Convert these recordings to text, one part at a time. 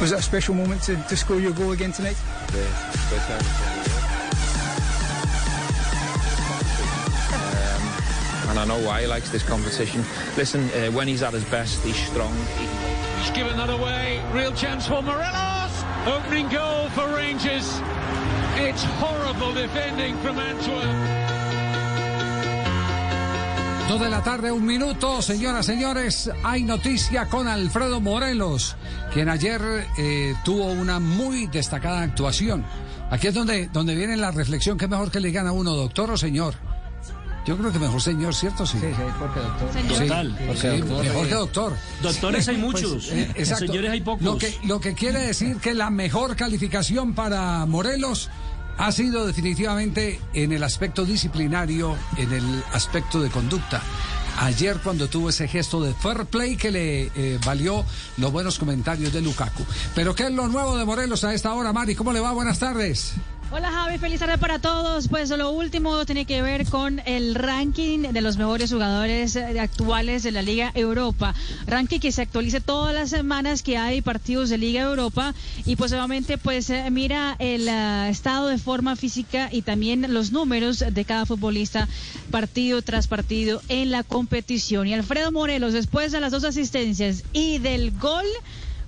Was that a special moment to, to score your goal again tonight? Yeah. and I know why he likes this competition. Listen, uh, when he's at his best, he's strong. He's given that away. Real chance for Morelos. Opening goal for Rangers. It's horrible defending from Antwerp. Dos de la tarde, un minuto, señoras, señores. Hay noticia con Alfredo Morelos, quien ayer eh, tuvo una muy destacada actuación. Aquí es donde, donde viene la reflexión, que es mejor que le digan a uno, doctor o señor. Yo creo que mejor señor, ¿cierto? Sí, sí, porque doctor. Total, porque doctor, mejor eh, que doctor. Doctores hay Pues, muchos, eh, exacto. señores hay pocos. Lo que, lo que quiere decir que la mejor calificación para Morelos ha sido definitivamente en el aspecto disciplinario, en el aspecto de conducta. Ayer cuando tuvo ese gesto de fair play que le eh, valió los buenos comentarios de Lukaku. Pero ¿qué es lo nuevo de Morelos a esta hora, Mari? ¿Cómo le va? Buenas tardes. Hola Javi, feliz tarde para todos. Pues lo último tiene que ver con el ranking de los mejores jugadores eh, actuales de la Liga Europa. Ranking que se actualiza todas las semanas que hay partidos de Liga Europa y pues obviamente pues eh, mira el eh, estado de forma física y también los números de cada futbolista partido tras partido en la competición. Y Alfredo Morelos después de las dos asistencias y del gol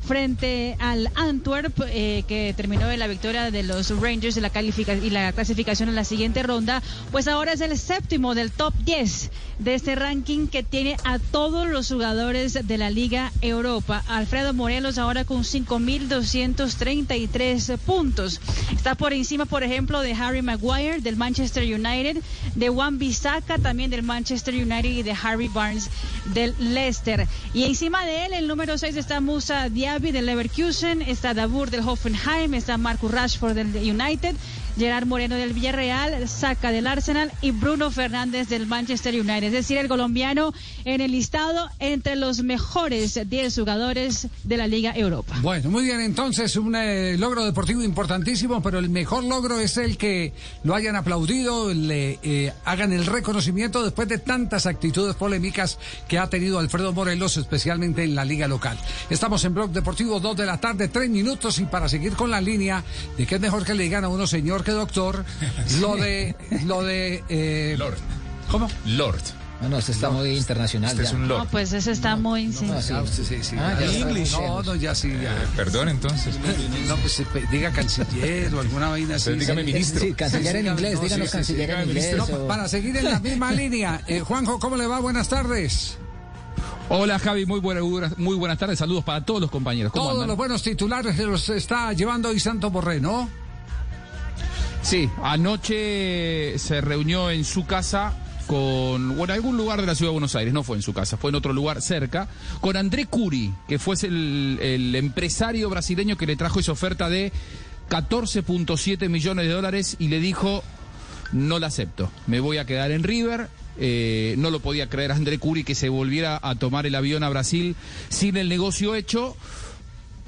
frente al Antwerp, eh, que terminó en la victoria de los Rangers de la y la clasificación en la siguiente ronda, pues ahora es el séptimo del top 10 de este ranking que tiene a todos los jugadores de la Liga Europa. Alfredo Morelos ahora con 5.233 puntos. Está por encima, por ejemplo, de Harry Maguire del Manchester United, de Juan Bisaca también del Manchester United y de Harry Barnes del Leicester. Y encima de él, el número 6 está Musa Diaby del Leverkusen, está Dabur del Hoffenheim, está Marcus Rashford del United, Gerard Moreno del Villarreal, Saca del Arsenal y Bruno Fernández del Manchester United. Es decir, el colombiano en el listado entre los mejores 10 jugadores de la Liga Europa. Bueno, muy bien, entonces un eh, logro deportivo importantísimo, pero el mejor logro es el que lo hayan aplaudido, le eh, hagan el reconocimiento después de tantas actitudes polémicas que ha tenido Alfredo Morelos, especialmente en la liga local. Estamos en Blog Deportivo, 2 de la tarde, 3 minutos, y para seguir con la línea de que es mejor que le digan a uno señor que doctor, lo de... Lo de eh, Lord. ¿Cómo? Lord. Bueno, este está muy internacional. Este ya. es un No, Lord. pues ese está muy... sí. No, sí. Ah, sí, sí, sí. Ah, ya. No, no, ya sí, ya. Eh, Perdón, entonces. No, pues eh, diga canciller o alguna vaina así. Entonces, dígame ministro. Sí, canciller en inglés, no, díganos canciller sí, en dígame inglés. No, o- para seguir en la misma línea, eh, Juanjo, ¿cómo le va? Buenas tardes. Hola Javi, muy, buena- muy buenas tardes, saludos para todos los compañeros. ¿Cómo Todos andan? los buenos titulares se los está llevando hoy Santo Borré, ¿no? Sí, anoche se reunió en su casa con, bueno, algún lugar de la ciudad de Buenos Aires, no fue en su casa, fue en otro lugar cerca, con André Curi, que fue el, el empresario brasileño que le trajo esa oferta de 14.7 millones de dólares y le dijo, no la acepto, me voy a quedar en River. Eh, no lo podía creer André Curi que se volviera a tomar el avión a Brasil sin el negocio hecho.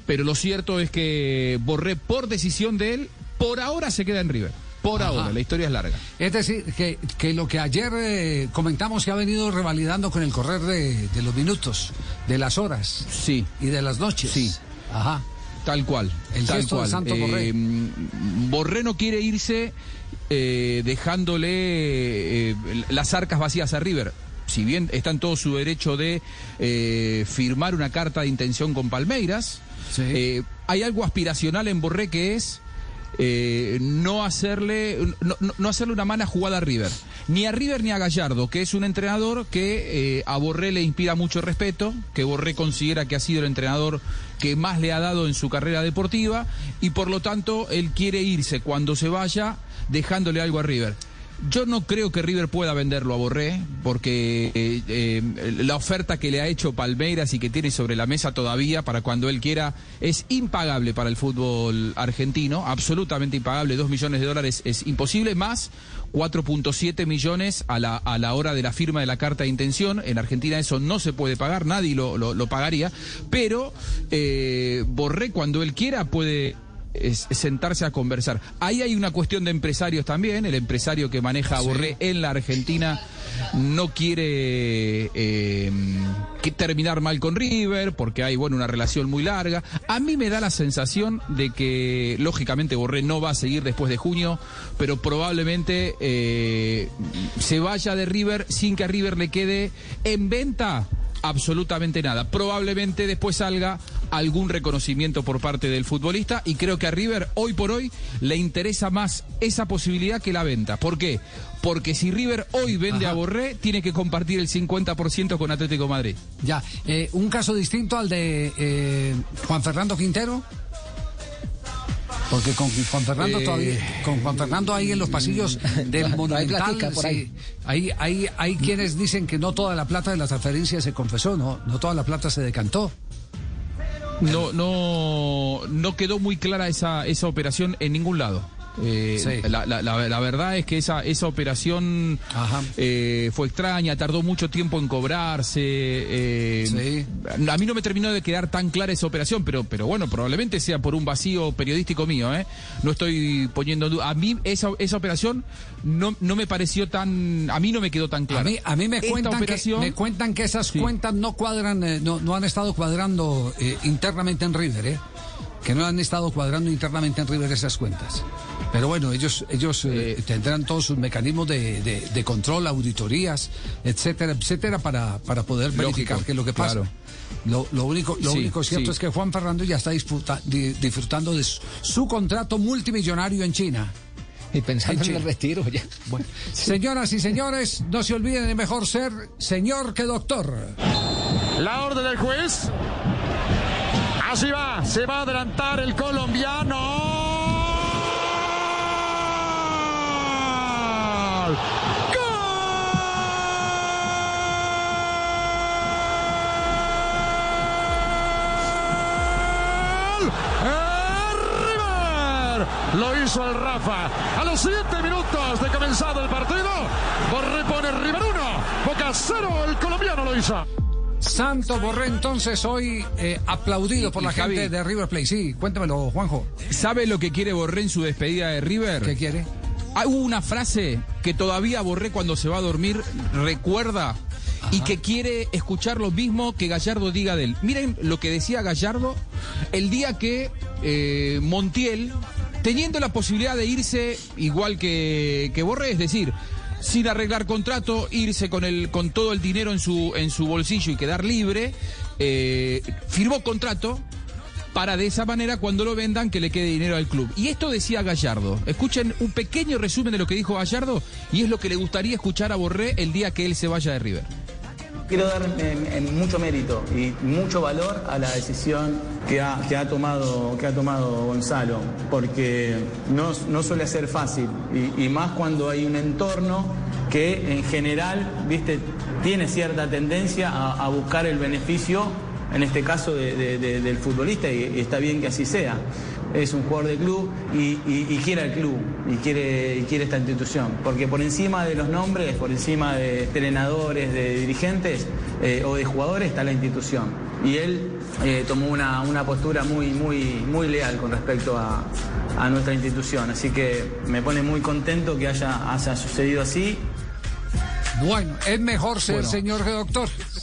Pero lo cierto es que Borré, por decisión de él, por ahora se queda en River. Por Ajá. ahora, la historia es larga. Es decir, que, que lo que ayer eh, comentamos que ha venido revalidando con el correr de, de los minutos, de las horas Sí, y de las noches. Sí. Ajá. tal cual. El tal gesto de cual. Santo Borré. mm, Borré no quiere irse eh, dejándole eh, las arcas vacías a River. Si bien está en todo su derecho de eh, firmar una carta de intención con Palmeiras, Sí. eh, hay algo aspiracional en Borré que es eh, no hacerle no, no- hacerle una mala jugada a River. Ni a River ni a Gallardo que es un entrenador que eh, a Borré le inspira mucho respeto que Borré considera que ha sido el entrenador que más le ha dado en su carrera deportiva y por lo tanto él quiere irse cuando se vaya dejándole algo a River Yo no creo que River pueda venderlo a Borré, porque eh, eh, la oferta que le ha hecho Palmeiras y que tiene sobre la mesa todavía para cuando él quiera es impagable para el fútbol argentino, absolutamente impagable. Dos millones de dólares es imposible, más 4.7 millones a la, a la hora de la firma de la carta de intención. En Argentina eso no se puede pagar, nadie lo, lo, pagaría, pero eh, Borré cuando él quiera puede es, sentarse a conversar. Ahí hay una cuestión de empresarios también. El empresario que maneja a Borré en la Argentina no quiere eh, que terminar mal con River porque hay bueno una relación muy larga. A mí me da la sensación de que lógicamente Borré no va a seguir después de junio, pero probablemente eh, se vaya de River sin que a River le quede en venta absolutamente nada. Probablemente después salga algún reconocimiento por parte del futbolista y creo que a River hoy por hoy le interesa más esa posibilidad que la venta. ¿Por qué? Porque si River hoy vende Ajá. a Borré, tiene que compartir el 50% con Atlético de Madrid. Ya, eh, un caso distinto al de eh, Juan Fernando Quintero. Porque con Juan Fernando Eh. todavía, con Juan Fernando ahí en los pasillos del No hay Monumental, platica por ahí. sí, hay, hay, hay quienes dicen que no toda la plata de la transferencia se confesó, no, no toda la plata se decantó. No, no, no quedó muy clara esa, esa operación en ningún lado. Eh, Sí. la, la- la- la verdad es que esa, esa operación eh, fue extraña, tardó mucho tiempo en cobrarse. eh, A mí no me terminó de quedar tan clara esa operación, pero, pero bueno, probablemente sea por un vacío periodístico mío. ¿eh? No estoy poniendo en duda. A mí esa, esa operación no, no me pareció tan. A mí no me quedó tan A clara. mí, a mí me, cuentan operación- que, me cuentan que esas Sí. cuentas no cuadran, eh, no, no han estado cuadrando eh, internamente en River, ¿eh? Que no han estado cuadrando internamente en River esas cuentas. Pero bueno, ellos, ellos eh, tendrán todos sus mecanismos de, de- de control, auditorías, etcétera, etcétera, para, para poder Lógico, verificar qué es lo que pasa. claro. Lo, lo único, lo Sí, único cierto sí. es que Juan Fernando ya está disfruta- di- disfrutando de su, su contrato multimillonario en China. Y pensando en el retiro ya. Bueno, señoras y señores, no se olviden de mejor ser señor que doctor. La orden del juez. Así va, se va a adelantar el colombiano. ¡Gol! ¡Gol! ¡Eh, River! Lo hizo el Rafa. A los 7 minutos de comenzado el partido, Borré pone River 1. Boca 0, el colombiano lo hizo. Santo Borré entonces hoy eh, aplaudido por la Javi- gente de River Plate. Sí, cuéntamelo, Juanjo. ¿Sabe lo que quiere Borré en su despedida de River? ¿Qué quiere? Hay una frase que todavía Borré cuando se va a dormir recuerda y que quiere escuchar lo mismo que Gallardo diga de él. Miren lo que decía Gallardo el día que eh, Montiel, teniendo la posibilidad de irse igual que, que Borré, es decir, sin arreglar contrato, irse con el con todo el dinero en su en su bolsillo y quedar libre, eh, firmó contrato para de esa manera cuando lo vendan que le quede dinero al club. Y esto decía Gallardo. Escuchen un pequeño resumen de lo que dijo Gallardo y es lo que le gustaría escuchar a Borré el día que él se vaya de River. Quiero dar en- en mucho mérito y mucho valor a la decisión que ha, que ha, tomado, que ha tomado Gonzalo, porque no, no suele ser fácil, y, más cuando hay un entorno que en general viste, tiene cierta tendencia a, buscar el beneficio, en este caso de- de- de- del futbolista, y está bien que así sea. Es un jugador de club y, y- y quiere al club y quiere, y quiere esta institución. Porque por encima de los nombres, por encima de entrenadores, de dirigentes eh, o de jugadores está la institución. Y él eh, tomó una, una postura muy, muy, muy leal con respecto a, a nuestra institución. Así que me pone muy contento que haya, haya sucedido así. Bueno, es mejor ser Bueno. señor que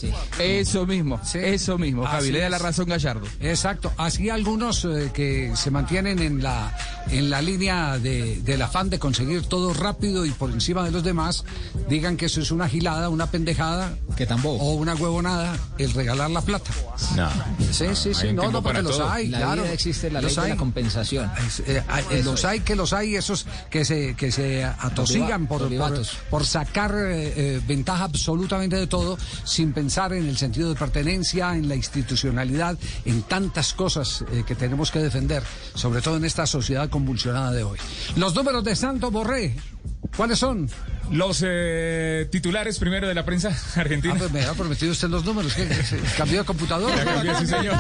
doctor. Eso mismo, Sí. eso mismo, Javi. Le da la razón Gallardo. Exacto. Así algunos eh, que se mantienen en la, en la línea de, del afán de conseguir todo rápido y por encima de los demás, digan que eso es una gilada, una pendejada. Que tan bobo. O una huevonada, el regalar la plata. No. Sí, sí, sí. No, no, porque para los todo. hay, la claro. vida existe la ley Los de la compensación. Es, eh, hay- Eso los es. hay que los hay, esos que se, que se atosigan por, los por, por sacar eh, eh, ventaja absolutamente de todo, sin pensar en el sentido de pertenencia, en la institucionalidad, en tantas cosas eh, que tenemos que defender, sobre todo en esta sociedad convulsionada de hoy. Los números de Santo Borré. ¿Cuáles son? Los eh, titulares primero de la prensa argentina. Ah, pues me ha prometido usted los números. ¿qué? ¿Cambió de computadora? Ya cambié, sí, señor.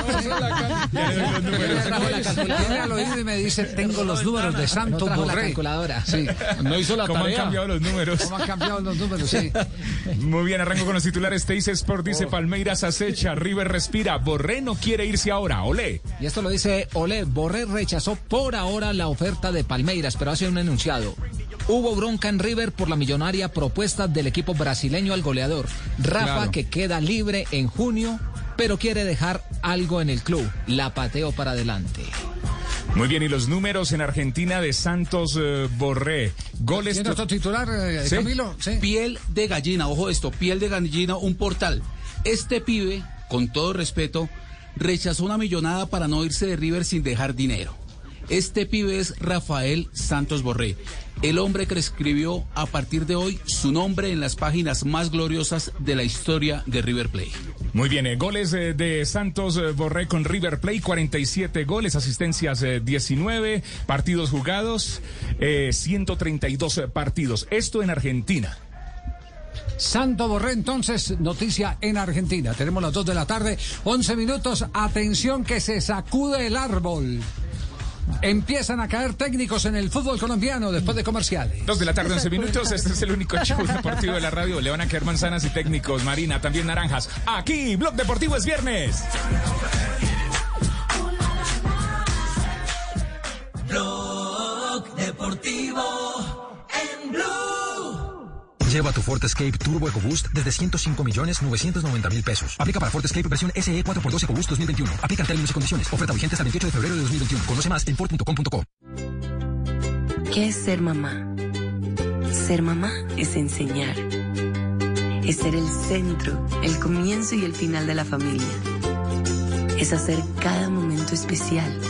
Ya le doy los números. Viene al oído y me dice, tengo los números de Santos trajo la Borré. calculadora. Sí. No hizo la ¿Cómo han cambiado los números? ¿Cómo han cambiado los números? Sí. Muy bien, arranco con los titulares. Teis Sport dice Palmeiras acecha, River respira, Borré no quiere irse ahora, olé. Y esto lo dice Ole. Borré rechazó por ahora la oferta de Palmeiras, pero hace un enunciado. Hubo bronca en River por la millonaria propuesta del equipo brasileño al goleador. Rafa, Claro. que queda libre en junio, pero quiere dejar algo en el club. La pateo para adelante. Muy bien, y los números en Argentina de Santos eh, Borré. Goles. ¿Tiene otro titular, eh, ¿Sí? Camilo? Sí. Piel de gallina, ojo esto, piel de gallina, un portal. Este pibe, con todo respeto, rechazó una millonada para no irse de River sin dejar dinero. Este pibe es Rafael Santos Borré, el hombre que escribió a partir de hoy su nombre en las páginas más gloriosas de la historia de River Plate. Muy bien, eh, goles eh, de Santos eh, Borré con River Play, 47 goles, asistencias eh, 19, partidos jugados, eh, 132 partidos. Esto en Argentina. Santo Borré, entonces, noticia en Argentina. Tenemos las 2 de la tarde, 11 minutos. Atención que se sacude el árbol. Empiezan a caer técnicos en el fútbol colombiano después de comerciales. Dos de la tarde, 11 minutos. Este es el único show deportivo de la radio. Le van a caer manzanas y técnicos, Marina, también naranjas. Aquí, Blog Deportivo es viernes. Blog Deportivo en Blue. Lleva tu Ford Escape Turbo EcoBoost desde 105 millones 990 mil pesos. Aplica para Ford Escape versión SE 4x2 EcoBoost 2021. Aplica términos y condiciones. Oferta vigente hasta el 28 de febrero de 2021. Conoce más en Ford.com.co. ¿Qué es ser mamá? Ser mamá es enseñar. Es ser el centro, el comienzo y el final de la familia. Es hacer cada momento especial.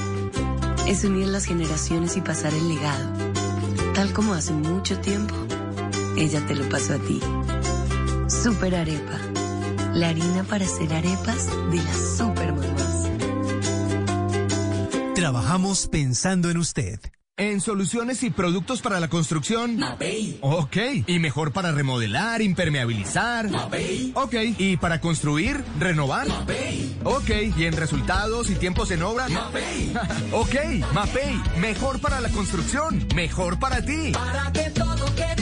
Es unir las generaciones y pasar el legado. Tal como hace mucho tiempo, ella te lo pasó a ti. Super Arepa. La harina para hacer arepas de las super mamás. Trabajamos pensando en usted. En soluciones y productos para la construcción. Mapei. Ok. Y mejor para remodelar, impermeabilizar. Mapei. Ok. Y para construir, renovar. Mapei. Ok. Y en resultados y tiempos en obra. Mapei. ok. Mapei. Mejor para la construcción. Mejor para ti. Para que todo quede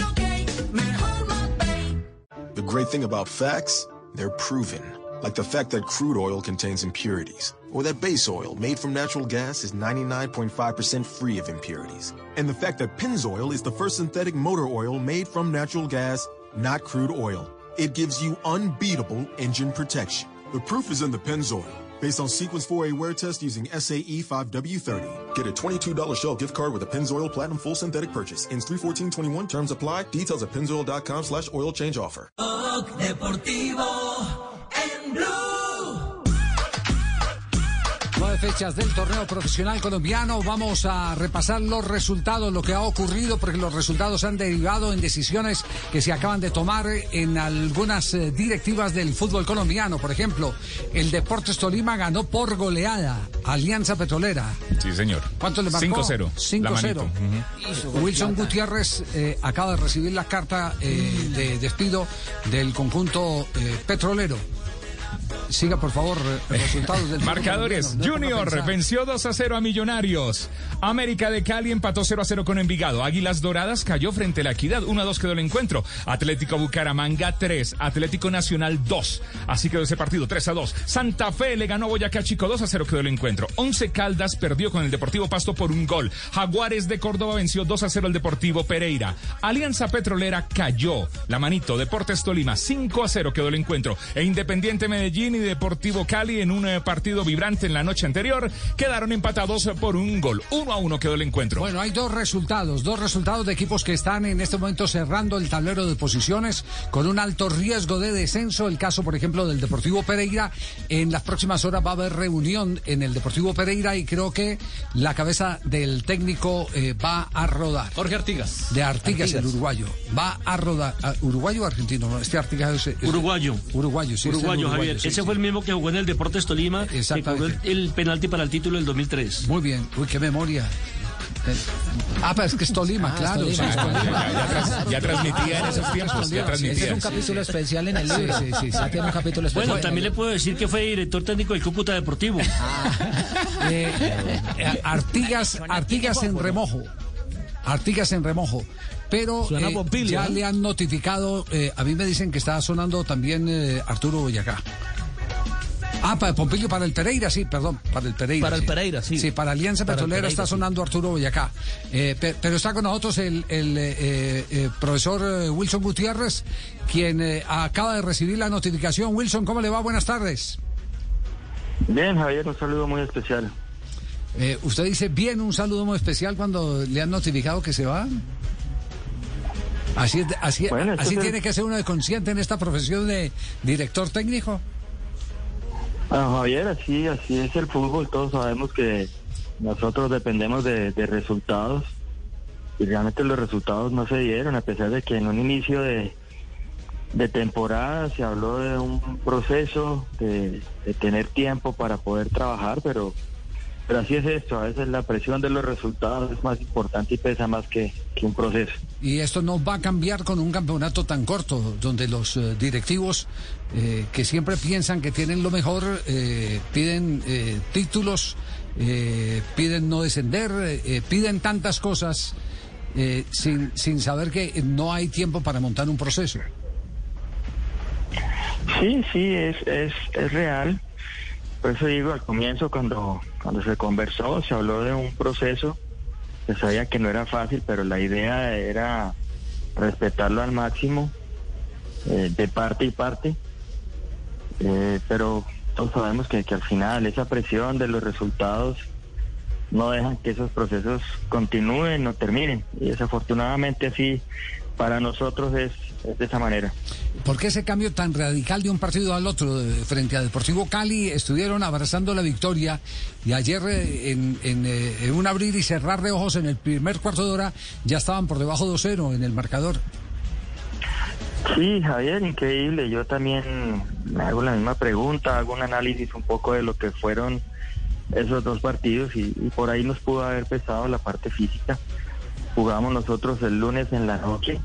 great thing about facts, they're proven. Like the fact that crude oil contains impurities, or that base oil made from natural gas is 99.5% free of impurities. And the fact that Pennzoil is the first synthetic motor oil made from natural gas, not crude oil. It gives you unbeatable engine protection. The proof is in the Pennzoil. Based on Sequence 4A wear test using SAE 5W30. Get a $22 Shell gift card with a Pennzoil Platinum Full Synthetic purchase. Ends 31421. Terms apply. Details at pennzoil.com slash oil change offer. Deportivo en Blue. Nueve fechas del torneo profesional colombiano. Vamos a repasar los resultados, lo que ha ocurrido, porque los resultados han derivado en decisiones que se acaban de tomar en algunas eh, directivas del fútbol colombiano. Por ejemplo, el Deportes Tolima ganó por goleada Alianza Petrolera. Sí, señor. ¿Cuánto le marcó? 5-0. La 5-0. manito. Ujú. Wilson Gutiérrez eh, acaba de recibir la carta eh, de despido del conjunto eh, petrolero. Siga, por favor, resultados del Marcadores. No Junior venció 2 a 0 a Millonarios. América de Cali empató 0 a 0 con Envigado. Águilas Doradas cayó frente a la Equidad. 1 a 2 quedó el encuentro. Atlético Bucaramanga 3. Atlético Nacional 2. Así quedó ese partido 3 a 2. Santa Fe le ganó a Boyacá Chico 2 a 0 quedó el encuentro. 11 Caldas perdió con el Deportivo Pasto por un gol. Jaguares de Córdoba venció 2 a 0 al Deportivo Pereira. Alianza Petrolera cayó. La manito Deportes Tolima 5 a 0 quedó el encuentro. E Independiente Medellín y Deportivo Cali en un eh, partido vibrante en la noche anterior quedaron empatados por un gol. 1 a 1 quedó el encuentro. Bueno, hay dos resultados, dos resultados de equipos que están en este momento cerrando el tablero de posiciones con un alto riesgo de descenso. El caso, por ejemplo, del Deportivo Pereira. En las próximas horas va a haber reunión en el Deportivo Pereira y creo que la cabeza del técnico eh, va a rodar. Jorge Artigas. De Artigas, Artigas. el uruguayo. Va a rodar. ¿Uruguayo o argentino? No, este Artigas es, es- Uruguayo. Uruguayo, sí. Uruguayo, uruguayo, Javier. Sí, Ese sí. fue el mismo que jugó en el Deportes Tolima, que cobró el, el penalti para el título del 2003. Muy bien. Uy, qué memoria. Ah, pero es que es Tolima, Ah, claro. es sí, es Tolima. Tolima. Ya- ya ya transmitía en esos tiempos, ya transmitía. Ese es un capítulo especial en el libro. sí, sí, sí. Ya tiene un capítulo especial. Bueno, también le puedo decir que fue director técnico del Cúcuta Deportivo. Eh, eh, Artigas, Artigas en remojo. Artigas en remojo. Pero eh, ya le han notificado, eh, a mí me dicen que está sonando también eh, Arturo Boyacá. Ah, para Pompilio, para el Pereira, sí, perdón, para el Pereira. Para el Pereira, sí. Sí, para Alianza Para Petrolera Pereira, está sí. sonando Arturo Boyacá. Eh, pe- pero está con nosotros el, el, eh, eh, profesor Wilson Gutiérrez, quien eh, acaba de recibir la notificación. Wilson, ¿cómo le va? Buenas tardes. Bien, Javier, un saludo muy especial. Eh, usted dice bien un saludo muy especial cuando le han notificado que se va. Así, así, Bueno, así es tiene que ser uno de consciente en esta profesión de director técnico. Ah, Javier, así, así es el fútbol. Todos sabemos que nosotros dependemos de, de resultados y realmente los resultados no se dieron, a pesar de que en un inicio de, de temporada se habló de un proceso, de tener tiempo para poder trabajar, pero, pero así es esto. A veces la presión de los resultados es más importante y pesa más que, que un proceso. Y esto no va a cambiar con un campeonato tan corto, donde los eh, directivos eh, que siempre piensan que tienen lo mejor, eh, piden eh, títulos, eh, piden no descender, eh, piden tantas cosas eh, sin, sin saber que no hay tiempo para montar un proceso. Sí, sí, es, es, es real. Por eso digo, al comienzo cuando, cuando se conversó, se habló de un proceso, se sabía que no era fácil, pero la idea era respetarlo al máximo, eh, de parte y parte. Eh, pero todos sabemos que, al final esa presión de los resultados no dejan que esos procesos continúen o terminen. Y desafortunadamente así para nosotros es de esa manera. ¿Por qué ese cambio tan radical de un partido al otro? Frente a Deportivo Cali estuvieron abrazando la victoria y ayer eh, en, en, eh, en un abrir y cerrar de ojos en el primer cuarto de hora ya estaban por debajo 2-0 en el marcador. Sí, Javier, increíble. Yo también me hago la misma pregunta, hago un análisis un poco de lo que fueron esos dos partidos y, y por ahí nos pudo haber pesado la parte física. Jugamos nosotros el lunes en la noche,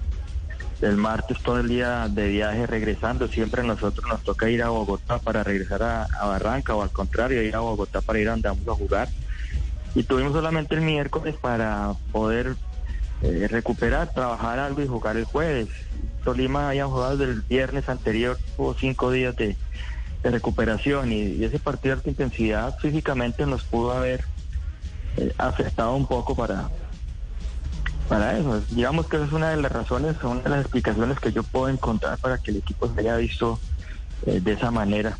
el martes todo el día de viaje regresando. Siempre nosotros nos toca ir a Bogotá para regresar a, Barranca o al contrario, ir a Bogotá para ir a donde vamos a jugar. Y tuvimos solamente el miércoles para poder eh, recuperar, trabajar algo y jugar el jueves. Tolima había jugado desde el viernes anterior, tuvo cinco días de, recuperación y, y ese partido de alta intensidad físicamente nos pudo haber eh, afectado un poco para, para eso. Digamos que esa es una de las razones, una de las explicaciones que yo puedo encontrar para que el equipo se haya visto eh, de esa manera,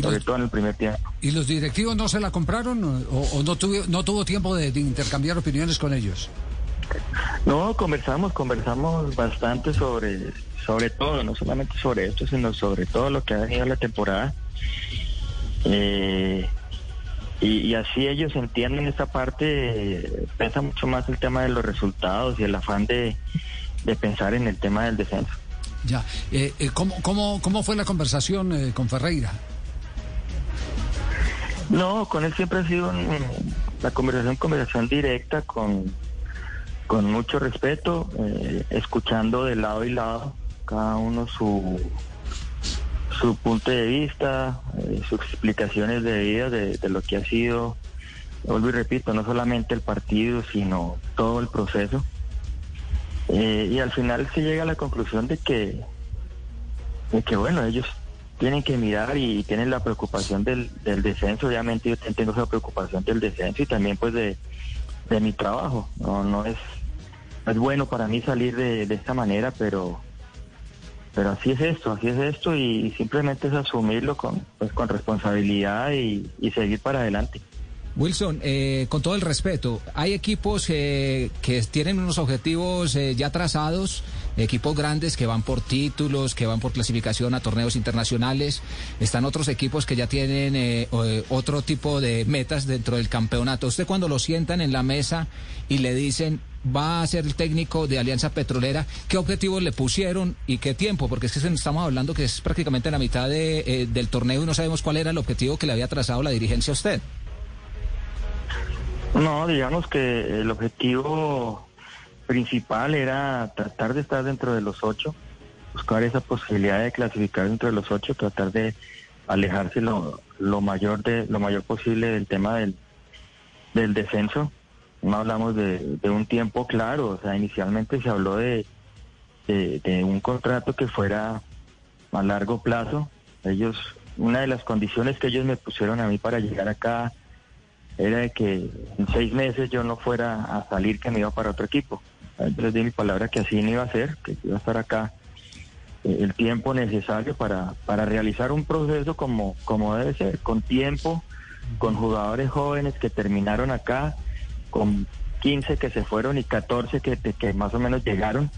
sobre todo en el primer tiempo. ¿Y los directivos no se la compraron o, o no, tuvo, no tuvo tiempo de, de intercambiar opiniones con ellos? No, conversamos, conversamos bastante sobre, sobre todo, no solamente sobre esto, sino sobre todo lo que ha venido la temporada. Eh, y, y así ellos entienden esta parte, pesa mucho más el tema de los resultados y el afán de, de pensar en el tema del descenso. Ya. Eh, eh, ¿cómo, cómo, ¿Cómo fue la conversación eh, con Ferreira? No, con él siempre ha sido un- la conversación, conversación directa, con, con mucho respeto, eh, escuchando de lado y lado cada uno su, su punto de vista, eh, sus explicaciones de vida de, lo que ha sido, vuelvo y repito, no solamente el partido, sino todo el proceso. Eh, y al final se llega a la conclusión de que, de que bueno, ellos tienen que mirar y tienen la preocupación del, descenso, obviamente yo tengo esa preocupación del descenso y también pues de, de mi trabajo, no, no es, es bueno para mí salir de, de esta manera, pero pero así es esto, así es esto y simplemente es asumirlo con, pues, con responsabilidad y, y seguir para adelante. Wilson, eh, con todo el respeto, hay equipos eh, que tienen unos objetivos eh, ya trazados, equipos grandes que van por títulos, que van por clasificación a torneos internacionales, están otros equipos que ya tienen eh, eh, otro tipo de metas dentro del campeonato. Usted cuando lo sientan en la mesa y le dicen va a ser el técnico de Alianza Petrolera, ¿qué objetivos le pusieron y qué tiempo? Porque es que estamos hablando que es prácticamente la mitad eh, del torneo y no sabemos cuál era el objetivo que le había trazado la dirigencia a usted. No, digamos que el objetivo principal era tratar de estar dentro de los ocho, buscar esa posibilidad de clasificar dentro de los ocho, tratar de alejarse lo, lo mayor de lo mayor posible del tema del, del descenso. No hablamos de, de un tiempo claro, o sea, inicialmente se habló de, de, de un contrato que fuera a largo plazo. Ellos, una de las condiciones que ellos me pusieron a mí para llegar acá era de que en seis meses yo no fuera a salir, que me iba para otro equipo. Yo les di mi palabra que así no iba a ser, que iba a estar acá eh, el tiempo necesario para, para realizar un proceso como, como debe ser, con tiempo, con jugadores jóvenes que terminaron acá, con 15 que se fueron y 14 que, que más o menos llegaron.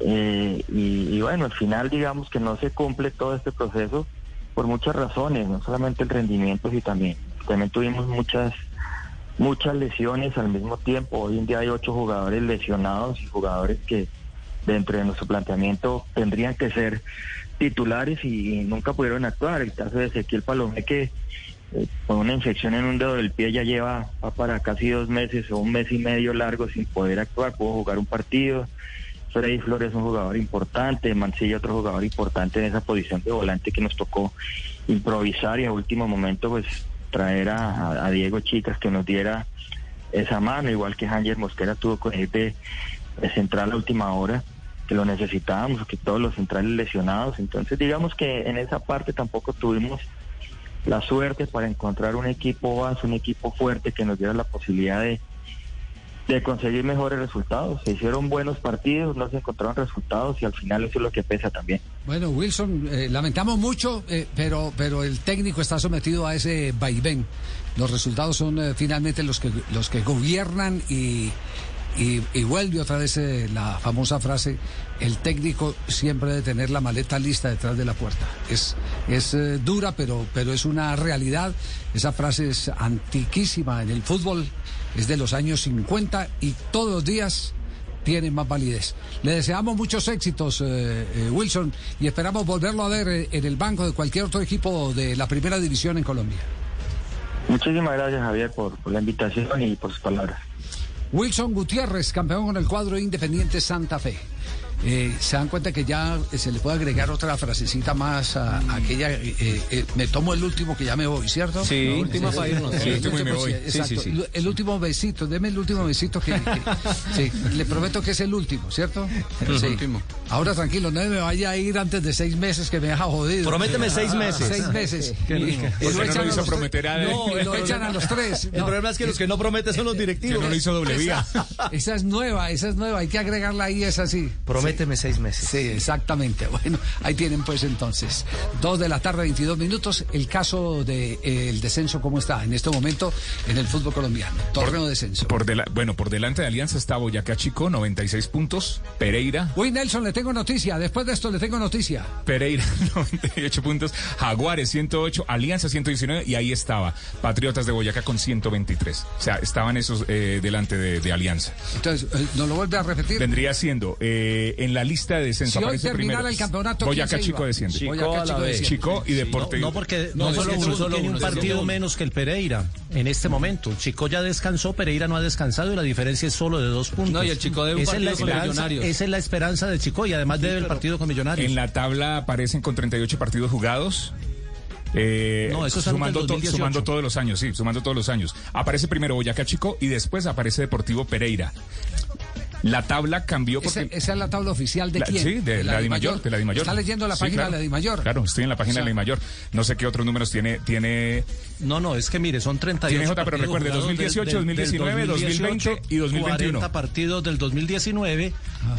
Eh, y, y bueno, al final digamos que no se cumple todo este proceso por muchas razones, no solamente el rendimiento, sino también, también tuvimos muchas muchas lesiones al mismo tiempo. Hoy en día hay ocho jugadores lesionados y jugadores que dentro de nuestro planteamiento tendrían que ser titulares y nunca pudieron actuar. El caso de Ezequiel Palomé que eh, con una infección en un dedo del pie ya lleva va para casi dos meses o un mes y medio largo sin poder actuar, pudo jugar un partido. Freddy Flores es un jugador importante, Mancilla otro jugador importante en esa posición de volante que nos tocó improvisar y a último momento pues traer a, a Diego Chicas que nos diera esa mano, igual que Ángel Mosquera tuvo con él de, de central a última hora, que lo necesitábamos, que todos los centrales lesionados. Entonces digamos que en esa parte tampoco tuvimos la suerte para encontrar un equipo base, un equipo fuerte que nos diera la posibilidad de, de conseguir mejores resultados. Se hicieron buenos partidos, no se encontraron resultados y al final eso es lo que pesa también. Bueno, Wilson, eh, lamentamos mucho, eh, pero, pero el técnico está sometido a ese vaivén. Los resultados son eh, finalmente los que, los que gobiernan y, y, y vuelve otra vez eh, la famosa frase, el técnico siempre debe tener la maleta lista detrás de la puerta. Es, es dura, pero, pero es una realidad. Esa frase es antiquísima en el fútbol, es de los años 50 y todos los días tiene más validez. Le deseamos muchos éxitos, eh, eh, Wilson, y esperamos volverlo a ver eh, en el banco de cualquier otro equipo de la primera división en Colombia. Muchísimas gracias Javier por, por la invitación y por sus palabras. Wilson Gutiérrez, campeón con el cuadro Independiente Santa Fe. Eh, se dan cuenta que ya eh, se le puede agregar otra frasecita más a, a aquella. eh, eh, me tomo el último que ya me voy, ¿cierto? Sí, No, sí, para irnos. sí, el último me último, voy. exacto. sí, sí. El último besito, deme el último besito que. que- sí, le prometo que es el último, ¿cierto? El Sí. último. Ahora tranquilo, no me vaya a ir antes de seis meses que me deja jodido. Prométeme seis meses. Seis meses. Qué Y- rico. y ¿Por qué no echan lo a los tres-? No, echan a los tres. El problema es que los que no prometen son los directivos. Que no lo hizo doble vía. Esa, esa es nueva, esa es nueva, hay que agregarla ahí, es así. Prométeme seis meses. Sí, exactamente. Bueno, ahí tienen pues entonces. Dos de la tarde, 22 minutos. El caso del de, el descenso, ¿cómo está en este momento en el fútbol colombiano? Torneo de descenso. Por bueno, por delante de Alianza está Boyacá Chico, 96 puntos. Pereira, Uy, Nelson, le tengo noticia. Después de esto le tengo noticia. Pereira, 98 puntos. Jaguares, 108. Alianza, 119. Y ahí estaba. Patriotas de Boyacá con 123. O sea, estaban esos eh, delante de, de Alianza. Entonces, eh, ¿nos lo vuelve a repetir? Vendría siendo eh, en la lista de descenso. Si hoy terminara primero. el campeonato, ¿quién Boyacá Chico desciende. Chico Boyacá Chico desciende. Chico y Deporte. No, porque no, No, solo uno, solo tiene uno, un partido uno. menos que el Pereira en este momento. Chico ya descansó, Pereira no ha descansado y la diferencia es solo de dos puntos. No, y el Chico debe un esa es la partido con esperanza, Millonarios. Esa es la esperanza de Chico y además debe el partido con Millonarios. En la tabla aparecen con 38 partidos jugados. Eh, No, eso sumando, to- 2018. sumando todos los años, sí, sumando todos los años. Aparece primero Boyacá Chico y después aparece Deportivo Pereira. La tabla cambió Esa, porque... esa es la tabla oficial de La- quién? sí, de, la Dimayor, de la Dimayor. Está leyendo la Sí, página claro. de la Dimayor. Claro, estoy en la página O sea, de la Dimayor. No sé qué otros números tiene, tiene No, no, es que mire, son 38 Tiene J, pero recuerde, jugados 2018, 2019, 2020 y 2021. 40 partidos del 2019,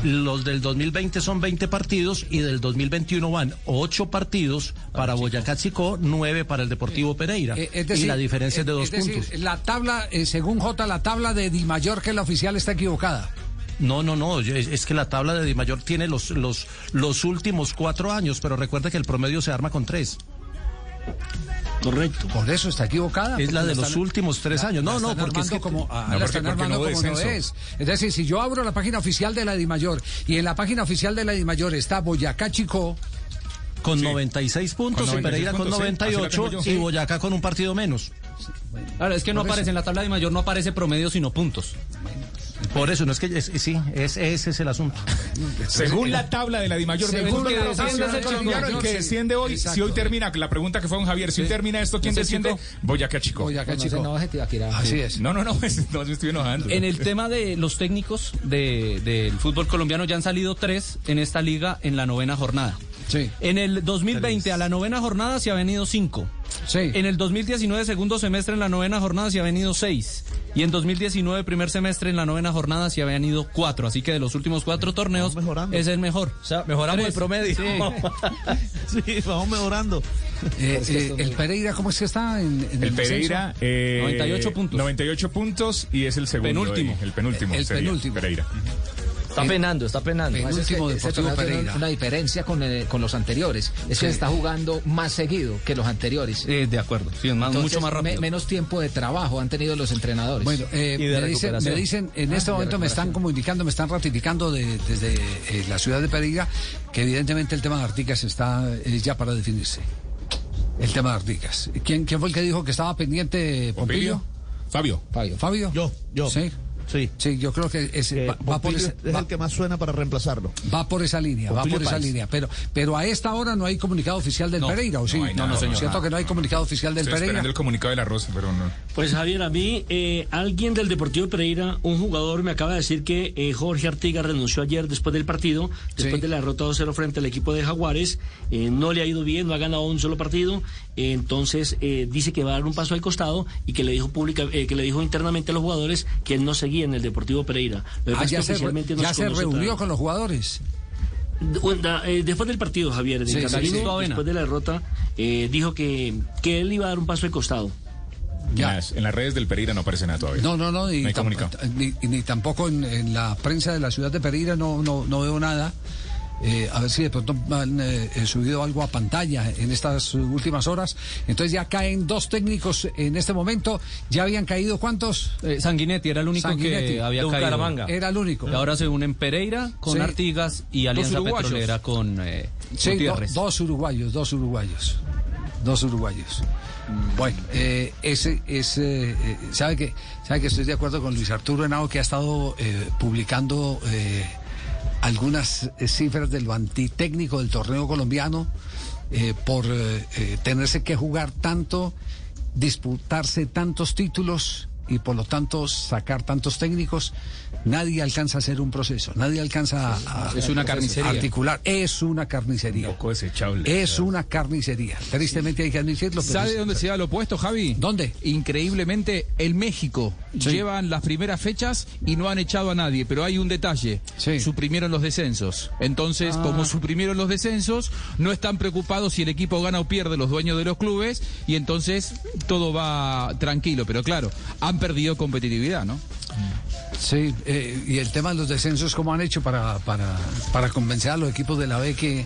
los del 2020 son 20 partidos y del 2021 van 8 partidos para Boyacá Chico, 9 para el Deportivo Pereira. Eh, es y decir, la diferencia es de eh, dos decir, puntos. La tabla, eh, según J, la tabla de Di Mayor, que es la oficial, está equivocada. No, no, no, es, es que la tabla de Di Mayor tiene los, los, los últimos cuatro años, pero recuerde que el promedio se arma con tres. Correcto. Por eso está equivocada. Es la de los están- últimos tres años. No, la no, porque es que- como, ah, No, la porque- están porque armando no hubo como no descenso. es. Es decir, si yo abro la página oficial de la Dimayor y en la página oficial de la Dimayor está Boyacá Chico. Con 96 puntos Con y Pereira 96 con puntos, sí, la 98 tengo yo. y Sí. Boyacá con un partido menos. Claro, es que no aparece en la tabla de mayor, no aparece promedio, sino puntos. Por eso, no es que es- sí, es- ese es el asunto. Según la tabla de la Dimayor de Según Fútbol que desciende colombiano, el que desciende hoy, exacto. si hoy termina, la pregunta que fue don Javier, si hoy termina esto, ¿quién desciende? chico. Boyacá Chico. Boyacá No, no Chico. Tibaquirá. Así es. No, no, no, no me estoy enojando. En el tema de los técnicos de- del fútbol colombiano ya han salido tres en esta liga en la novena jornada. Sí. En el 2020 a la novena jornada se ha venido cinco. Sí. En el 2019 segundo semestre en la novena jornada se ha venido seis. Y en 2019 primer semestre en la novena jornada se habían ido cuatro. Así que de los últimos cuatro torneos es el mejor. O sea, mejoramos el promedio. Sí. sí, vamos mejorando. Eh, eh, el Pereira, ¿cómo es que está en, en El Pereira, eh, 98 puntos. 98 puntos y es el segundo. Penúltimo. ahí, el penúltimo. El penúltimo. Pereira. Está penando, está penando. Que torneo tiene Pereira. una diferencia con, el- con los anteriores. Es que se está jugando más seguido que los anteriores. Eh, de acuerdo. Sí, es más- Entonces, mucho más rápido. me- menos tiempo de trabajo han tenido los entrenadores. Bueno, eh, me, dicen, me dicen, en Ah, este momento me están como indicando, me están ratificando de- desde eh, la ciudad de Pereira que evidentemente el tema de Articas está eh, ya para definirse. El tema de Articas. ¿Quién, ¿Quién fue el que dijo que estaba pendiente, Pompilio? Fabio. Fabio. ¿Fabio? Yo, yo. Sí. Sí. Sí, yo creo que es- Eh, va, va por esa, es va- el que más suena para reemplazarlo. va por esa línea, va por esa Páez. línea. Pero, pero a esta hora no hay comunicado oficial del No, Pereira, ¿o sí? no hay nada, señor. Cierto que no hay comunicado oficial del Estoy Pereira. esperando el comunicado de la Rosa, pero no. Pues Javier, a mí eh, alguien del Deportivo Pereira, un jugador, me acaba de decir que eh, Jorge Artiga renunció ayer después del partido, después de la derrota 2-0 frente al equipo de Jaguares. Eh, no le ha ido bien, no ha ganado un solo partido. Entonces eh, dice que va a dar un paso al costado y que le dijo pública, eh, que le dijo internamente a los jugadores que él no seguía en el Deportivo Pereira. Ah, pasa es que ya se, ya se reunió con los jugadores. Eh, después del partido, Javier, de Sí, sí. después de la derrota, eh, dijo que, que él iba a dar un paso al costado. En las, en las redes del Pereira no aparece nada todavía. No, no, no, ni, No hay tam- comunicado. ni, ni tampoco en, en la prensa de la ciudad de Pereira no, no, no veo nada. Eh, a ver si de pronto han eh, eh, subido algo a pantalla en estas últimas horas. Entonces ya caen dos técnicos en este momento. ¿Ya habían caído cuántos? Eh, Sanguinetti era el único Sanguinetti. que había caído. Bucaramanga. Era el único. Y ahora se unen Pereira con Sí. Artigas y Alianza. Petrolera con eh, Sí, do- Gutiérrez. dos uruguayos, dos uruguayos. Dos uruguayos. Bueno, eh, ese, ese eh, sabe que sabe que estoy de acuerdo con Luis Arturo Henao que ha estado eh, publicando eh, algunas eh, cifras de lo antitécnico del torneo colombiano eh, por eh, eh, tenerse que jugar tanto, disputarse tantos títulos y por lo tanto sacar tantos técnicos, nadie alcanza a hacer un proceso, nadie alcanza a, a- Es una carnicería. articular, es una carnicería. Desechable. Es una carnicería. Tristemente hay que admitirlo. ¿Sabe dónde se da lo opuesto, Javi? ¿Dónde? Increíblemente, el México. Sí. Llevan las primeras fechas y no han echado a nadie, pero hay un detalle. Suprimieron los descensos. Entonces, Ah. como suprimieron los descensos, no están preocupados si el equipo gana o pierde los dueños de los clubes y entonces todo va tranquilo. Pero claro, han perdido competitividad, ¿no? Sí, eh, y el tema de los descensos, ¿cómo han hecho para, para, para convencer a los equipos de la B que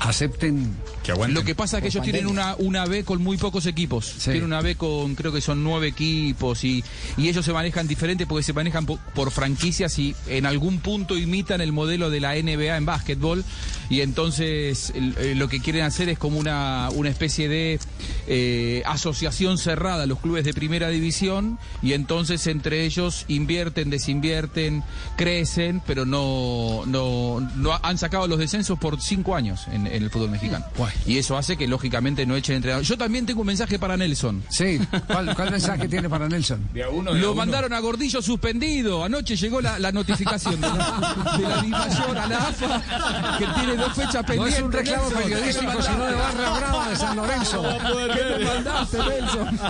acepten que aguanten? Lo que pasa es que ellos tienen una, una B con muy pocos equipos. Tienen una B con, creo que son nueve equipos y, y ellos se manejan diferente porque se manejan po- por, franquicias y en algún punto imitan el modelo de la NBA en básquetbol. Y entonces el- eh, lo que quieren hacer es como una, una especie de eh, asociación cerrada a los clubes de primera división y entonces entre ellos invierten, desinvierten, crecen, pero no, no, no ha- han sacado los descensos por cinco años en, en el fútbol mexicano. Y eso hace que lógicamente no echen entrenador. Yo también tengo un mensaje para Nelson. Sí, ¿cuál, cuál mensaje tiene para Nelson? De a uno, Lo mandaron a Gordillo suspendido. Anoche llegó la, la notificación de la, de la Dimayor a la AFA que tiene dos fechas No pendientes. es un reclamo Nelson. periodístico, ¿Qué me sino de? Barra Brava de San Lorenzo. ¿Qué me mandaste, Nelson?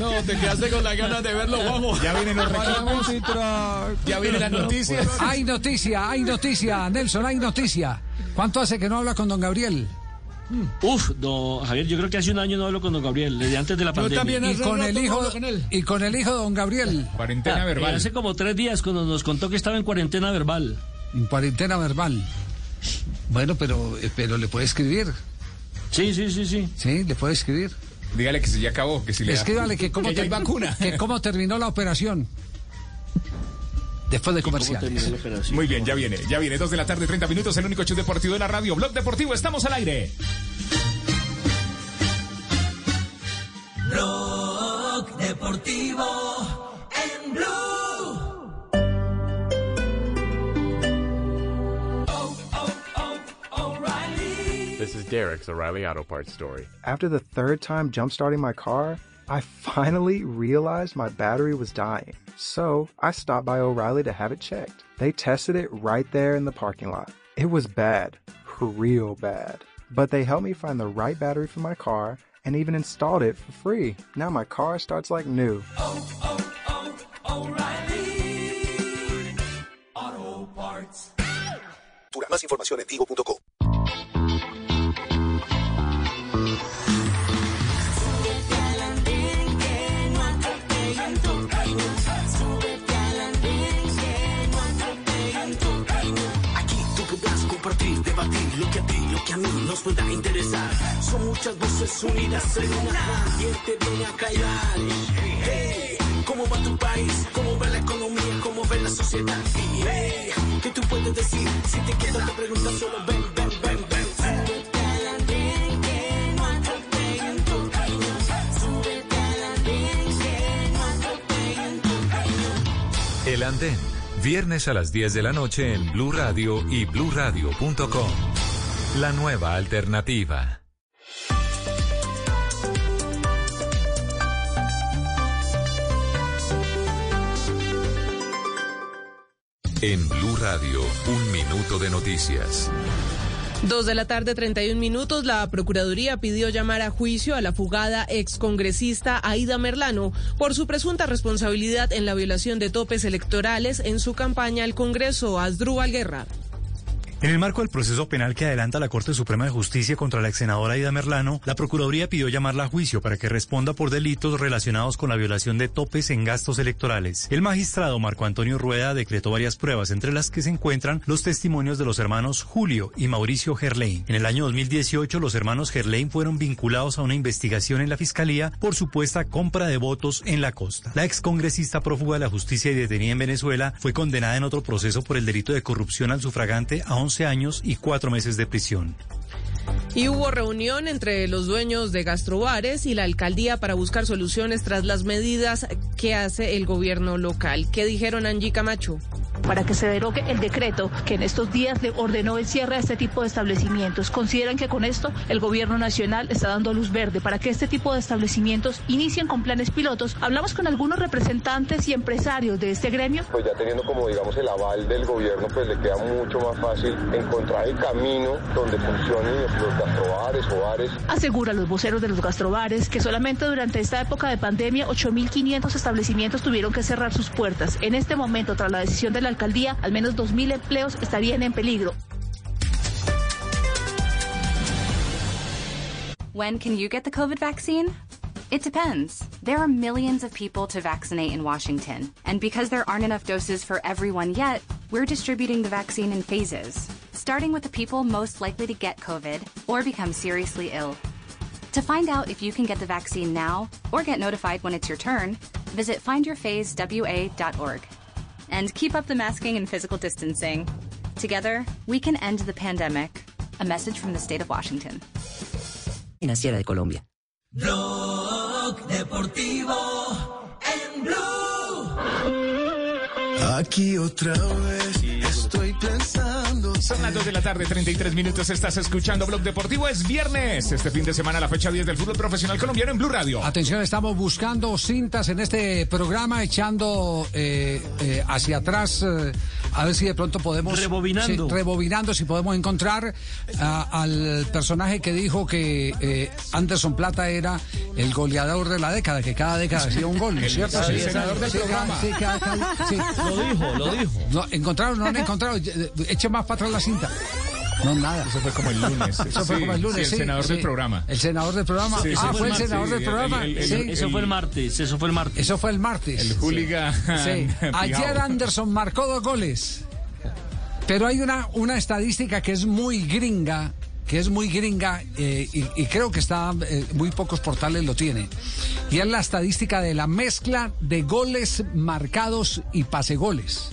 No, te quedaste con las ganas de verlo, vamos. Ya vienen los reclamos. Ya vienen las noticias. Hay noticia, hay noticia, Nelson, hay noticia. ¿Cuánto hace que no habla con don Gabriel? Uf, don Javier, yo creo que hace un año no hablo con don Gabriel, desde antes de la pandemia. y con el hijo y con el hijo de don Gabriel. Cuarentena Ah, verbal. eh, hace como tres días cuando nos contó que estaba en cuarentena verbal. En cuarentena verbal. Bueno, pero, eh, pero le puede escribir. Sí, sí, sí, sí. Sí, le puede escribir. Dígale que si ya acabó, que si le da- Escríbale que cómo, que ter- vacuna. que cómo terminó la operación. Después de comerciales. Muy bien, ya viene, ya viene. Dos de la tarde, 30 minutos, el único show deportivo de la radio. Blog Deportivo, estamos al aire. Blog Deportivo en Blue. This is Derek's O'Reilly Auto Parts story. After the third time jump starting my car, I finally realized my battery was dying. So I stopped by O'Reilly to have it checked. They tested it right there in the parking lot. It was bad, real bad. But they helped me find the right battery for my car and even installed it for free. Now my car starts like new. Oh, oh, oh, O'Reilly Auto Parts. Más información en tigo.com. lo que a ti, lo que a mí nos pueda interesar. Son muchas voces unidas en una. ¿Quién te viene a callar? Hey, ¿cómo va tu país? ¿Cómo va la economía? ¿Cómo ve la sociedad? ¿qué tú puedes decir? Si te quedas te preguntas solo ven, ven, ven, ven. Camino. El Andén, viernes a las 10 de la noche en Blue Radio y bluradio.com. La nueva alternativa. En Blue Radio, un minuto de noticias. Dos de la tarde, 31 minutos, la Procuraduría pidió llamar a juicio a la fugada excongresista Aida Merlano por su presunta responsabilidad en la violación de topes electorales en su campaña al Congreso. Asdrúbal Guerra. En el marco del proceso penal que adelanta la Corte Suprema de Justicia contra la ex senadora Aida Merlano, la Procuraduría pidió llamarla a juicio para que responda por delitos relacionados con la violación de topes en gastos electorales. El magistrado Marco Antonio Rueda decretó varias pruebas, entre las que se encuentran los testimonios de los hermanos Julio y Mauricio Gerlain. En el año 2018, los hermanos Gerlain fueron vinculados a una investigación en la Fiscalía por supuesta compra de votos en la costa. La excongresista prófuga de la justicia y detenida en Venezuela fue condenada en otro proceso por el delito de corrupción al sufragante a 11 años y 4 meses de prisión. Y hubo reunión entre los dueños de gastrobares y la alcaldía para buscar soluciones tras las medidas que hace el gobierno local. ¿Qué dijeron Angie Camacho? para que se derogue el decreto que en estos días le ordenó el cierre a este tipo de establecimientos. Consideran que con esto el gobierno nacional está dando luz verde para que este tipo de establecimientos inicien con planes pilotos. Hablamos con algunos representantes y empresarios de este gremio. Pues ya teniendo como digamos el aval del gobierno, pues le queda mucho más fácil encontrar el camino donde funcionen los gastrobares o bares. Aseguran los voceros de los gastrobares que solamente durante esta época de pandemia 8.500 establecimientos tuvieron que cerrar sus puertas. En este momento, tras la decisión de la alcaldía, al menos 2.000 empleos estarían en peligro. When can you get the COVID vaccine? It depends. There are millions of people to vaccinate in Washington, and because there aren't enough doses for everyone yet, we're distributing the vaccine in phases, starting with the people most likely to get COVID or become seriously ill. To find out if you can get the vaccine now or get notified when it's your turn, visit findyourphasewa.org. And keep up the masking and physical distancing. Together, we can end the pandemic. A message from the state of Washington. Financiera de Colombia. Blog Deportivo en Blue. Aquí otra vez estoy pensando. Son las 2 de la tarde, 33 minutos. Estás escuchando Blog Deportivo. Es viernes. Este fin de semana, la fecha 10 del fútbol profesional colombiano en Blue Radio. Atención, estamos buscando cintas en este programa, echando eh, eh, hacia atrás, eh, a ver si de pronto podemos... Rebobinando. Sí, rebobinando, si podemos encontrar ah, al personaje que dijo que eh, Anderson Plata era el goleador de la década, que cada década hacía un gol, ¿no es El- ¿cierto? el senador del sí, programa. sí, cada- cada- sí. Lo dijo, lo dijo. No, ¿Encontraron? ¿No han encontrado? Eche más para atrás la cinta. No, nada. Eso fue como el lunes. Eso fue Sí, como el lunes, sí, el sí, senador del programa. El senador del programa. Sí, ah, fue el senador sí, del el- programa. el- el- sí. Eso fue el martes, eso fue el martes. Eso fue el martes. El hooligan Sí. Ayer. Anderson marcó dos goles. Pero hay una, una estadística que es muy gringa, que es muy gringa eh, y, y creo que está, eh, muy pocos portales lo tienen. Y es la estadística de la mezcla de goles marcados y pasegoles.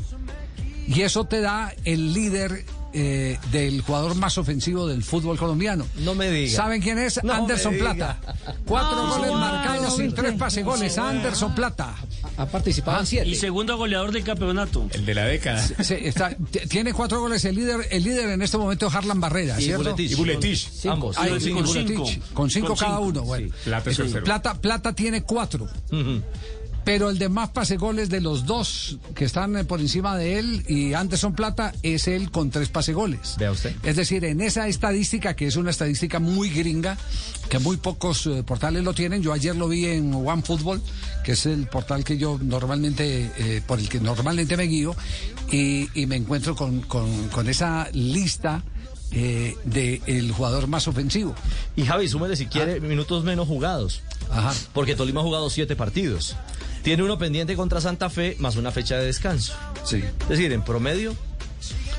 Y eso te da el líder eh, del jugador más ofensivo del fútbol colombiano. No me diga. ¿Saben quién es? No Anderson. Plata. Cuatro No, goles no, marcados no, y no, tres no, pase goles. no, Anderson Plata. Ha participado en siete. Y segundo goleador del campeonato. El de la década. Sí, está- tiene cuatro goles el líder, el líder en este momento es Harlan Barrera, Y ¿cierto? Buletich. Y Buletich. Ambos. Ah, Con y cinco. Con cinco Con cada uno. Bueno, Plata es tercero. Plata, Plata tiene cuatro. Pero el de más pase goles de los dos que están eh, por encima de él y Anderson Plata es él con tres pase goles. Vea usted. Es decir, en esa estadística, que es una estadística muy gringa, que muy pocos eh, portales lo tienen, yo ayer lo vi en OneFootball, que es el portal que yo normalmente, eh, por el que normalmente me guío, y, y me encuentro con, con- con esa lista eh, del jugador más ofensivo. Y Javi, súmele si quiere minutos menos jugados. Ajá. Porque Tolima ha jugado siete partidos. Tiene uno pendiente contra Santa Fe más una fecha de descanso. Sí. Es decir, en promedio.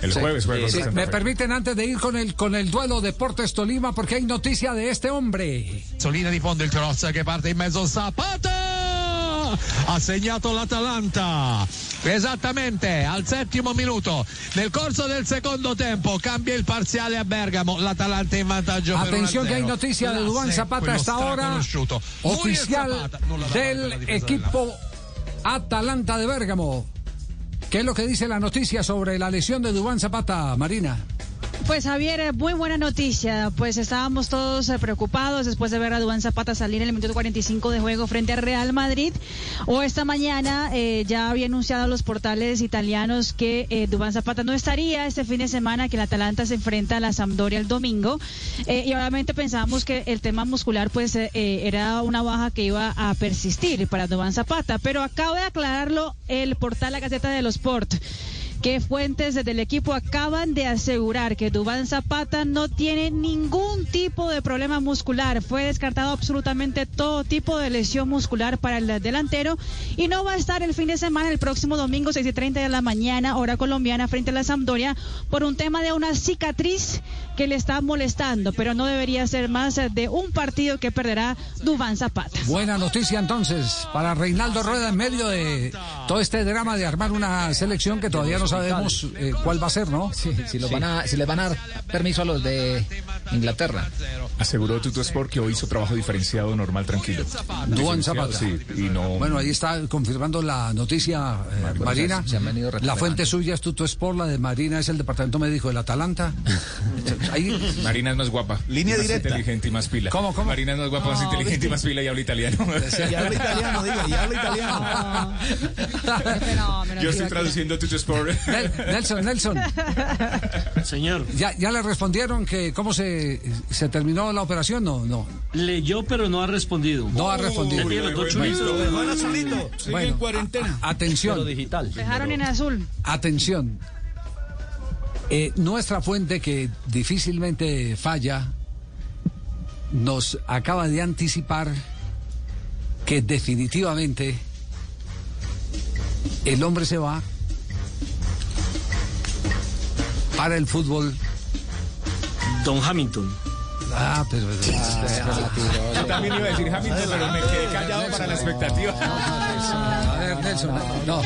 El Sí. jueves juega Sí, me permiten antes de ir con el con el duelo Deportes Tolima porque hay noticia de este hombre. Solina di fondo il cross che parte in mezzo Zapata ha segnato l'Atalanta esattamente al settimo minuto nel corso del secondo tempo cambia il parziale a Bergamo l'Atalanta in vantaggio Atención que hay 1-0. noticia de L'asse, Duván Zapata hasta ahora oficial del equipo Atalanta de Bérgamo. ¿Qué es lo que dice la noticia sobre la lesión de Dubán Zapata, Marina? Pues Javier, eh, muy buena noticia. Pues estábamos todos eh, preocupados después de ver a Duván Zapata salir en el minuto 45 de juego frente a Real Madrid. O esta mañana eh, ya había anunciado a los portales italianos que eh, Zapata no estaría este fin de semana, que el Atalanta se enfrenta a la Sampdoria el domingo. Y obviamente pensábamos que el tema muscular pues era una baja que iba a persistir para Duván Zapata. Pero acaba de aclararlo el portal La Gaceta de los Sport que fuentes del equipo acaban de asegurar que Dubán Zapata no tiene ningún tipo de problema muscular. Fue descartado absolutamente todo tipo de lesión muscular para el delantero y no va a estar el fin de semana, el próximo domingo, 6 y 30 de la mañana, hora colombiana, frente a la Sampdoria, por un tema de una cicatriz que le está molestando, pero no debería ser más de un partido que perderá Dubán Zapata. Buena noticia entonces para Reinaldo Rueda en medio de todo este drama de armar una selección que todavía no sabemos eh, cuál va a ser, ¿no? Sí, si, los van a, si les van a dar permiso a los de Inglaterra. Aseguró Tuto Sport que hoy hizo trabajo diferenciado, normal, tranquilo. Duván Diferenciado, Zapata. Sí, y no... Bueno, ahí está confirmando la noticia, eh, bueno, Marina. se- se han venido la fuente suya es Tuto Sport, la de Marina es el departamento médico del Atalanta. Ahí- Marina es más guapa. Línea más directa. inteligente y más pila. ¿Cómo, cómo? Marina es más guapa, más No, inteligente ¿viste? y más pila y habla italiano. Y habla italiano, diga, y habla italiano. Yo estoy traduciendo Tuto Sport. Nel- Nelson, Nelson. Señor. ¿Ya, ¿Ya le respondieron que cómo se, se terminó la operación? No, no. Leyó, pero no ha respondido. No ha respondido. Bueno, a- atención. digital. Dejaron en azul. Atención. Eh, nuestra fuente que difícilmente falla nos acaba de anticipar que definitivamente el hombre se va para el fútbol. Don Hamilton. Ah, pero... Yo también iba a decir Hamilton, pero me quedé callado para la expectativa. A ver, Nelson, no.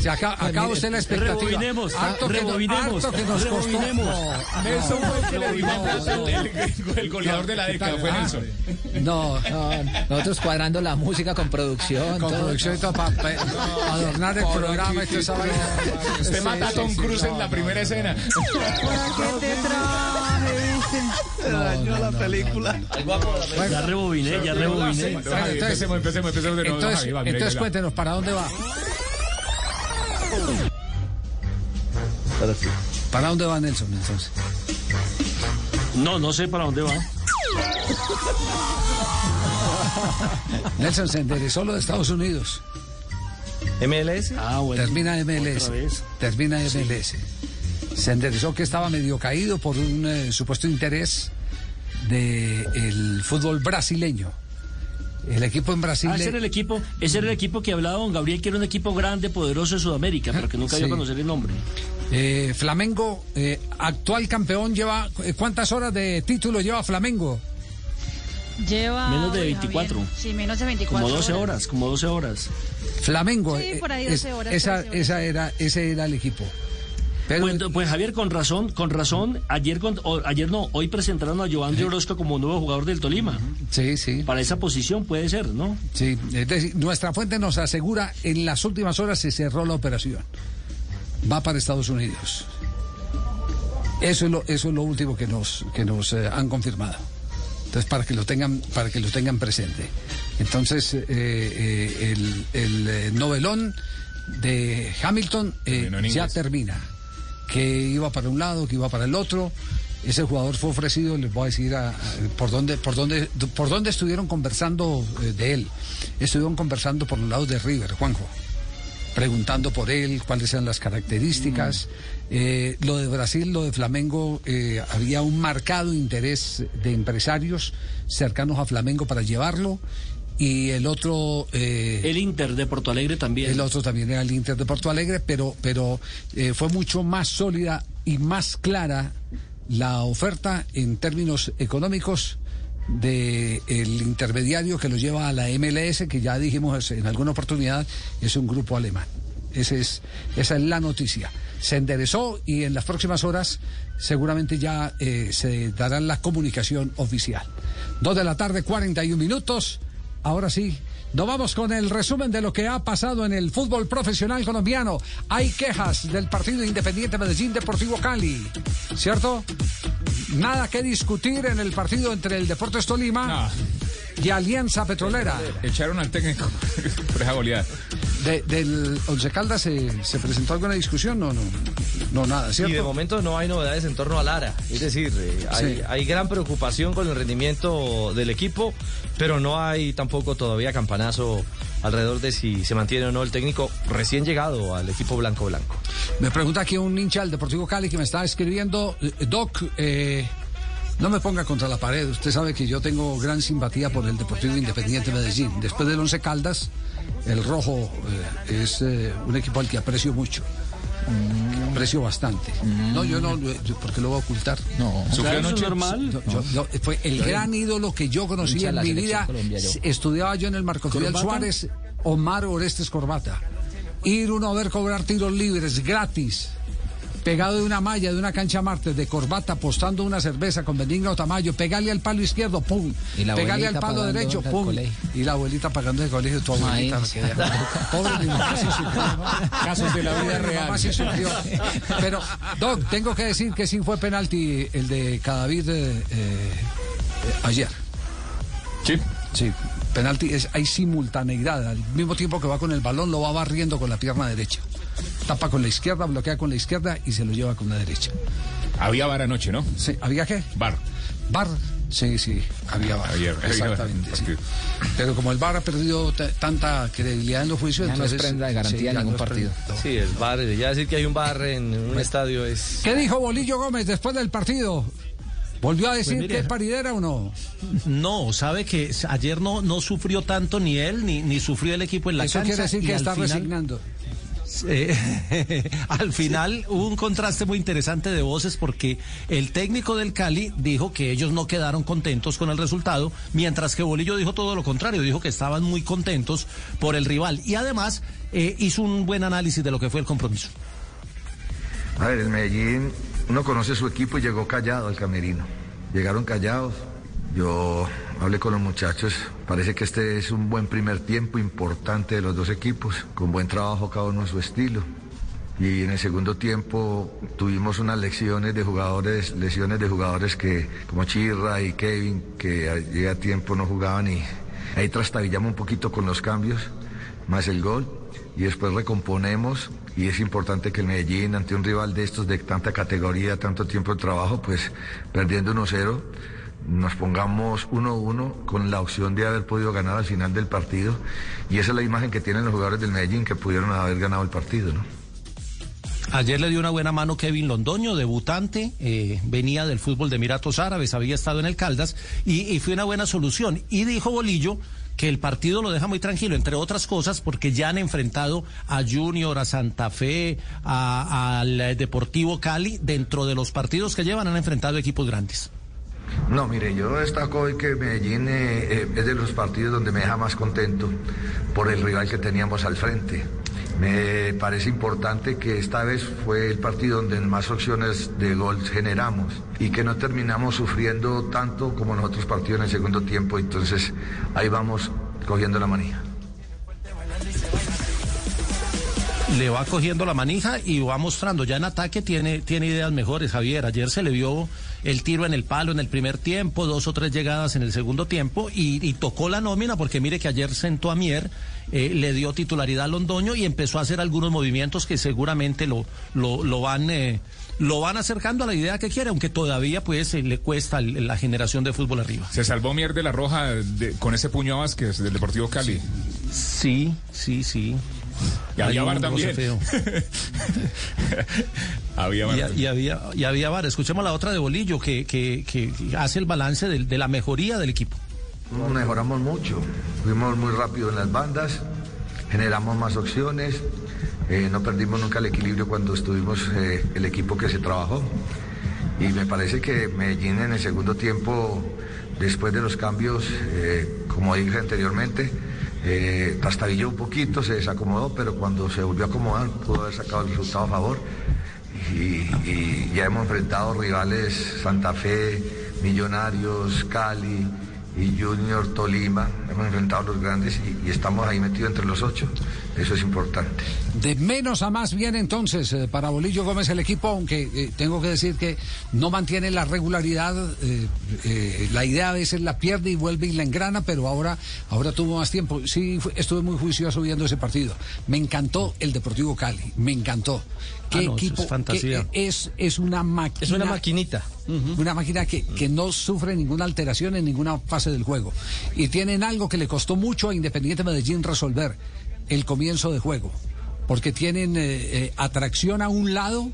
Se acaba, acaba usted la expectativa. Rebobinemos, Harto que, no- rebobinemos, harto que nos costó. rebobinemos. Nelson fue el que le Plata, el, goleador de la década, fue Nelson. No. Nosotros cuadrando la música con producción. Con todo. producción y todo para adornar el programa. Usted Sí, mata a Tom sí, Cruise no, en la no. primera escena. Dañó la película. Ya rebobiné, ya rebobiné. Entonces, Empecemos, empecemos, empecemos de nuevo. entonces, Javi, va, mira, entonces cuéntenos, ¿para dónde va? ¿Para dónde va Nelson entonces? No, no sé para dónde va. Nelson se enderezó lo de Estados Unidos. MLS. Ah, bueno. Termina MLS. Termina MLS. Se enderezó que estaba medio caído por un eh, supuesto interés del fútbol brasileño. El equipo en Brasil. Ah, ese era el equipo, ese era el equipo que hablaba don Gabriel, que era un equipo grande, poderoso de Sudamérica, pero que nunca dio Sí. a conocer el nombre. Eh, Flamengo, eh, actual campeón, lleva. eh, ¿Cuántas horas de título lleva Flamengo? Lleva. Menos de uy, 24. Javier, Sí, menos de 24. Como 12 horas, como 12 horas. Flamengo. Sí, por ahí es- 12 horas, esa, 13 horas. esa era, ese era el equipo. Pues, pues, Javier, con razón, con razón, ayer con, o, ayer no, hoy presentaron a Giovanni Orozco como nuevo jugador del Tolima. Sí, sí. Para esa posición puede ser, ¿no? Sí, es decir, nuestra fuente nos asegura en las últimas horas se cerró la operación. Va para Estados Unidos. Eso es lo, eso es lo último que nos, que nos eh, han confirmado. Entonces, para que lo tengan, para que lo tengan presente. Entonces, eh, eh, el, el novelón de Hamilton eh, ya termina. Que iba para un lado, que iba para el otro. Ese jugador fue ofrecido, les voy a decir a- a- por dónde, por dónde, por dónde estuvieron conversando eh, de él. Estuvieron conversando por los lados de River, Juanjo preguntando por él, cuáles eran las características. Eh, lo de Brasil, lo de Flamengo, eh, había un marcado interés de empresarios cercanos a Flamengo para llevarlo. Y el otro... eh, El Inter de Porto Alegre también. el otro también era el Inter de Porto Alegre, pero, pero eh, fue mucho más sólida y más clara la oferta en términos económicos de el intermediario que lo lleva a la MLS, que ya dijimos en alguna oportunidad, es un grupo alemán. Ese es, esa es la noticia. Se enderezó y en las próximas horas seguramente ya eh, se dará la comunicación oficial. Dos de la tarde, 41 minutos. Ahora sí, nos vamos con el resumen de lo que ha pasado en el fútbol profesional colombiano. Hay quejas del partido Independiente Medellín Deportivo Cali, ¿cierto? Nada que discutir en el partido entre el Deportes Tolima y Alianza Petrolera. Echaron al técnico por esa goleada. De- ¿Del Once Caldas se, se presentó alguna discusión? No, no, no nada, ¿cierto? Y de momento no hay novedades en torno a Lara. Es decir, eh, hay, Sí. hay gran preocupación con el rendimiento del equipo, pero no hay tampoco todavía campanazo alrededor de si se mantiene o no el técnico recién llegado al equipo blanco blanco. Me pregunta aquí un hincha del Deportivo Cali que me está escribiendo, eh, Doc, eh, no me ponga contra la pared. Usted sabe que yo tengo gran simpatía por el Deportivo Independiente Medellín. Después del Once Caldas, el rojo eh, es eh, un equipo al que aprecio mucho. Aprecio bastante. No, yo no, yo- porque lo voy a ocultar. No, Claro, es normal. Yo- yo- fue el gran ídolo que yo conocí en mi vida. Colombia, yo. Estudiaba yo en el Marco Fidel. Suárez, Omar Orestes Corbata. Ir uno a ver cobrar tiros libres gratis. Pegado de una malla de una cancha Marte de corbata, apostando una cerveza con Benigno Tamayo, pegarle al palo izquierdo, pum. Y la Pegarle al abuelita palo pagando derecho, el pum. colegio. Y la abuelita pagando el colegio, tu abuelita. Pobre mi mamá sí sufrió, ¿no? Casos de la vida Pobre mi real. mamá sí sufrió. Pero, Doc, tengo que decir que sí fue penalti el de Cadavid eh, eh, ayer. Sí. Sí, penalti, es, hay simultaneidad. Al mismo tiempo que va con el balón, lo va barriendo con la pierna derecha. Tapa con la izquierda, bloquea con la izquierda y se lo lleva con la derecha. Había bar anoche, ¿no? Sí, ¿Había qué? Bar. Bar. Sí, sí, había bar. Había- había Exactamente. bar, sí. partido. Pero como el bar ha perdido tanta credibilidad en los juicios, Ya no es prenda de garantía sí, en ningún partido. prenda. Sí, el bar, ya decir que hay un bar en un estadio es... ¿Qué dijo Bolillo Gómez después del partido? ¿Volvió a decir Pues mire, que es paridera o no? No, sabe que ayer no, no sufrió tanto ni él ni, ni sufrió el equipo en la Eso cancha. quiere decir que al está final- resignando. Eh, al final hubo un contraste muy interesante de voces porque el técnico del Cali dijo que ellos no quedaron contentos con el resultado, mientras que Bolillo dijo todo lo contrario, dijo que estaban muy contentos por el rival y además eh, hizo un buen análisis de lo que fue el compromiso. A ver, el Medellín, uno conoce su equipo y llegó callado al camerino. Llegaron callados. Yo hablé con los muchachos. Parece que este es un buen primer tiempo importante de los dos equipos, con buen trabajo cada uno a su estilo. Y en el segundo tiempo tuvimos unas lecciones de jugadores, lesiones de jugadores que, como Chirra y Kevin, que llega tiempo no jugaban y ahí trastabillamos un poquito con los cambios, más el gol, y después recomponemos. Y es importante que el Medellín, ante un rival de estos de tanta categoría, tanto tiempo de trabajo, pues perdiendo 1-0, nos pongamos 1-1 con la opción de haber podido ganar al final del partido. Y esa es la imagen que tienen los jugadores del Medellín, que pudieron haber ganado el partido, ¿no? Ayer le dio una buena mano Kevin Londoño, debutante, eh, venía del fútbol de Emiratos Árabes, había estado en el Caldas y, y fue una buena solución. Y dijo Bolillo que el partido lo deja muy tranquilo, entre otras cosas, porque ya han enfrentado a Junior, a Santa Fe, al Deportivo Cali, dentro de los partidos que llevan han enfrentado equipos grandes. No, mire, yo destaco hoy que Medellín eh, eh, es de los partidos donde me deja más contento por el rival que teníamos al frente. Me parece importante que esta vez fue el partido donde más opciones de gol generamos y que no terminamos sufriendo tanto como en los otros partidos en el segundo tiempo. Entonces ahí vamos cogiendo la manija. Le va cogiendo la manija y va mostrando. Ya en ataque tiene, tiene ideas mejores, Javier. Ayer se le vio el tiro en el palo en el primer tiempo, dos o tres llegadas en el segundo tiempo y, y tocó la nómina porque mire que ayer sentó a Mier, eh, le dio titularidad a Londoño y empezó a hacer algunos movimientos que seguramente lo, lo, lo van... Eh, lo van acercando a la idea que quiere, aunque todavía pues eh, le cuesta la generación de fútbol arriba. Se salvó Mier de la Roja de- con ese puño a Vázquez del Deportivo Cali. Sí, sí, sí. Y había roce también. feo. había VAR Y, también. y había, y había VAR. Escuchemos la otra de Bolillo que, que, que hace el balance de, la mejoría del equipo. Mejoramos mucho, fuimos muy rápido en las bandas, generamos más opciones, eh, no perdimos nunca el equilibrio cuando estuvimos eh, el equipo que se trabajó. Y me parece que Medellín en el segundo tiempo, después de los cambios, eh, como dije anteriormente, eh, trastabilló un poquito, se desacomodó, pero cuando se volvió a acomodar pudo haber sacado el resultado a favor. Y, ya hemos enfrentado rivales Santa Fe, Millonarios, Cali y Junior Tolima. Hemos enfrentado a los grandes y, y estamos ahí metidos entre los ocho. Eso es importante. De menos a más bien entonces eh, para Bolillo Gómez el equipo, aunque eh, tengo que decir que no mantiene la regularidad, eh, eh, la idea a veces la pierde y vuelve y la engrana, pero ahora, ahora tuvo más tiempo. Sí, estuve muy juicioso viendo ese partido. Me encantó el Deportivo Cali, me encantó. ¿Qué Ah, no, eso equipo? es fantasía. qué- es, es una máquina. Es una maquinita. Una máquina que, que no sufre ninguna alteración en ninguna fase del juego. Y tienen algo que le costó mucho a Independiente Medellín resolver, el comienzo de juego. Porque tienen eh, eh, atracción a un lado,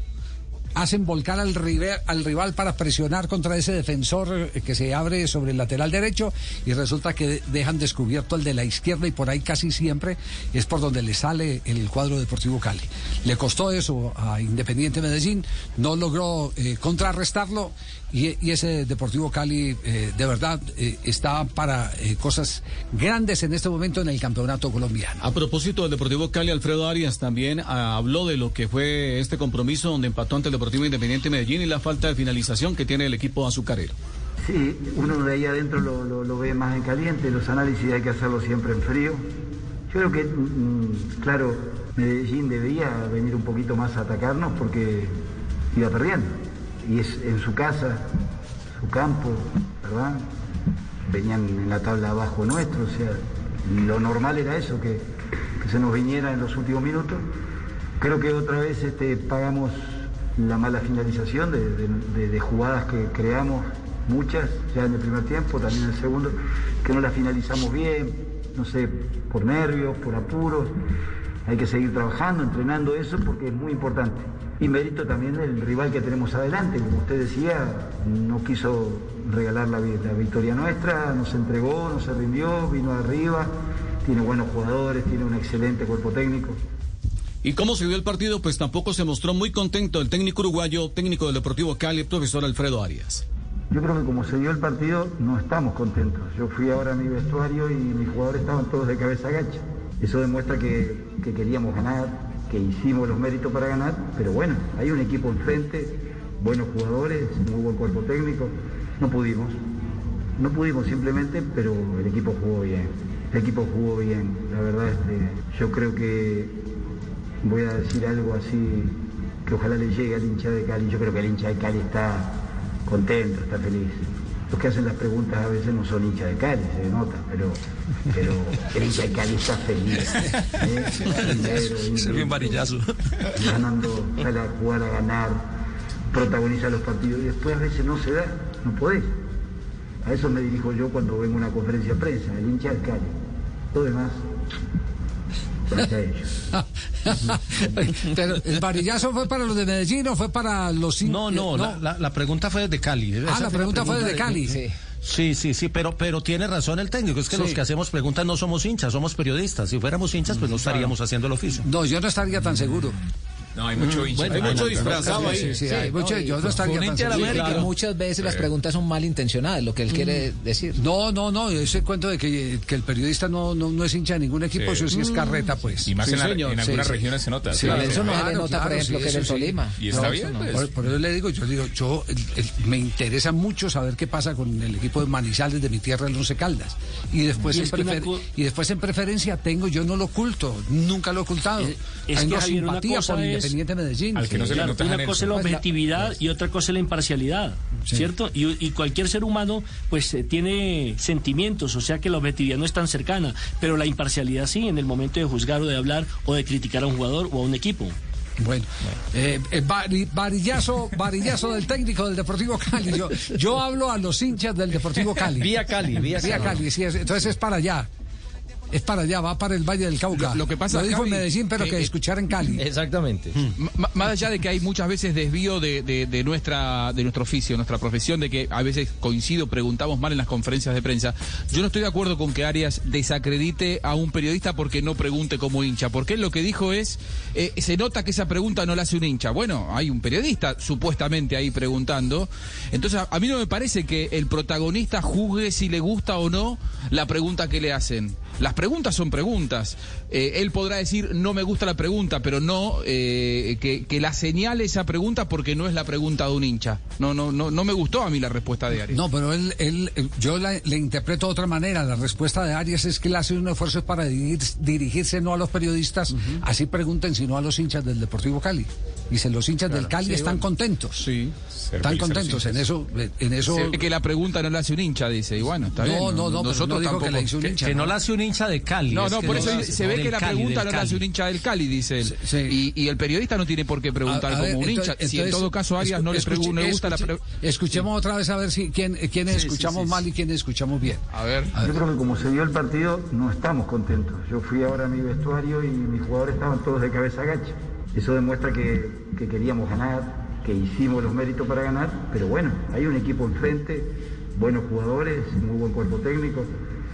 hacen volcar al, rive- al rival para presionar contra ese defensor eh, que se abre sobre el lateral derecho y resulta que dejan descubierto el de la izquierda y por ahí casi siempre es por donde le sale el cuadro Deportivo Cali. Le costó eso a Independiente Medellín, no logró contrarrestarlo y, y ese Deportivo Cali eh, de verdad eh, está para eh, cosas grandes en este momento en el campeonato colombiano. A propósito del Deportivo Cali, Alfredo Arias también ah, habló de lo que fue este compromiso donde empató ante el Deportivo Independiente Medellín y la falta de finalización que tiene el equipo azucarero. Sí, uno de ahí adentro lo, lo- lo ve más en caliente, los análisis hay que hacerlo siempre en frío. Yo creo que, mm, claro, Medellín debería venir un poquito más a atacarnos porque iba perdiendo. Y es en su casa, su campo, ¿verdad? Venían en la tabla abajo nuestro, o sea, lo normal era eso, que, se nos viniera en los últimos minutos. Creo que otra vez este, pagamos la mala finalización de- de jugadas que creamos, muchas, ya en el primer tiempo, también en el segundo, que no las finalizamos bien, no sé, por nervios, por apuros. Hay que seguir trabajando, entrenando eso porque es muy importante. Y mérito también del rival que tenemos adelante, como usted decía, no quiso regalar la, la victoria nuestra, nos entregó, no se rindió, vino arriba, tiene buenos jugadores, tiene un excelente cuerpo técnico. ¿Y cómo se dio el partido? Pues tampoco se mostró muy contento el técnico uruguayo, técnico del Deportivo Cali, profesor Alfredo Arias. Yo creo que como se dio el partido, no estamos contentos. Yo fui ahora a mi vestuario y mis jugadores estaban todos de cabeza gacha. Eso demuestra que, que queríamos ganar, que hicimos los méritos para ganar, pero bueno, hay un equipo enfrente, buenos jugadores, muy buen cuerpo técnico. No pudimos. No pudimos simplemente, pero el equipo jugó bien. El equipo jugó bien. La verdad, este, yo creo que voy a decir algo así que ojalá le llegue al hincha de Cali. Yo creo que el hincha de Cali está contento, está feliz. Los que hacen las preguntas a veces no son hinchas de Cali, se nota, pero, pero el hincha de Cali está feliz. ¿eh? Primero, Se ve un varillazo. ganando, sale a jugar a ganar, protagoniza los partidos y después a veces no se da, no podés. A eso me dirijo yo cuando vengo a una conferencia de prensa, el hincha de Cali. Todo demás. Pero el varillazo fue para los de Medellín o fue para los No, no, La, la- la pregunta fue desde Cali. Ah, la fue pregunta fue desde Cali. Sí. Sí, sí, sí, pero, pero tiene razón el técnico. Es que Sí. los que hacemos preguntas no somos hinchas, somos periodistas. Si fuéramos hinchas, pues no estaríamos haciendo el oficio. No, yo no estaría tan seguro. No, hay mucho hincha. Hay mucho disfrazado ahí. Sí, hay mucho- yo no Claro. muchas veces las preguntas son malintencionadas, lo que él quiere decir. No, no, no, ese cuento de que, que el periodista no, no, no es hincha de ningún equipo, Sí. eso sí es Mm. carreta, pues. Y más Sí, en la- en algunas sí. regiones se nota. Sí, Claro. eso no se claro, denota, por ejemplo, sí, que en el. Tolima. Y está bien, pues. Por, por eso le digo, yo digo, yo el- el- me interesa mucho saber qué pasa con el equipo de Manizales de mi tierra, el Once Caldas. Y después, Y en prefer- y después en preferencia tengo, yo no lo oculto, nunca lo he ocultado. Es- es Tengo que, Javier, una simpatía cosa por es- Independiente Medellín. Al que no se le Claro, a una Nelson. cosa es la Pues la- objetividad y otra cosa es la imparcialidad, ¿cierto? Y, y cualquier ser humano pues eh, tiene sentimientos, o sea que la objetividad no es tan cercana, pero la imparcialidad sí en el momento de juzgar o de hablar o de criticar a un jugador o a un equipo. Bueno, eh, eh, vari- varillazo, varillazo del técnico del Deportivo Cali. Yo, yo hablo a los hinchas del Deportivo Cali. Vía Cali, vía Cali. Cali, sí, es- entonces es para allá. Es para allá, va para el Valle del Cauca. Lo- lo que pasa, Lo dijo en Medellín, pero que- que escuchar en Cali. Exactamente. M- Más allá de que hay muchas veces desvío de, de- de nuestra de nuestro oficio, nuestra profesión, de que a veces coincido, preguntamos mal en las conferencias de prensa. Yo no estoy de acuerdo con que Arias desacredite a un periodista porque no pregunte como hincha, porque él lo que dijo es, eh, se nota que esa pregunta no la hace un hincha. Bueno, hay un periodista supuestamente ahí preguntando. Entonces, a, a mí no me parece que el protagonista juzgue si le gusta o no la pregunta que le hacen. Las preguntas son preguntas. Eh, él podrá decir, no me gusta la pregunta, pero no eh, que, que la señale esa pregunta porque no es la pregunta de un hincha. No, no, no, no me gustó a mí la respuesta de Arias. No, pero él, él eh, yo la- le interpreto de otra manera. La respuesta de Arias es que él hace un esfuerzo para dirigir- dirigirse no a los periodistas, así pregunten, sino a los hinchas del Deportivo Cali. Dice, los hinchas del Cali Sí, están bueno. contentos. Sí. Están contentos en eso. En eso Se ve que la pregunta no la hace un hincha, dice. Y bueno, está No, bien. no, no, nosotros no dijo que tampoco. la hizo un hincha, que no ¿no? la hace un hincha de Cali. No, es no, que por no eso se ve que la Cali, pregunta no la hace un hincha del Cali, dice él. Sí. Y, y el periodista no tiene por qué preguntar A- a como ver, un hincha. entonces- si en todo caso Arias no le, escuche- pregun- le gusta escuche- la pregunta. Escuchemos otra vez a ver si quién, sí, escuchamos sí, mal y quiénes escuchamos bien. A ver. Yo creo que como se dio el partido, no estamos contentos. Yo fui ahora a mi vestuario y mis jugadores estaban todos de cabeza gacha. Eso demuestra que, que queríamos ganar, que hicimos los méritos para ganar, pero bueno, hay un equipo enfrente, buenos jugadores, muy buen cuerpo técnico.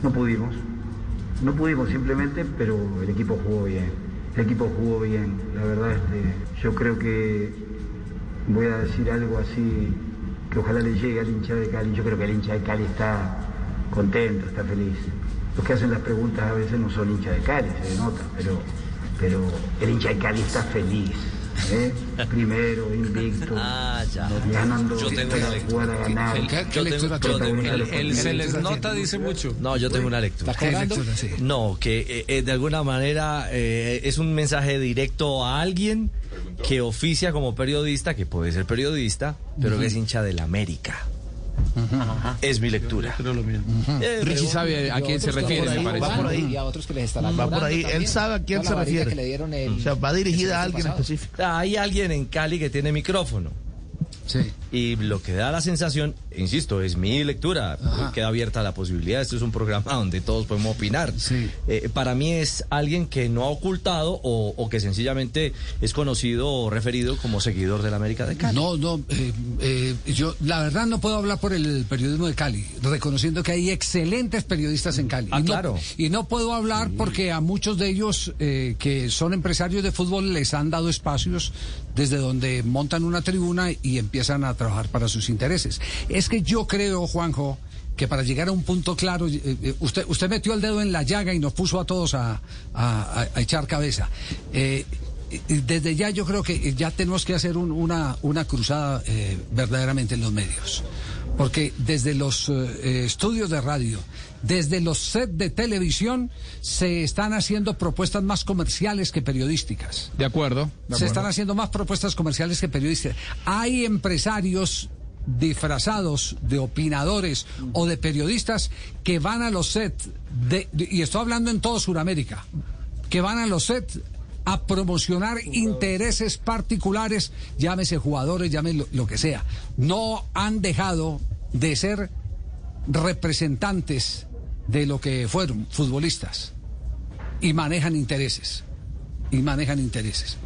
No pudimos. No pudimos simplemente, pero el equipo jugó bien. El equipo jugó bien. La verdad, este, yo creo que voy a decir algo así que ojalá le llegue al hincha de Cali. Yo creo que el hincha de Cali está contento, está feliz. Los que hacen las preguntas a veces no son hinchas de Cali, se nota, pero, pero el hincha de Cali está feliz. ¿Eh? Primero, invicto, Ah, ya. ganando, Yo tengo una lectura. jugar a ganar. El- ¿Qué- qué yo lectura yo tengo El, el se les nota dice mucho. No, yo tengo una lectura. No, que eh, eh, de alguna manera eh, es un mensaje directo a alguien que oficia como periodista, que puede ser periodista, pero que es hincha del América. Es mi lectura. Eh, Richie pero- sabe a quién se refiere, por me ahí parece. van Y a otros que les estarán Va por ahí, él sabe a quién se refiere. que le dieron el- O sea, va dirigida a alguien pasado. específico. Hay alguien en Cali que tiene micrófono. Sí. Y lo que da la sensación, insisto, es mi lectura, queda abierta la posibilidad, esto es un programa donde todos podemos opinar. Sí. Eh, para mí es alguien que no ha ocultado o, o que sencillamente es conocido o referido como seguidor del América de Cali. No, no, eh, eh, yo la verdad no puedo hablar por el periodismo de Cali, reconociendo que hay excelentes periodistas en Cali. Ah, y, no, claro. y no puedo hablar porque a muchos de ellos eh, que son empresarios de fútbol les han dado espacios desde donde montan una tribuna y empiezan a trabajar para sus intereses. Es que yo creo, Juanjo, que para llegar a un punto claro, eh, eh, usted, usted metió el dedo en la llaga y nos puso a todos a, a- a- a echar cabeza. Eh, desde ya yo creo que ya tenemos que hacer un- una, una cruzada eh, verdaderamente en los medios. Porque desde los estudios de radio, desde los sets de televisión, se están haciendo propuestas más comerciales que periodísticas. De acuerdo. de Se están haciendo más propuestas comerciales que periodistas. Hay empresarios disfrazados de opinadores o de periodistas que van a los sets, de, de- y estoy hablando en toda Sudamérica, que van a los sets a promocionar intereses particulares, llámese jugadores, llámese lo, lo que sea. No han dejado de ser representantes de lo que fueron futbolistas y manejan intereses y manejan intereses.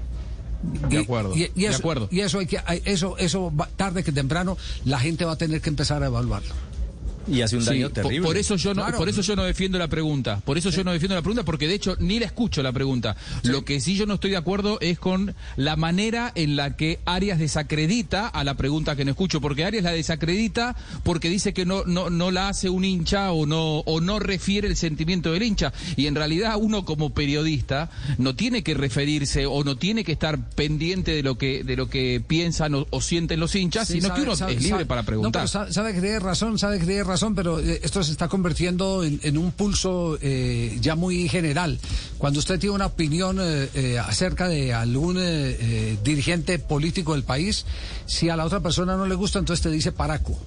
De acuerdo, y, y de eso, acuerdo. Y eso hay que, eso, eso va- tarde que temprano la gente va a tener que empezar a evaluarlo. Y hace un Sí, daño terrible. Por eso yo no, Claro. por eso yo no defiendo la pregunta. Por eso yo no defiendo la pregunta, porque de hecho ni la escucho la pregunta. Lo que sí yo no estoy de acuerdo es con la manera en la que Arias desacredita a la pregunta que no escucho, porque Arias la desacredita porque dice que no, no, no la hace un hincha o no, o no refiere el sentimiento del hincha. Y en realidad uno como periodista no tiene que referirse o no tiene que estar pendiente de lo que, de lo que piensan o, o sienten los hinchas, Sí, sino sabe- que uno sabe- es libre sabe- para No, preguntar. pero sa- sabe que tiene razón, sabe que tiene razón, pero eh, esto se está convirtiendo en, en un pulso eh, ya muy general. Cuando usted tiene una opinión eh, eh, acerca de algún dirigente político del país, si a la otra persona no le gusta, entonces te dice paraco.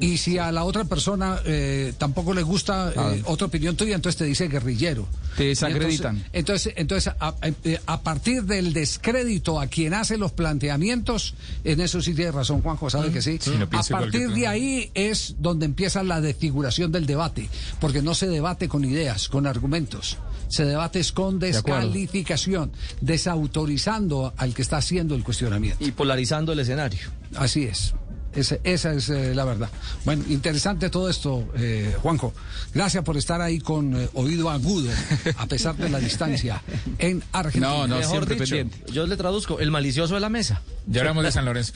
Y si a la otra persona eh, tampoco le gusta eh, otra opinión tuya, entonces te dice guerrillero. Te desacreditan. Entonces, entonces, entonces, a, eh, a partir del descrédito a quien hace los planteamientos, en eso sí tiene razón Juanjo, sabe que sí. Sí, no a partir de ahí es donde empieza la desfiguración del debate, porque no se debate con ideas, con argumentos. Se debate es con descalificación, desautorizando al que está haciendo el cuestionamiento. Y polarizando el escenario. Así es. Ese- esa es eh, la verdad. Bueno, interesante todo esto, eh, Juanjo. Gracias por estar ahí con eh, oído agudo, a pesar de la distancia, en Argentina. Mejor dicho, Yo le traduzco, el malicioso de la mesa. Ya hablamos de San Lorenzo.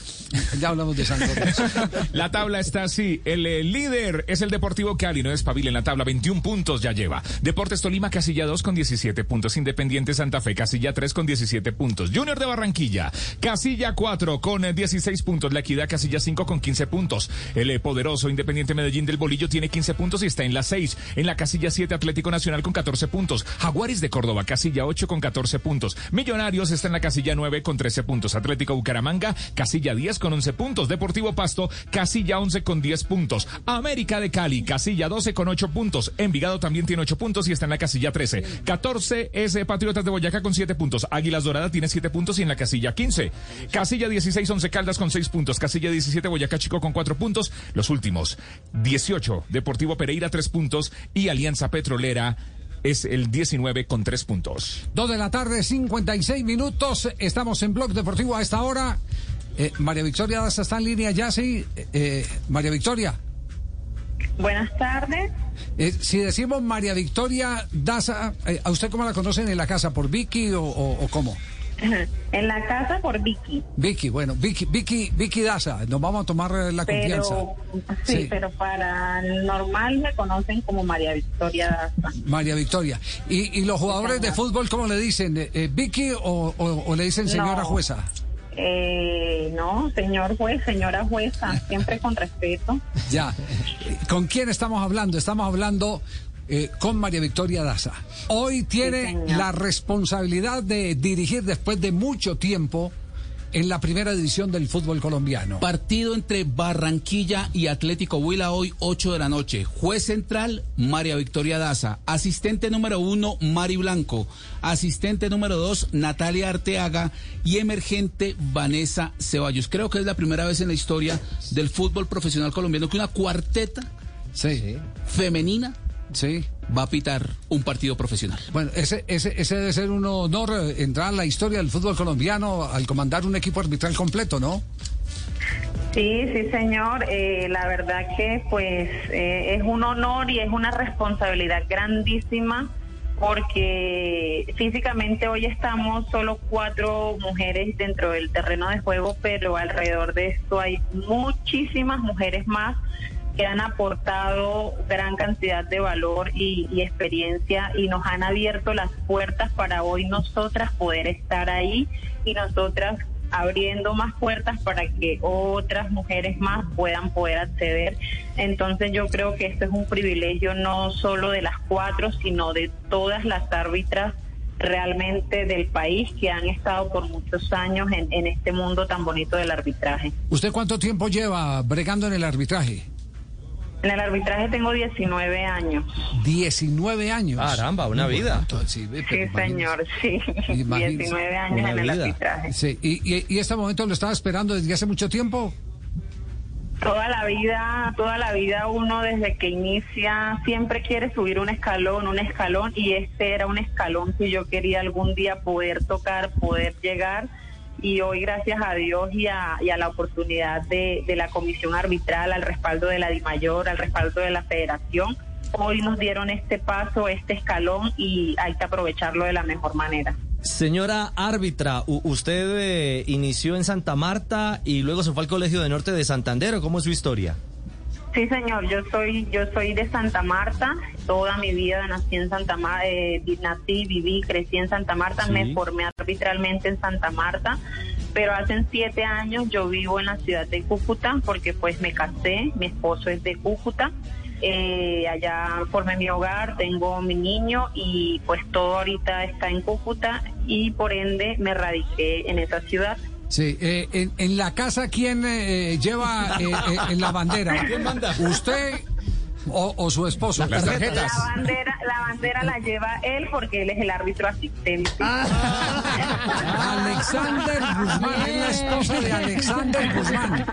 Ya hablamos de San Lorenzo. La tabla está así. El eh, líder es el Deportivo Cali, no es Pavil en la tabla. 21 puntos ya lleva. Deportes Tolima, Casilla 2 con 17 puntos. Independiente Santa Fe, Casilla 3 con 17 puntos. Junior de Barranquilla, Casilla 4 con eh, 16 puntos. La Equidad, Casilla 5 con 15 puntos. El eh, poderoso Independiente Medellín del Bolillo tiene 15 puntos y está en la 6. En la Casilla 7, Atlético Nacional con 14 puntos. Jaguares de Córdoba, Casilla 8 con 14 puntos. Millonarios está en la Casilla 9 con 13 puntos. Atlético Bucaramanga, Casilla 10 con 11 puntos. Deportivo Pasto, Casilla 11 con 10 puntos. América de Cali, Casilla 12 con 8 puntos. Envigado también tiene 8 puntos y está en la Casilla 13. 14 es Patriotas de Boyacá con 7 puntos. Águilas Dorada tiene 7 puntos y en la Casilla 15. Casilla 16, 11 Caldas con 6 puntos. Casilla 17, Boyacá Chico con 4 puntos. Los últimos, 18, Deportivo Pereira 3 puntos y Alianza Petrolera es el 19 con 3 puntos. Dos de la tarde, 56 minutos. Estamos en Blog Deportivo a esta hora. Eh, María Victoria Daza está en línea ya, sí. Eh, eh, María Victoria. Buenas tardes. eh, si decimos María Victoria Daza, eh, ¿a usted cómo la conocen en la casa? ¿Por Vicky o, o- o cómo? En la casa por Vicky. Vicky, bueno, Vicky, Vicky, Vicky Daza, nos vamos a tomar eh, la confianza. Sí, Sí. pero para normal me conocen como María Victoria Daza. María Victoria. ¿Y, y los jugadores de fútbol cómo le dicen? Eh, eh, ¿Vicky o, o- o le dicen señora No. jueza? Eh, no, señor juez, señora jueza, siempre con respeto. Ya. ¿Con quién estamos hablando? Estamos hablando eh, con María Victoria Daza. Hoy tiene la responsabilidad de dirigir después de mucho tiempo en la primera división del fútbol colombiano. Partido entre Barranquilla y Atlético Huila hoy 8 de la noche. Juez central, María Victoria Daza. Asistente número uno, Mari Blanco. Asistente número dos, Natalia Arteaga. Y emergente, Vanessa Ceballos. Creo que es la primera vez en la historia del fútbol profesional colombiano que una cuarteta femenina va a pitar un partido profesional. Bueno, ese, ese, ese debe ser un honor eh, entrar a la historia del fútbol colombiano al comandar un equipo arbitral completo, ¿no? Sí, sí, señor. Eh, la verdad que pues eh, es un honor y es una responsabilidad grandísima porque físicamente hoy estamos solo cuatro mujeres dentro del terreno de juego, pero alrededor de esto hay muchísimas mujeres más que han aportado gran cantidad de valor y, experiencia y nos han abierto las puertas para hoy nosotras poder estar ahí y nosotras abriendo más puertas para que otras mujeres más puedan poder acceder. Entonces yo creo que esto es un privilegio no solo de las cuatro, sino de todas las árbitras realmente del país que han estado por muchos años en este mundo tan bonito del arbitraje. ¿Usted cuánto tiempo lleva bregando en el arbitraje? En el arbitraje tengo 19 años. 19 años. Caramba, una vida. Sí, señor, sí. Imagínese. 19 años en el arbitraje. Sí, y, y- y este momento lo estaba esperando desde hace mucho tiempo? Toda la vida, toda la vida uno desde que inicia siempre quiere subir un escalón, un escalón y este era un escalón que yo quería algún día poder tocar, poder llegar y hoy gracias a Dios y a, la oportunidad de, de la comisión arbitral, al respaldo de la DIMAYOR, al respaldo de la federación, hoy nos dieron este paso, este escalón y hay que aprovecharlo de la mejor manera. Señora árbitra, usted eh, inició en Santa Marta y luego se fue al Colegio de Norte de Santander, ¿o ¿cómo es su historia? Sí, señor, yo soy yo soy de Santa Marta, toda mi vida nací en Santa Marta, nací, viví, crecí en Santa Marta, Sí. me formé arbitralmente en Santa Marta, pero hace siete años yo vivo en la ciudad de Cúcuta porque pues me casé, mi esposo es de Cúcuta, eh, allá formé mi hogar, tengo mi niño y pues todo ahorita está en Cúcuta y por ende me radiqué en esa ciudad. Sí, eh, en, en la casa, ¿quién eh, lleva eh, eh, en la bandera? ¿Quién manda? ¿Usted o, o su esposo? La bandera, la bandera la lleva él porque él es el árbitro asistente. Alexander Guzmán, es la esposa de Alexander Guzmán.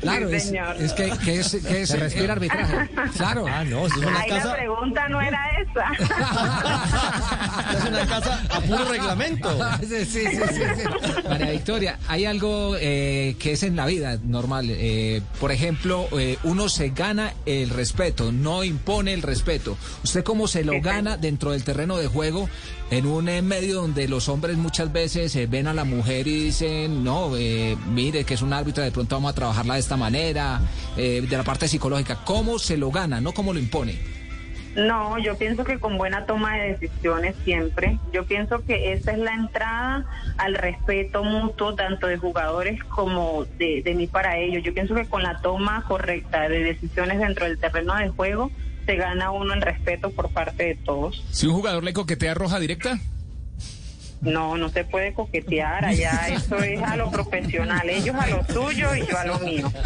Claro, Sí, es, señor. es que, que es, que es Se respira arbitraje. Claro. Ah, no, es una Ahí casa, la pregunta no era esa. es una casa a puro reglamento. Sí, sí, sí, sí, sí. María Victoria, hay algo eh, que es en la vida normal. eh, por ejemplo, eh, uno se gana el respeto, no impone el respeto. ¿Usted cómo se lo gana dentro del terreno de juego en un eh, medio donde los hombres muchas veces eh, ven a la mujer y dicen, no, eh, mire que es un árbitro, de pronto vamos a trabajarla de esta manera, eh, de la parte psicológica? ¿Cómo se lo gana, no cómo lo impone? No, yo pienso que con buena toma de decisiones siempre. Yo pienso que esa es la entrada al respeto mutuo, tanto de jugadores como de, de mí para ellos. Yo pienso que con la toma correcta de decisiones dentro del terreno de juego, se gana uno el respeto por parte de todos. Si un jugador le coquetea roja directa, No, no se puede coquetear allá, eso es a lo profesional, ellos a lo suyo y yo a lo mío.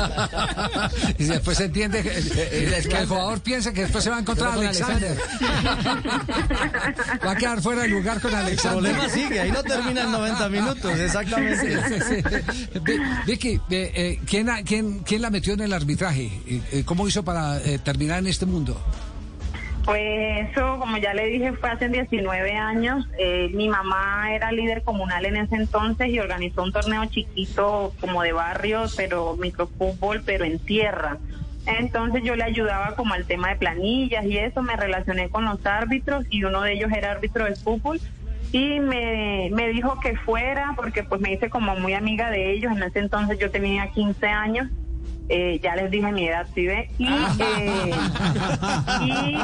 Y después se entiende que, eh, que el jugador piensa que después se va a encontrar a Con Alexander. Va a quedar fuera de lugar con El Alexander. problema sigue, ahí no terminan 90 minutos, exactamente. Sí, sí, sí. Vi- Vicky, eh, eh, ¿quién, ha- quién, quién la metió en el arbitraje? Eh, eh, ¿Cómo hizo para eh, terminar en este mundo? Pues eso, como ya le dije, fue hace 19 años. Eh, mi mamá era líder comunal en ese entonces y organizó un torneo chiquito como de barrio, pero microfútbol, pero en tierra. Entonces yo le ayudaba como al tema de planillas y eso, me relacioné con los árbitros y uno de ellos era árbitro de fútbol y me, me dijo que fuera porque pues me hice como muy amiga de ellos. En ese entonces yo tenía 15 años. Eh, ya les dije mi edad, ¿sí ve? Y, eh, y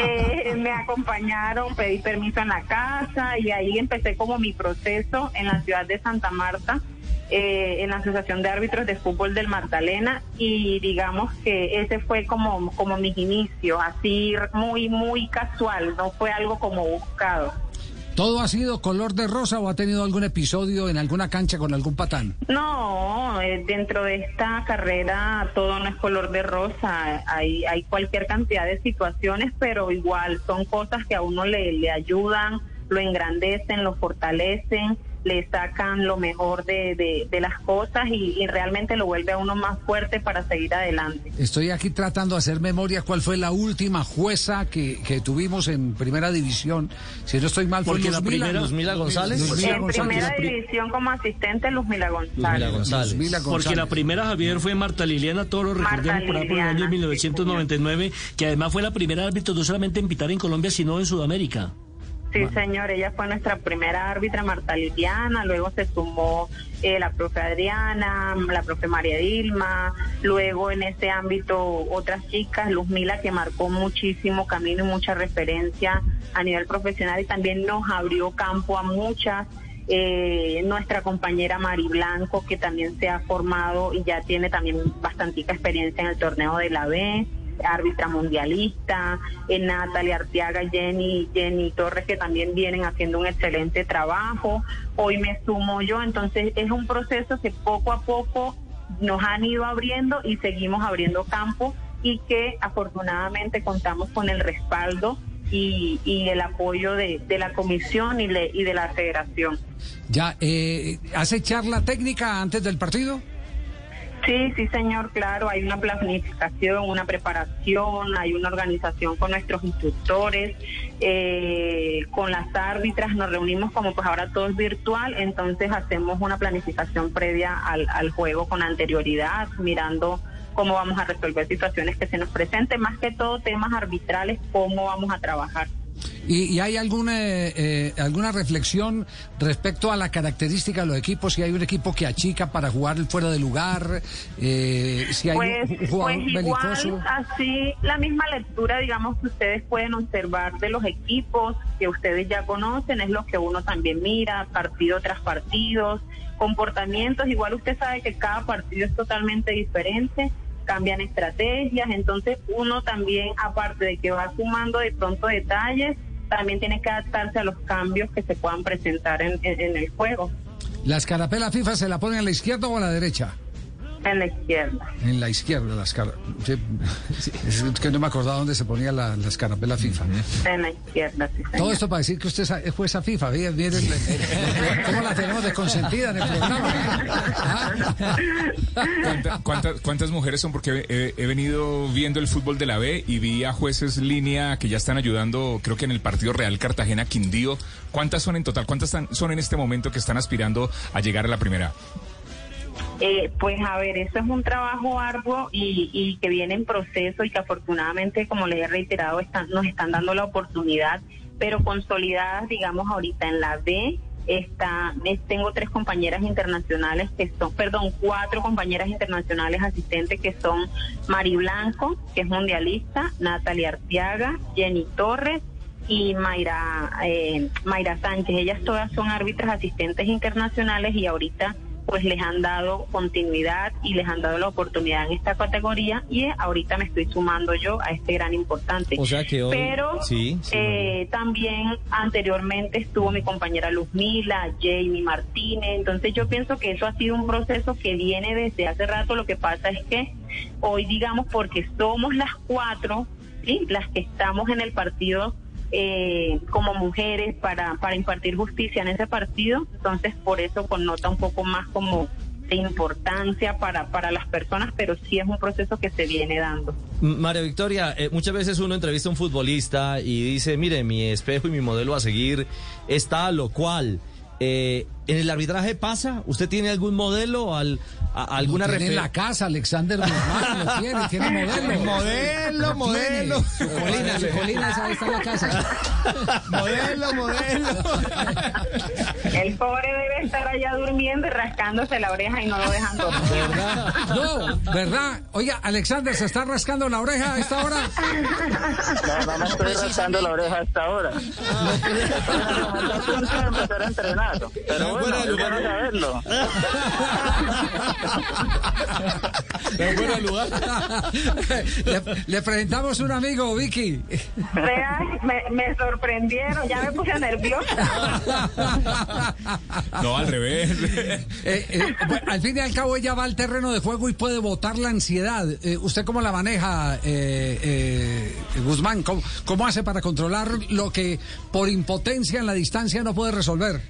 eh, me acompañaron, pedí permiso en la casa y ahí empecé como mi proceso en la ciudad de Santa Marta, eh, en la Asociación de Árbitros de Fútbol del Magdalena y digamos que ese fue como, como mis inicios, así muy, muy casual, no fue algo como buscado. ¿Todo ha sido color de rosa o ha tenido algún episodio en alguna cancha con algún patán? No, eh, dentro de esta carrera todo no es color de rosa, hay, hay cualquier cantidad de situaciones, pero igual son cosas que a uno le, le ayudan, lo engrandecen, lo fortalecen, le sacan lo mejor de, de, de las cosas y, y realmente lo vuelve a uno más fuerte para seguir adelante. Estoy aquí tratando de hacer memoria cuál fue la última jueza que, que tuvimos en primera división. Si no estoy mal, fue Porque la primera- Luzmila González. En González. primera división como asistente Luzmila González. Luzmila Porque González. la primera, Javier, fue Marta Liliana Toro, Marta recordemos por el año Liliana, 1999, que además fue la primera árbitro no solamente en pitar en Colombia, sino en Sudamérica. Sí, señor, ella fue nuestra primera árbitra, Marta Liliana, luego se sumó eh, la profe Adriana, la profe María Dilma, luego en ese ámbito otras chicas, Luz Mila, que marcó muchísimo camino y mucha referencia a nivel profesional y también nos abrió campo a muchas. Eh, nuestra compañera Mari Blanco, que también se ha formado y ya tiene también bastantica experiencia en el torneo de la B árbitra mundialista, eh, Natalia Arteaga, Jenny, Jenny Torres, que también vienen haciendo un excelente trabajo. Hoy me sumo yo, entonces es un proceso que poco a poco nos han ido abriendo y seguimos abriendo campo y que afortunadamente contamos con el respaldo y, y el apoyo de, de la comisión y, le- y de la federación. Ya, eh, ¿hace charla técnica antes del partido? Sí, sí, señor, claro, hay una planificación, una preparación, hay una organización con nuestros instructores, eh, con las árbitras, nos reunimos como pues ahora todo es virtual, entonces hacemos una planificación previa al, al juego con anterioridad, mirando cómo vamos a resolver situaciones que se nos presenten, más que todo temas arbitrales, cómo vamos a trabajar. ¿Y, y hay alguna, eh, alguna reflexión respecto a la característica de los equipos? Si hay un equipo que achica para jugar fuera de lugar, eh, si hay Pues, un jugador pues igual, belicoso. así la misma lectura, digamos, que ustedes pueden observar de los equipos que ustedes ya conocen, es lo que uno también mira, partido tras partido, comportamientos, igual usted sabe que cada partido es totalmente diferente, cambian estrategias, entonces uno también, aparte de que va sumando de pronto detalles, también tiene que adaptarse a los cambios que se puedan presentar en, el juego, ¿La escarapela FIFA se la ponen a la izquierda o a la derecha? En la izquierda. En la izquierda, la escara- sí, sí, es que no me acordaba dónde se ponía la, la escarapela FIFA. En la izquierda, sí. Todo esto para decir que usted es jueza FIFA. Miren, miren, eh, ¿Cómo la tenemos de consentida en el programa? ¿Cuánta- cuántas, cuántas mujeres son? Porque he, he venido viendo el fútbol de la B y vi a jueces línea que ya están ayudando, creo que en el partido Real Cartagena Quindío. ¿Cuántas son en total? ¿Cuántas están- son en este momento que están aspirando a llegar a la primera? Eh, pues a ver, eso es un trabajo arduo y, y que viene en proceso y que afortunadamente, como les he reiterado, están, nos están dando la oportunidad, pero consolidadas, digamos, ahorita en la B. Está, es- tengo tres compañeras internacionales que son, perdón, cuatro compañeras internacionales asistentes que son Mari Blanco, que es mundialista, Natalia Arteaga, Jenny Torres y Mayra, eh, Mayra Sánchez. Ellas todas son árbitras asistentes internacionales y ahorita pues les han dado continuidad y les han dado la oportunidad en esta categoría y eh, ahorita me estoy sumando yo a este gran importante. O sea que hoy- Pero Sí, sí, eh, también anteriormente estuvo mi compañera Luzmila, Jamie Martínez, entonces yo pienso que eso ha sido un proceso que viene desde hace rato, lo que pasa es que hoy digamos porque somos las cuatro, ¿sí? las que estamos en el partido eh, como mujeres para, para impartir justicia en ese partido, entonces por eso connota un poco más como de importancia para, para las personas, pero sí es un proceso que se viene dando. María Victoria, eh, muchas veces uno entrevista a un futbolista y dice, mire, mi espejo y mi modelo a seguir está lo cual. Eh, ¿En el arbitraje pasa? ¿Usted tiene algún modelo, al, a- alguna tiene en la casa, Alexander Guzmán, lo tiene, tiene modelo. Modelo, Lo modelo. Su colina, su colina, esa está en la casa. modelo, modelo. El pobre debe estar allá durmiendo y rascándose la oreja y no lo dejan dormir. No, ¿verdad? Oiga, Alexander, ¿se está rascando la oreja a esta hora? No, no me estoy rascando la oreja hasta ahora. Estoy a empezar a entrenar. Pero bueno, es bueno saberlo. le, le presentamos un amigo, Vicky. Vea, me, me sorprendieron, ya me puse nerviosa. No, al revés. Eh, eh, bueno, al fin y al cabo ella va al terreno de juego y puede botar la ansiedad. Eh, ¿Usted cómo la maneja, eh, eh, Guzmán? ¿Cómo, cómo hace para controlar lo que por impotencia en la distancia no puede resolver?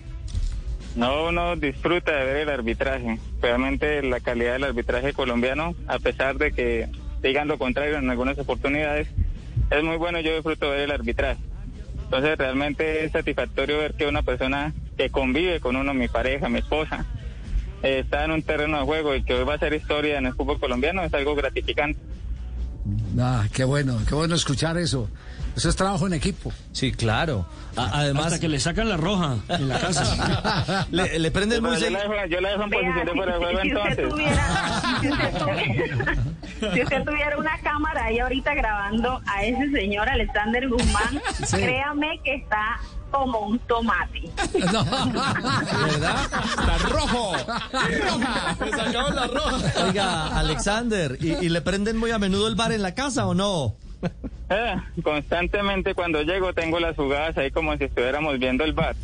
No, uno disfruta de ver el arbitraje. Realmente la calidad del arbitraje colombiano, a pesar de que digan lo contrario en algunas oportunidades, es muy bueno. Yo disfruto ver el arbitraje. Entonces realmente es satisfactorio ver que una persona que convive con uno, mi pareja, mi esposa, está en un terreno de juego y que hoy va a hacer historia en el fútbol colombiano es algo gratificante. Ah, qué bueno, qué bueno escuchar eso. Eso es trabajo en equipo. Sí, claro. A- además, Hasta que le sacan la roja en la casa. le, le prenden muy yo, la dejo, yo la dejo en Vea, posición de si, fuera de juego si usted entonces. tuviera, si usted tuviera, si usted tuviera una cámara ahí ahorita grabando a ese señor Alexander Guzmán, Sí. créame que está como un tomate. ¿Verdad? Está rojo. Me sacaron la roja. Oiga, Alexander, ¿y, y le prenden muy a menudo el bar en la casa o no? Eh, constantemente cuando llego tengo las jugadas ahí como si estuviéramos viendo el bar.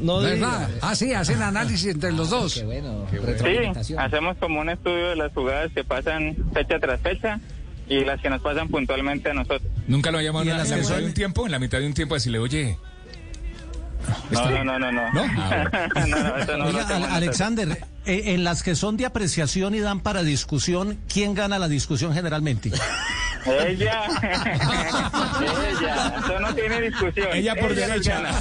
No ¿Verdad? Ah, sí, hacen análisis entre los dos. Qué bueno. Sí, hacemos como un estudio de las jugadas que pasan fecha tras fecha y las que nos pasan puntualmente a nosotros. Nunca lo ha llamado ¿Y en la, mitad de un tiempo, en la mitad de un tiempo, decirle, oye, No, no, no, no, no. ¿No? Ah, no, no, eso no Oiga, lo hacemos Al- Alexander, eh, en las que son de apreciación y dan para discusión, ¿quién gana la discusión generalmente? Ella. Ella. Eso no tiene discusión. Ella por nos derecha.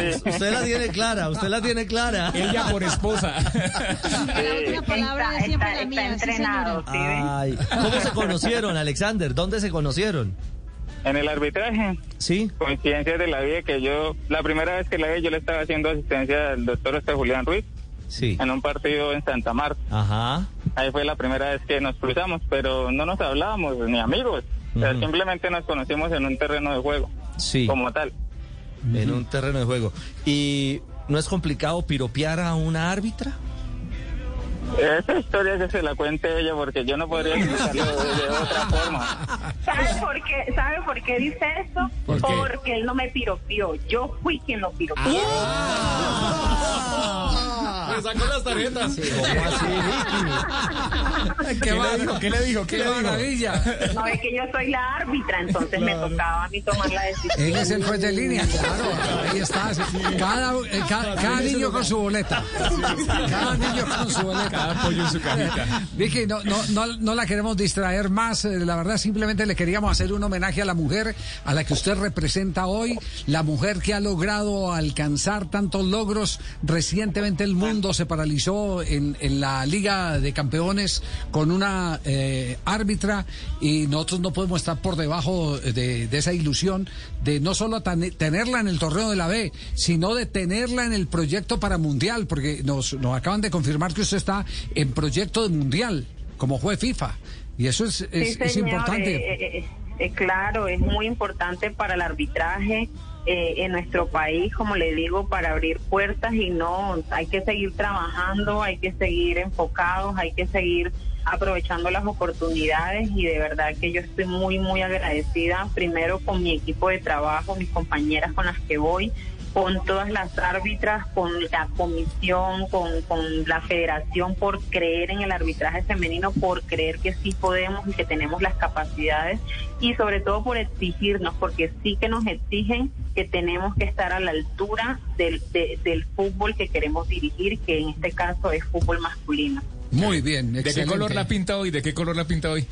Sí. Usted la tiene clara, usted la tiene clara. Ella por esposa. La palabra es siempre la mía, sí, entrenado. ¿sí? Ay, ¿cómo se conocieron, Alexander? ¿Dónde se conocieron? En el arbitraje. Sí. Coincidencias de la vida que yo, la primera vez que la vi, yo le estaba haciendo asistencia al doctor este Julián Ruiz Sí. en un partido en Santa Marta. Ajá. Ahí fue la primera vez que nos cruzamos, pero no nos hablábamos ni amigos. O sea, simplemente nos conocimos en un terreno de juego, Sí. como tal. En un terreno de juego. ¿Y no es complicado piropear a una árbitra? Esa historia que se la cuente ella, porque yo no podría explicarlo de, de otra forma. ¿Sabe por qué, ¿Sabe por qué dice eso? ¿Por qué? Porque él no me piropió. Yo fui quien lo piropió. Me sacó las tarjetas. ¿Cómo así, Vicky? ¿Qué, le dijo? ¿Qué le dijo? ¿Qué, ¡Qué le dijo? maravilla! No es que yo soy la árbitra, entonces me tocaba a mí tomar la decisión. Él es el juez de línea, claro. Ahí está. Cada, eh, ca- cada niño con su boleta. Cada niño con su boleta. Cada pollo en su cajita. Vicky, no, no, no, no la queremos distraer más. eh, La verdad, simplemente le queríamos hacer un homenaje a la mujer a la que usted representa hoy. La mujer que ha logrado alcanzar tantos logros. Recientemente el mundo se paralizó en, en la Liga de Campeones con una eh, árbitra y nosotros no podemos estar por debajo de, de esa ilusión de no solo tan- tenerla en el torneo de la B, sino de tenerla en el proyecto para Mundial, porque nos, nos acaban de confirmar que usted está en proyecto de Mundial como juez FIFA. Y eso es, es, Sí, es señor, importante. eh, eh, eh, claro, es muy importante para el arbitraje eh, en nuestro país, como le digo, para abrir puertas y no, hay que seguir trabajando, hay que seguir enfocados, hay que seguir aprovechando las oportunidades y de verdad que yo estoy muy, muy agradecida primero con mi equipo de trabajo, mis compañeras con las que voy, con todas las árbitras, con la comisión, con, con la federación por creer en el arbitraje femenino, por creer que sí podemos y que tenemos las capacidades y sobre todo por exigirnos, porque sí que nos exigen que tenemos que estar a la altura del, de- del fútbol que queremos dirigir, que en este caso es fútbol masculino. Muy bien, ¿De qué color la pinta hoy? ¿De qué color la pinta hoy?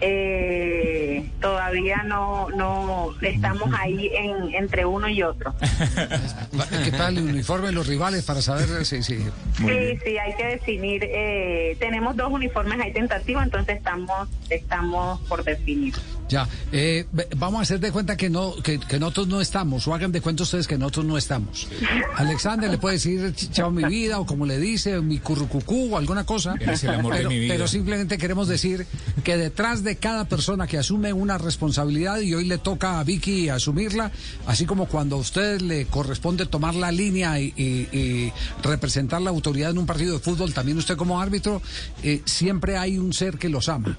Eh, todavía no, no estamos ahí en, entre uno y otro. ¿Qué tal el uniforme de los rivales para saber si... si... Sí, sí, hay que definir. Eh, tenemos dos uniformes ahí tentativos, entonces estamos estamos por definir. Ya, eh, vamos a hacer de cuenta que no que, que nosotros no estamos, o hagan de cuenta ustedes que nosotros no estamos. Alexander le puede decir ch- chao mi vida, o como le dice, mi currucucú, o alguna cosa. Eres el amor de pero, mi vida. pero simplemente queremos decir que detrás de cada persona que asume una responsabilidad, y hoy le toca a Vicky asumirla, así como cuando a usted le corresponde tomar la línea y, y- y representar la autoridad en un partido de fútbol, también usted como árbitro, eh, siempre hay un ser que los ama,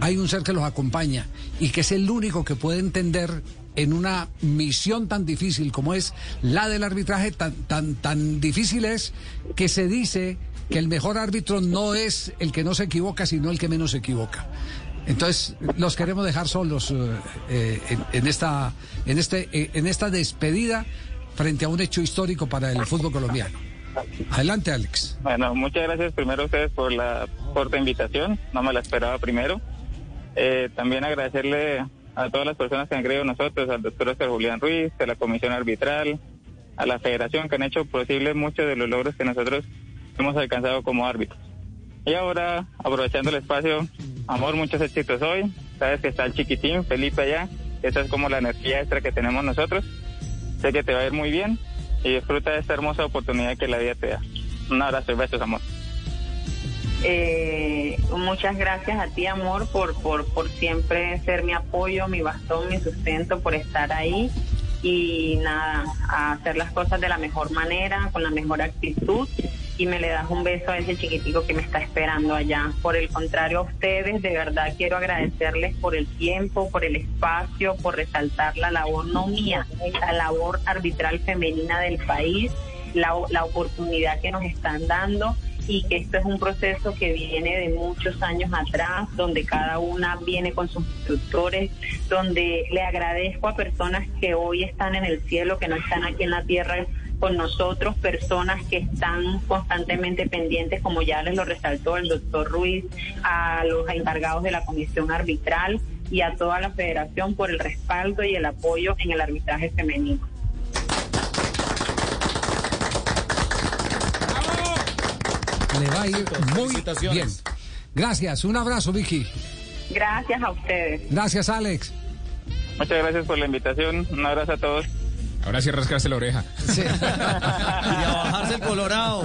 hay un ser que los acompaña y que es el único que puede entender en una misión tan difícil como es la del arbitraje, tan, tan, tan difícil es que se dice que el mejor árbitro no es el que no se equivoca, sino el que menos se equivoca. Entonces, los queremos dejar solos eh, eh, en, en esta, en, este, eh, en esta despedida frente a un hecho histórico para el fútbol colombiano. Adelante, Alex. Bueno, muchas gracias primero a ustedes por la corta invitación, no me la esperaba primero. Eh, también agradecerle a todas las personas que han creído nosotros, al doctor Oscar Julián Ruiz, a la comisión arbitral, a la federación que han hecho posible muchos de los logros que nosotros hemos alcanzado como árbitros. Y ahora, aprovechando el espacio, amor, muchos éxitos hoy. Sabes que está el chiquitín, Felipe allá. Esa es como la energía extra que tenemos nosotros. Sé que te va a ir muy bien y disfruta de esta hermosa oportunidad que la vida te da. Un abrazo y besos, amor. Eh, muchas gracias a ti, amor, por, por, por siempre ser mi apoyo, mi bastón, mi sustento, por estar ahí y nada, a hacer las cosas de la mejor manera, con la mejor actitud y me le das un beso a ese chiquitico que me está esperando allá. Por el contrario, a ustedes, de verdad quiero agradecerles por el tiempo, por el espacio, por resaltar la labor no mía, la labor arbitral femenina del país, la, la oportunidad que nos están dando y que esto es un proceso que viene de muchos años atrás, donde cada una viene con sus instructores, donde le agradezco a personas que hoy están en el cielo, que no están aquí en la tierra con nosotros, personas que están constantemente pendientes, como ya les lo resaltó el doctor Ruiz, a los encargados de la comisión arbitral y a toda la federación por el respaldo y el apoyo en el arbitraje femenino. Le va a ir muy bien. Gracias, un abrazo, Vicky. Gracias a ustedes. Gracias, Alex. Muchas gracias por la invitación. Un abrazo a todos. Ahora sí rascarse la oreja. y a bajarse el colorado.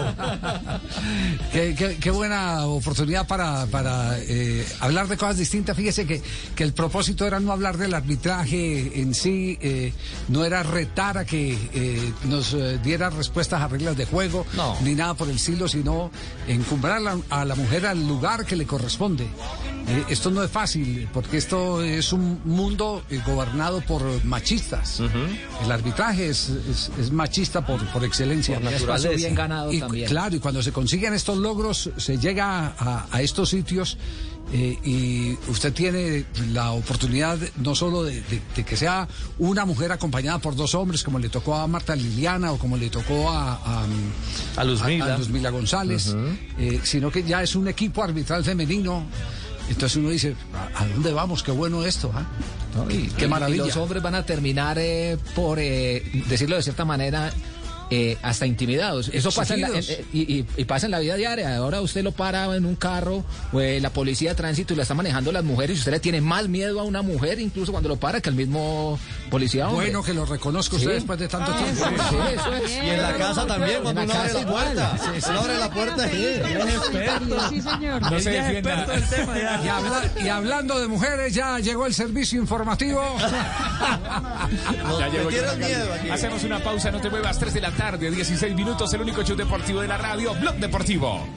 Qué, qué- qué buena oportunidad para, para eh, hablar de cosas distintas. Fíjese que, que el propósito era no hablar del arbitraje en sí, eh, no era retar a que eh, nos eh, diera respuestas a reglas de juego, ni nada por el estilo, sino encumbrar a la, a la mujer al lugar que le corresponde. Eh, esto no es fácil, porque esto es un mundo eh, gobernado por machistas. El arbitraje es, es- es machista por, por excelencia. Por naturaleza. Bien ganado Y, también. Claro, y cuando se consiguen estos logros, se llega a, a estos sitios eh, y usted tiene la oportunidad no solo de, de- de que sea una mujer acompañada por dos hombres, como le tocó a Marta Liliana o como le tocó a, a, A Luzmila. a Luzmila González, Ujú. eh, sino que ya es un equipo arbitral femenino. Entonces uno dice, ¿a, a dónde vamos? Qué bueno esto, Y- Qué y- maravilla. Y los hombres van a terminar eh, por eh, decirlo de cierta manera. Eh, hasta intimidados. Eso pasa en la, en- eh, y, y- y pasa en la vida diaria. Ahora usted lo para en un carro, o, eh, la policía de tránsito y la está manejando las mujeres y usted le tiene más miedo a una mujer incluso cuando lo para que al mismo policía. hombre. Bueno que lo reconozca usted Sí. después de tanto Ah, tiempo. sí, sí, eso es. Y en la casa también, cuando uno la abre la puerta. Uno abre la puerta y... Sí, señor. No se defienda. Y, habla- y hablando de mujeres, ya llegó el servicio informativo. Ya llegó miedo aquí. Hacemos una pausa, no te muevas, 3 de la tarde, 16 minutos, el único show deportivo de la radio, Blog Deportivo.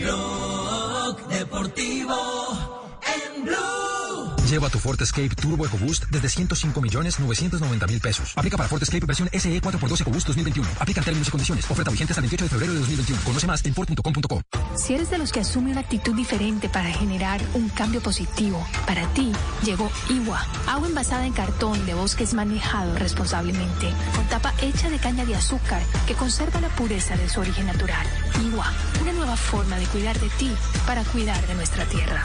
Blog Deportivo en Blue. Lleva tu Ford Escape Turbo EcoBoost desde 105 millones 990 mil pesos. Aplica para Ford Escape versión SE 4x2 EcoBoost 2021. Aplica en términos y condiciones. Oferta vigente hasta el 28 de febrero de 2021. Conoce más en Ford.com.co. Si eres de los que asume una actitud diferente para generar un cambio positivo, para ti llegó Iwa, agua envasada en cartón de bosques manejado responsablemente, con tapa hecha de caña de azúcar que conserva la pureza de su origen natural. Iwa, una nueva forma de cuidar de ti para cuidar de nuestra tierra.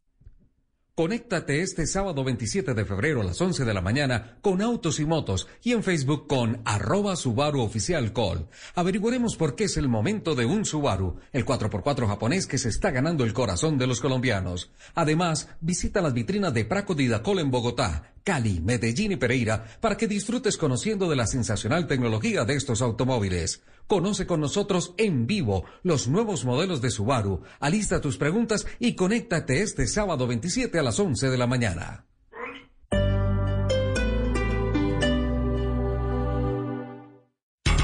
Conéctate este sábado 27 de febrero a las 11 de la mañana con Autos y Motos y en Facebook con arroba Subaru Oficial Call. Averiguaremos por qué es el momento de un Subaru, el 4x4 japonés que se está ganando el corazón de los colombianos. Además, visita las vitrinas de Praco Didacol en Bogotá, Cali, Medellín y Pereira para que disfrutes conociendo de la sensacional tecnología de estos automóviles. Conoce con nosotros en vivo los nuevos modelos de Subaru. Alista tus preguntas y conéctate este sábado 27 a las 11 de la mañana.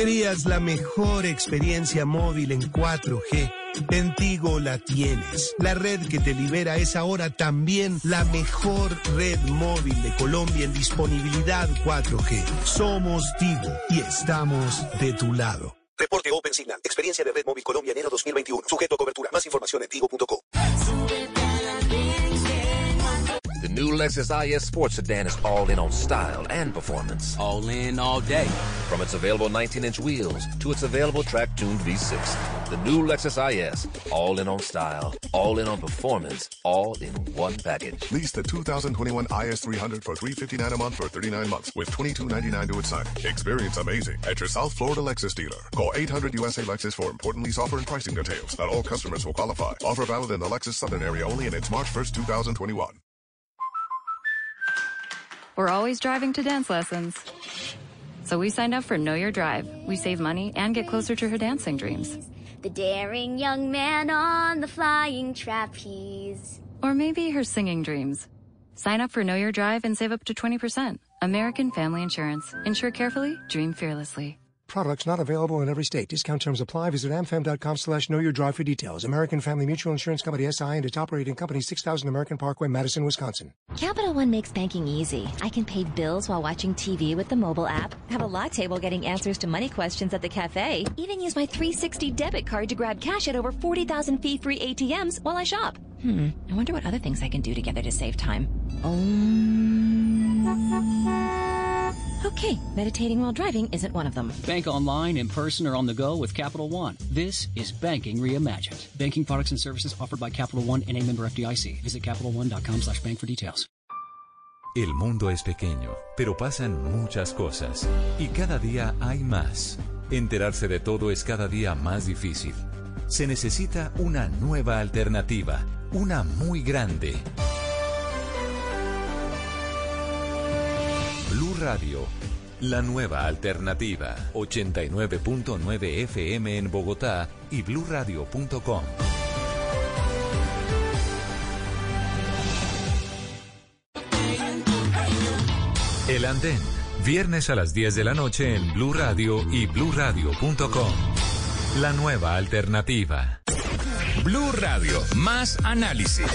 ¿Querías la mejor experiencia móvil en 4G? En Tigo la tienes. La red que te libera es ahora también la mejor red móvil de Colombia en disponibilidad 4G. Somos Tigo y estamos de tu lado. Reporte Open Signal. Experiencia de Red Móvil Colombia enero 2021. Sujeto a cobertura. Más información en tigo.co. The new Lexus IS Sports Sedan is all in on style and performance. All in all day. From its available 19-inch wheels to its available track-tuned V6, the new Lexus IS, all in on style, all in on performance, all in one package. Lease the 2021 IS300 for 359 a month for 39 months with 22.99 to its signing. Experience amazing at your South Florida Lexus dealer. Call 800 USA Lexus for important lease offer and pricing details. Not all customers will qualify. Offer valid in the Lexus Southern area only and it's March 1st, 2021. We're always driving to dance lessons. So we signed up for Know Your Drive. We save money and get closer to her dancing dreams. The daring young man on the flying trapeze. Or maybe her singing dreams. Sign up for Know Your Drive and save up to 20%. American Family Insurance. Insure carefully, dream fearlessly. Products not available in every state. Discount terms apply. Visit amfam.com slash know your drive for details. American Family Mutual Insurance Company SI and its operating company 6000 American Parkway, Madison, Wisconsin. Capital One makes banking easy. I can pay bills while watching TV with the mobile app, have a latte while getting answers to money questions at the cafe, even use my 360 debit card to grab cash at over 40,000 fee-free ATMs while I shop. Hmm, I wonder what other things I can do together to save time. Um... Okay, meditating while driving isn't one of them. Bank online, in person, or on the go with Capital One. This is banking reimagined. Banking products and services offered by Capital One and a member FDIC. Visit CapitalOne.com slash bank for details. El mundo es pequeño, pero pasan muchas cosas. Y cada día hay más. Enterarse de todo es cada día más difícil. Se necesita una nueva alternativa. Una muy grande. Blue Radio, la nueva alternativa. 89.9 FM en Bogotá y bluradio.com. El Andén, viernes a las 10 de la noche en Blue Radio y bluradio.com. La nueva alternativa. Blue Radio, más análisis.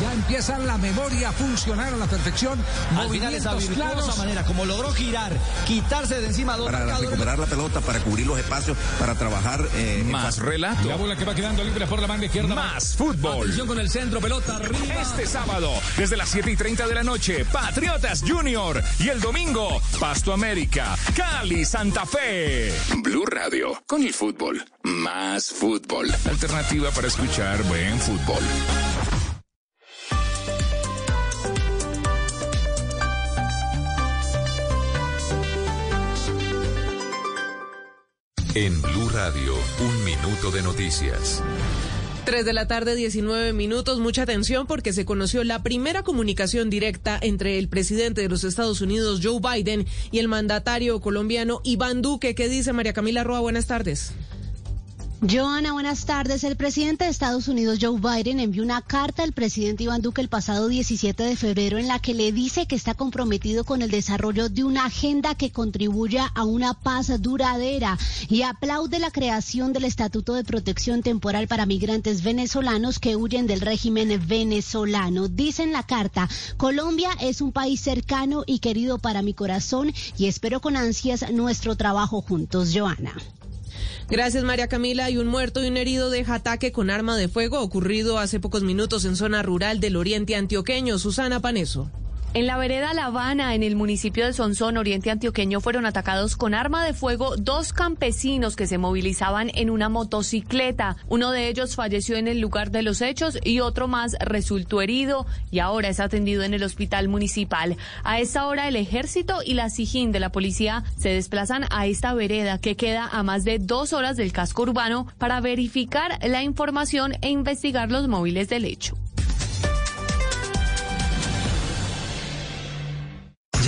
Ya empieza la memoria a funcionar a la perfección. Al final esa virtuosa manera, como logró girar, quitarse de encima dos para recuperar la pelota, para cubrir los espacios, para trabajar eh, Más relato. La bola que va quedando libre por la banda izquierda. Más fútbol. Atención con el centro, pelota arriba. Este sábado, desde las 7 y 30 de la noche, Patriotas Junior. Y el domingo, Pasto América, Cali, Santa Fe. Blue Radio, con el fútbol. Más fútbol. Alternativa para escuchar buen fútbol. En Blue Radio, un minuto de noticias. 3 de la tarde, 19 minutos. Mucha atención porque se conoció la primera comunicación directa entre el presidente de los Estados Unidos, Joe Biden, y el mandatario colombiano Iván Duque. ¿Qué dice María Camila Roa? Buenas tardes. Joana, buenas tardes. El presidente de Estados Unidos, Joe Biden, envió una carta al presidente Iván Duque el pasado 17 de febrero en la que le dice que está comprometido con el desarrollo de una agenda que contribuya a una paz duradera y aplaude la creación del Estatuto de Protección Temporal para migrantes venezolanos que huyen del régimen venezolano. Dice en la carta, Colombia es un país cercano y querido para mi corazón y espero con ansias nuestro trabajo juntos. Joana. Gracias María Camila. Y un muerto y un herido deja ataque con arma de fuego ocurrido hace pocos minutos en zona rural del oriente antioqueño. Susana Paneso. En la vereda La Habana, en el municipio de Sonsón, oriente antioqueño, fueron atacados con arma de fuego dos campesinos que se movilizaban en una motocicleta. Uno de ellos falleció en el lugar de los hechos y otro más resultó herido y ahora es atendido en el hospital municipal. A esta hora, el ejército y la SIJIN de la policía se desplazan a esta vereda que queda a más de dos horas del casco urbano para verificar la información e investigar los móviles del hecho.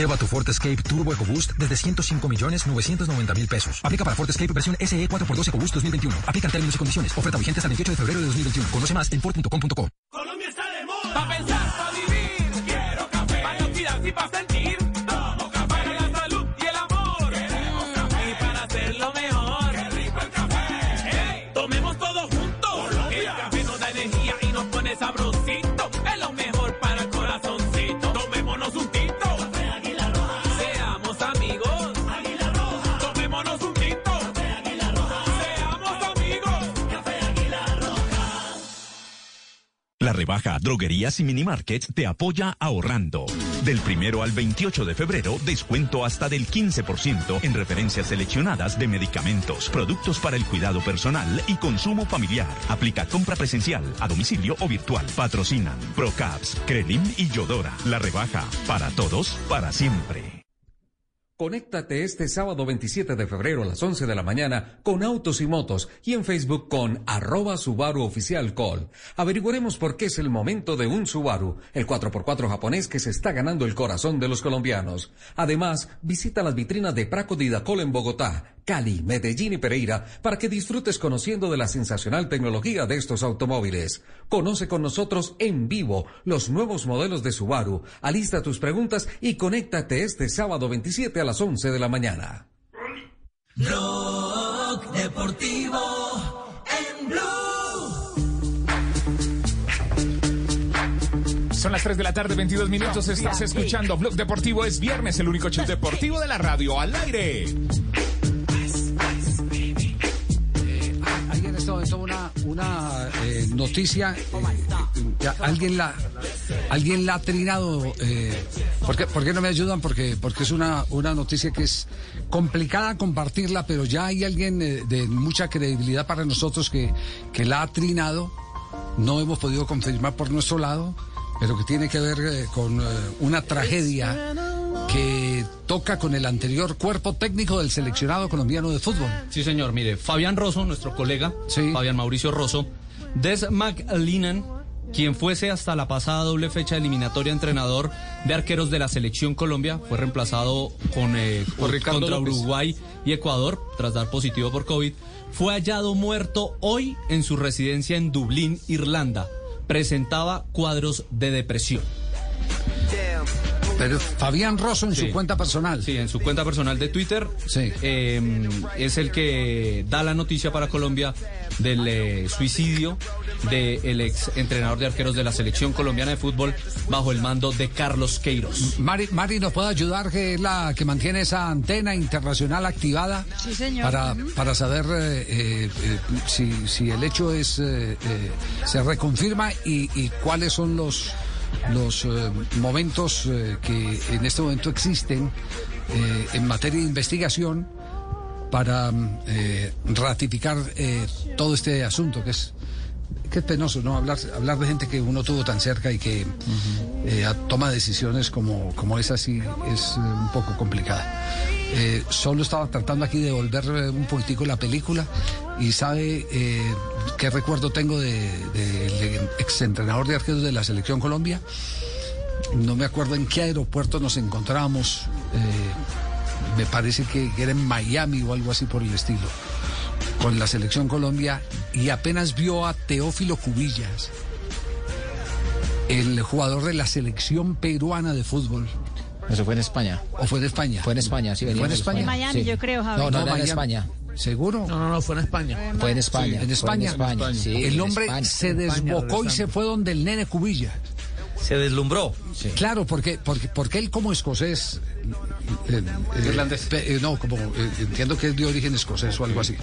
Lleva tu Ford Escape Turbo EcoBoost desde 105 millones 990 mil pesos. Aplica para Ford Escape versión SE 4x2 EcoBoost 2021. Aplica en términos y condiciones. Oferta vigente hasta el 28 de febrero de 2021. Conoce más en Ford.com.co. Colombia está de moda. La rebaja Droguerías y Minimarkets te apoya ahorrando. Del primero al 28 de febrero, descuento hasta del 15% en referencias seleccionadas de medicamentos, productos para el cuidado personal y consumo familiar. Aplica compra presencial, a domicilio o virtual. Patrocinan Procaps, Crelim y Yodora. La rebaja para todos, para siempre. Conéctate este sábado 27 de febrero a las 11 de la mañana con Autos y Motos y en Facebook con arroba Subaru Oficial Call. Averiguaremos por qué es el momento de un Subaru, el 4x4 japonés que se está ganando el corazón de los colombianos. Además, visita las vitrinas de Praco Didacol en Bogotá, Cali, Medellín y Pereira para que disfrutes conociendo de la sensacional tecnología de estos automóviles. Conoce con nosotros en vivo los nuevos modelos de Subaru. Alista tus preguntas y conéctate este sábado 27 a las 11 de la mañana. Rock Deportivo en Blue. Son las 3 de la tarde, 22 minutos. Estás escuchando Blog Deportivo. Es viernes, el único show deportivo de la radio al aire. Una, una eh, noticia. eh, alguien la alguien la ha trinado. Eh, ¿por, qué, no me ayudan? Porque, porque es una, una noticia que es complicada compartirla, pero ya hay alguien eh, de mucha credibilidad para nosotros que, que la ha trinado. No hemos podido confirmar por nuestro lado, pero que tiene que ver eh, con una tragedia que toca con el anterior cuerpo técnico del seleccionado colombiano de fútbol. Sí, señor. Mire, Fabián Rosso, nuestro colega, Fabián Mauricio Rosso, Des McLennan, quien fuese hasta la pasada doble fecha eliminatoria entrenador de arqueros de la selección Colombia, fue reemplazado con, eh, Por Ricardo contra López. Uruguay y Ecuador tras dar positivo por COVID. Fue hallado muerto hoy en su residencia en Dublín, Irlanda. Presentaba cuadros de depresión. Pero Fabián Rosso en Sí. su cuenta personal. Sí, en su cuenta personal de Twitter. eh, es el que da la noticia para Colombia del eh, suicidio del ex entrenador de arqueros de la selección colombiana de fútbol bajo el mando de Carlos Queiroz. Mari, Mari nos puede ayudar, que es la que mantiene esa antena internacional activada Sí, señor. para, para saber eh, eh, eh, si, si el hecho es eh, eh, se reconfirma y, y cuáles son los los eh, momentos eh, que en este momento existen eh, en materia de investigación para mm, ratificar todo este asunto que es que es penoso, ¿no? Hablar, hablar de gente que uno tuvo tan cerca y que eh, toma decisiones como, como esa sí es eh, un poco complicada. Eh, solo estaba tratando aquí de volver un poquitico la película y sabe qué recuerdo tengo del de, exentrenador de arqueros de la Selección Colombia. No me acuerdo en qué aeropuerto nos encontramos. me parece que era en Miami o algo así por el estilo con la selección Colombia y apenas vio a Teófilo Cubillas, el jugador de la selección peruana de fútbol. Eso fue en España. ¿O fue de España? Fue en España, sí, ¿Fue en España? En Miami, yo creo, Javi. No, no, era en. España. ¿Seguro? No, no, no, fue en España. Fue en España. En fue España. En España, sí, el en hombre España. se desbocó y se fue donde el nene Cubillas. Se deslumbró. Claro, porque, porque, porque él como escocés... eh, eh, Irlandés. eh, no, como eh, entiendo que es de origen escocés o algo así.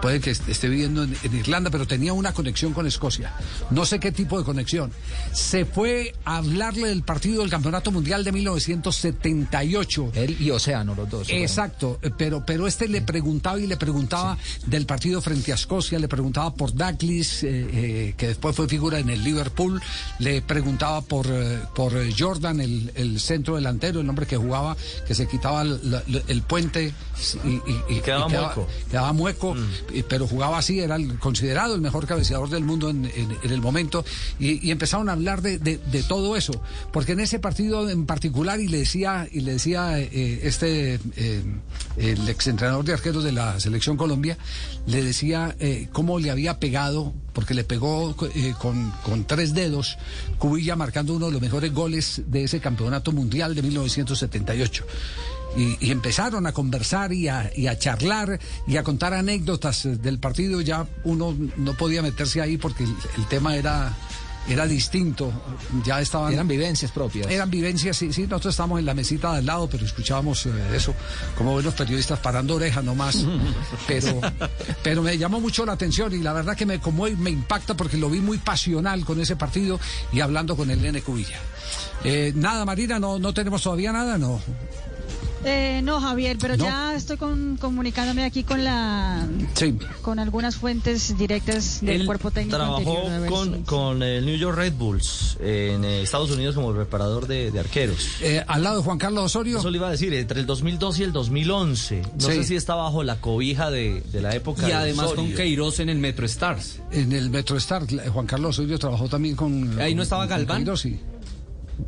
Puede que est- esté viviendo en, en Irlanda, pero tenía una conexión con Escocia. No sé qué tipo de conexión. Se fue a hablarle del partido del Campeonato Mundial de 1978. Él y Océano, los dos. Exacto, eh, pero, pero este le preguntaba y le preguntaba del partido frente a Escocia, le preguntaba por Douglas, eh, eh, que después fue figura en el Liverpool, le preguntaba por, eh, por Jordan, el, el centro delantero, el hombre que jugaba, que se quitaba el, la- el puente y, y- y- Quedaba y mueco. quedaba mueco, y- pero jugaba así, era el- considerado el mejor cabeceador del mundo en, el momento, y, empezaron a hablar de, todo eso, porque en ese partido en particular, y le decía, y le decía eh, este, eh, el exentrenador de arqueros de la selección Colombia, le decía eh, cómo le había pegado, porque le pegó eh, con, con tres dedos, Cubilla marcando uno de los mejores goles de ese campeonato mundial de 1978. Y, y empezaron a conversar y a, y a charlar y a contar anécdotas del partido. Ya uno no podía meterse ahí porque el, el tema era, era distinto. Ya estaban. Eran vivencias propias. Eran vivencias, sí, sí. Nosotros estábamos en la mesita de al lado, pero escuchábamos eh, eso, como buenos periodistas parando orejas nomás. pero, pero me llamó mucho la atención y la verdad que me conmueve, me impacta porque lo vi muy pasional con ese partido y hablando con el nene Cubilla. Eh, nada, Marina, no, no tenemos todavía nada, no. Eh, no, Javier, pero No. ya estoy con- comunicándome aquí con la Sí. con algunas fuentes directas del Él cuerpo técnico trabajó anterior, con, si- con el New York Red Bulls en eh, Estados Unidos como reparador de, de arqueros. Eh, al lado de Juan Carlos Osorio. Eso le iba a decir, entre el 2002 y el 2011. No Sí. sé si está bajo la cobija de, de la época Y de además con. Queiroz en el Metro Stars. En el Metro Star, eh, Juan Carlos Osorio trabajó también con. Ahí no estaba Galván. Queiroz, sí.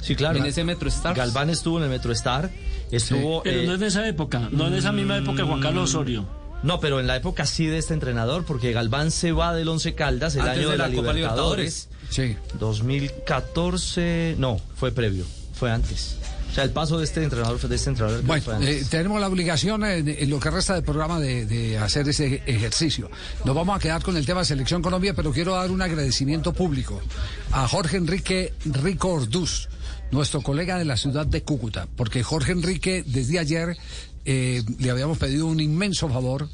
Sí, claro. En ese Metro Stars. Galván estuvo en el Metro Star. Estuvo. Pero eh, no es de esa época, no es de esa misma época de Juan Carlos Osorio. No, pero en la época sí de este entrenador, porque Galván se va del Once Caldas el Antes año de de, la la, Copa Libertadores. Sí. 2014, no, fue previo, fue antes. O sea, el paso de este entrenador fue de este entrenador Bueno, fue antes. eh, tenemos la obligación en, en lo que resta del programa de, de hacer ese ejercicio. Nos vamos a quedar con el tema de Selección Colombia, pero quiero dar un agradecimiento público a Jorge Enrique Rico Orduz, nuestro colega de la ciudad de Cúcuta, porque Jorge Enrique desde ayer eh, le habíamos pedido un inmenso favor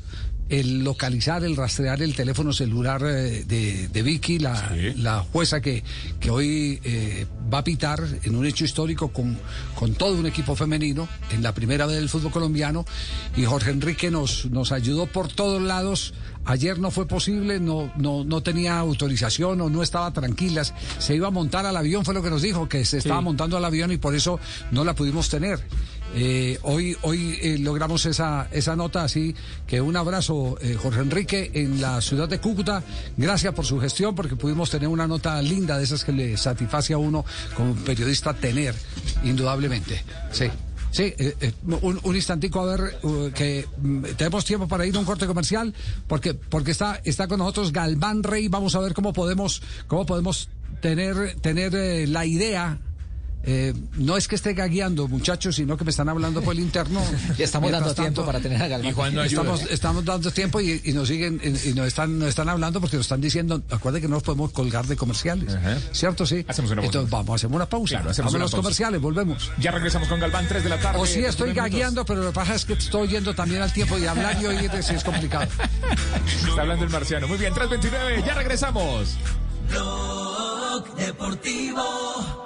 el localizar, el rastrear el teléfono celular eh, de, de Vicky, la, la jueza que, que hoy eh, va a pitar en un hecho histórico con, con todo un equipo femenino en la primera vez del fútbol colombiano y Jorge Enrique nos, nos ayudó por todos lados. Ayer no fue posible, no, no, no tenía autorización o no estaba tranquilas. Se iba a montar al avión, fue lo que nos dijo, que se estaba montando al avión y por eso no la pudimos tener. Eh, hoy hoy eh, logramos esa, esa nota, así que un abrazo, eh, Jorge Enrique, en la ciudad de Cúcuta. Gracias por su gestión, porque pudimos tener una nota linda de esas que le satisface a uno como periodista tener, indudablemente. Sí. Sí, eh, eh, un, un instantico a ver uh, que mm, tenemos tiempo para ir a un corte comercial porque porque está está con nosotros Galván Rey. Vamos a ver cómo podemos cómo podemos tener tener eh, la idea. Eh, no es que esté gagueando, muchachos, sino que me están hablando por el interno. Y estamos dando tiempo para tener a Galván. Y Juan no ayuda. estamos, estamos dando tiempo y, y nos siguen y, y nos están nos están hablando porque nos están diciendo, acuérdense que no nos podemos colgar de comerciales, ¿cierto? Sí. Hacemos una pausa. Entonces vamos a hacer una pausa. Claro, hacemos vamos a una los pausa. comerciales, volvemos. Ya regresamos con Galván, 3 de la tarde. O sí estoy 29 minutos. gagueando, pero lo que pasa es que estoy yendo también al tiempo y hablar y oír es, es complicado. Está hablando el marciano. Muy bien, 3.29, ya regresamos. Blog Deportivo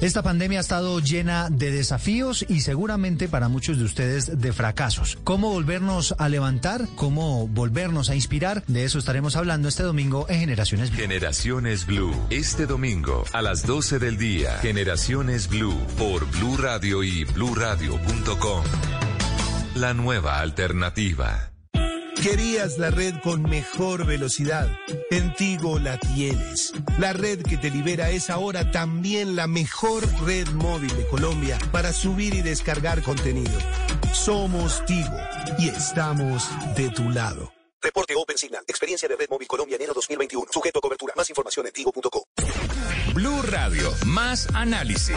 Esta pandemia ha estado llena de desafíos y seguramente para muchos de ustedes de fracasos. ¿Cómo volvernos a levantar? ¿Cómo volvernos a inspirar? De eso estaremos hablando este domingo en Generaciones Blue. Generaciones Blue, este domingo a las 12 del día. Generaciones Blue por Blue Radio y bluradio.com. La nueva alternativa. Querías la red con mejor velocidad. En Tigo la tienes. La red que te libera es ahora también la mejor red móvil de Colombia para subir y descargar contenido. Somos Tigo y estamos de tu lado. Reporte Open Signal. Experiencia de Red Móvil Colombia enero 2021. Sujeto a cobertura. Más información en tigo.co. Blue Radio, más análisis.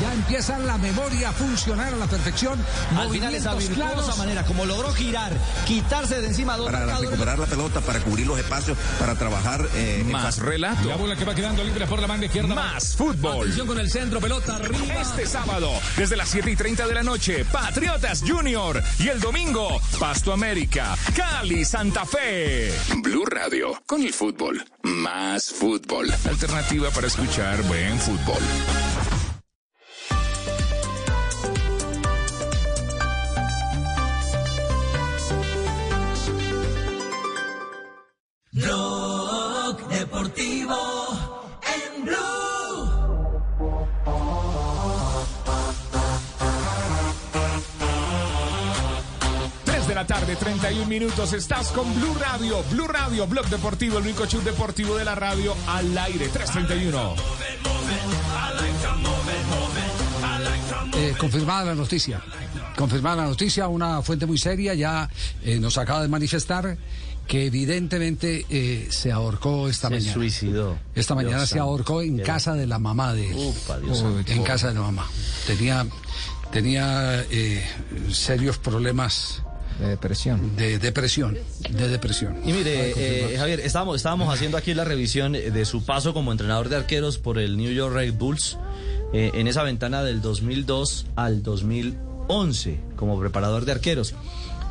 Ya empieza la memoria a funcionar a la perfección. Al final esa virtuosa claros. manera, como logró girar, quitarse de encima dos Para marcadores. recuperar la pelota, para cubrir los espacios, para trabajar eh, en Más relato. La bola que va quedando libre por la banda izquierda. Más fútbol. Atención con el centro, pelota arriba. Este sábado, desde las 7 y 30 de la noche, Patriotas Junior. Y el domingo, Pasto América, Cali, Santa Blue Radio, con el fútbol. Más fútbol. Alternativa para escuchar buen fútbol. Blog Deportivo tarde, 31 minutos. Estás con Blue Radio. Blue Radio, Blog Deportivo, el único show deportivo de la radio al aire. 331. Eh, confirmada la noticia. confirmar la noticia, una fuente muy seria ya eh, nos acaba de manifestar que evidentemente eh, se ahorcó esta Se mañana. suicidó. Esta Dios mañana se ahorcó en casa de la mamá de él. Upa, Dios Oh, en casa de la mamá. Tenía, tenía eh, serios problemas. De depresión. De depresión. De depresión. Y mire, eh. Javier, estábamos, estábamos haciendo aquí la revisión de su paso como entrenador de arqueros por el New York Red Bulls eh, en esa ventana del 2002 al 2011 como preparador de arqueros.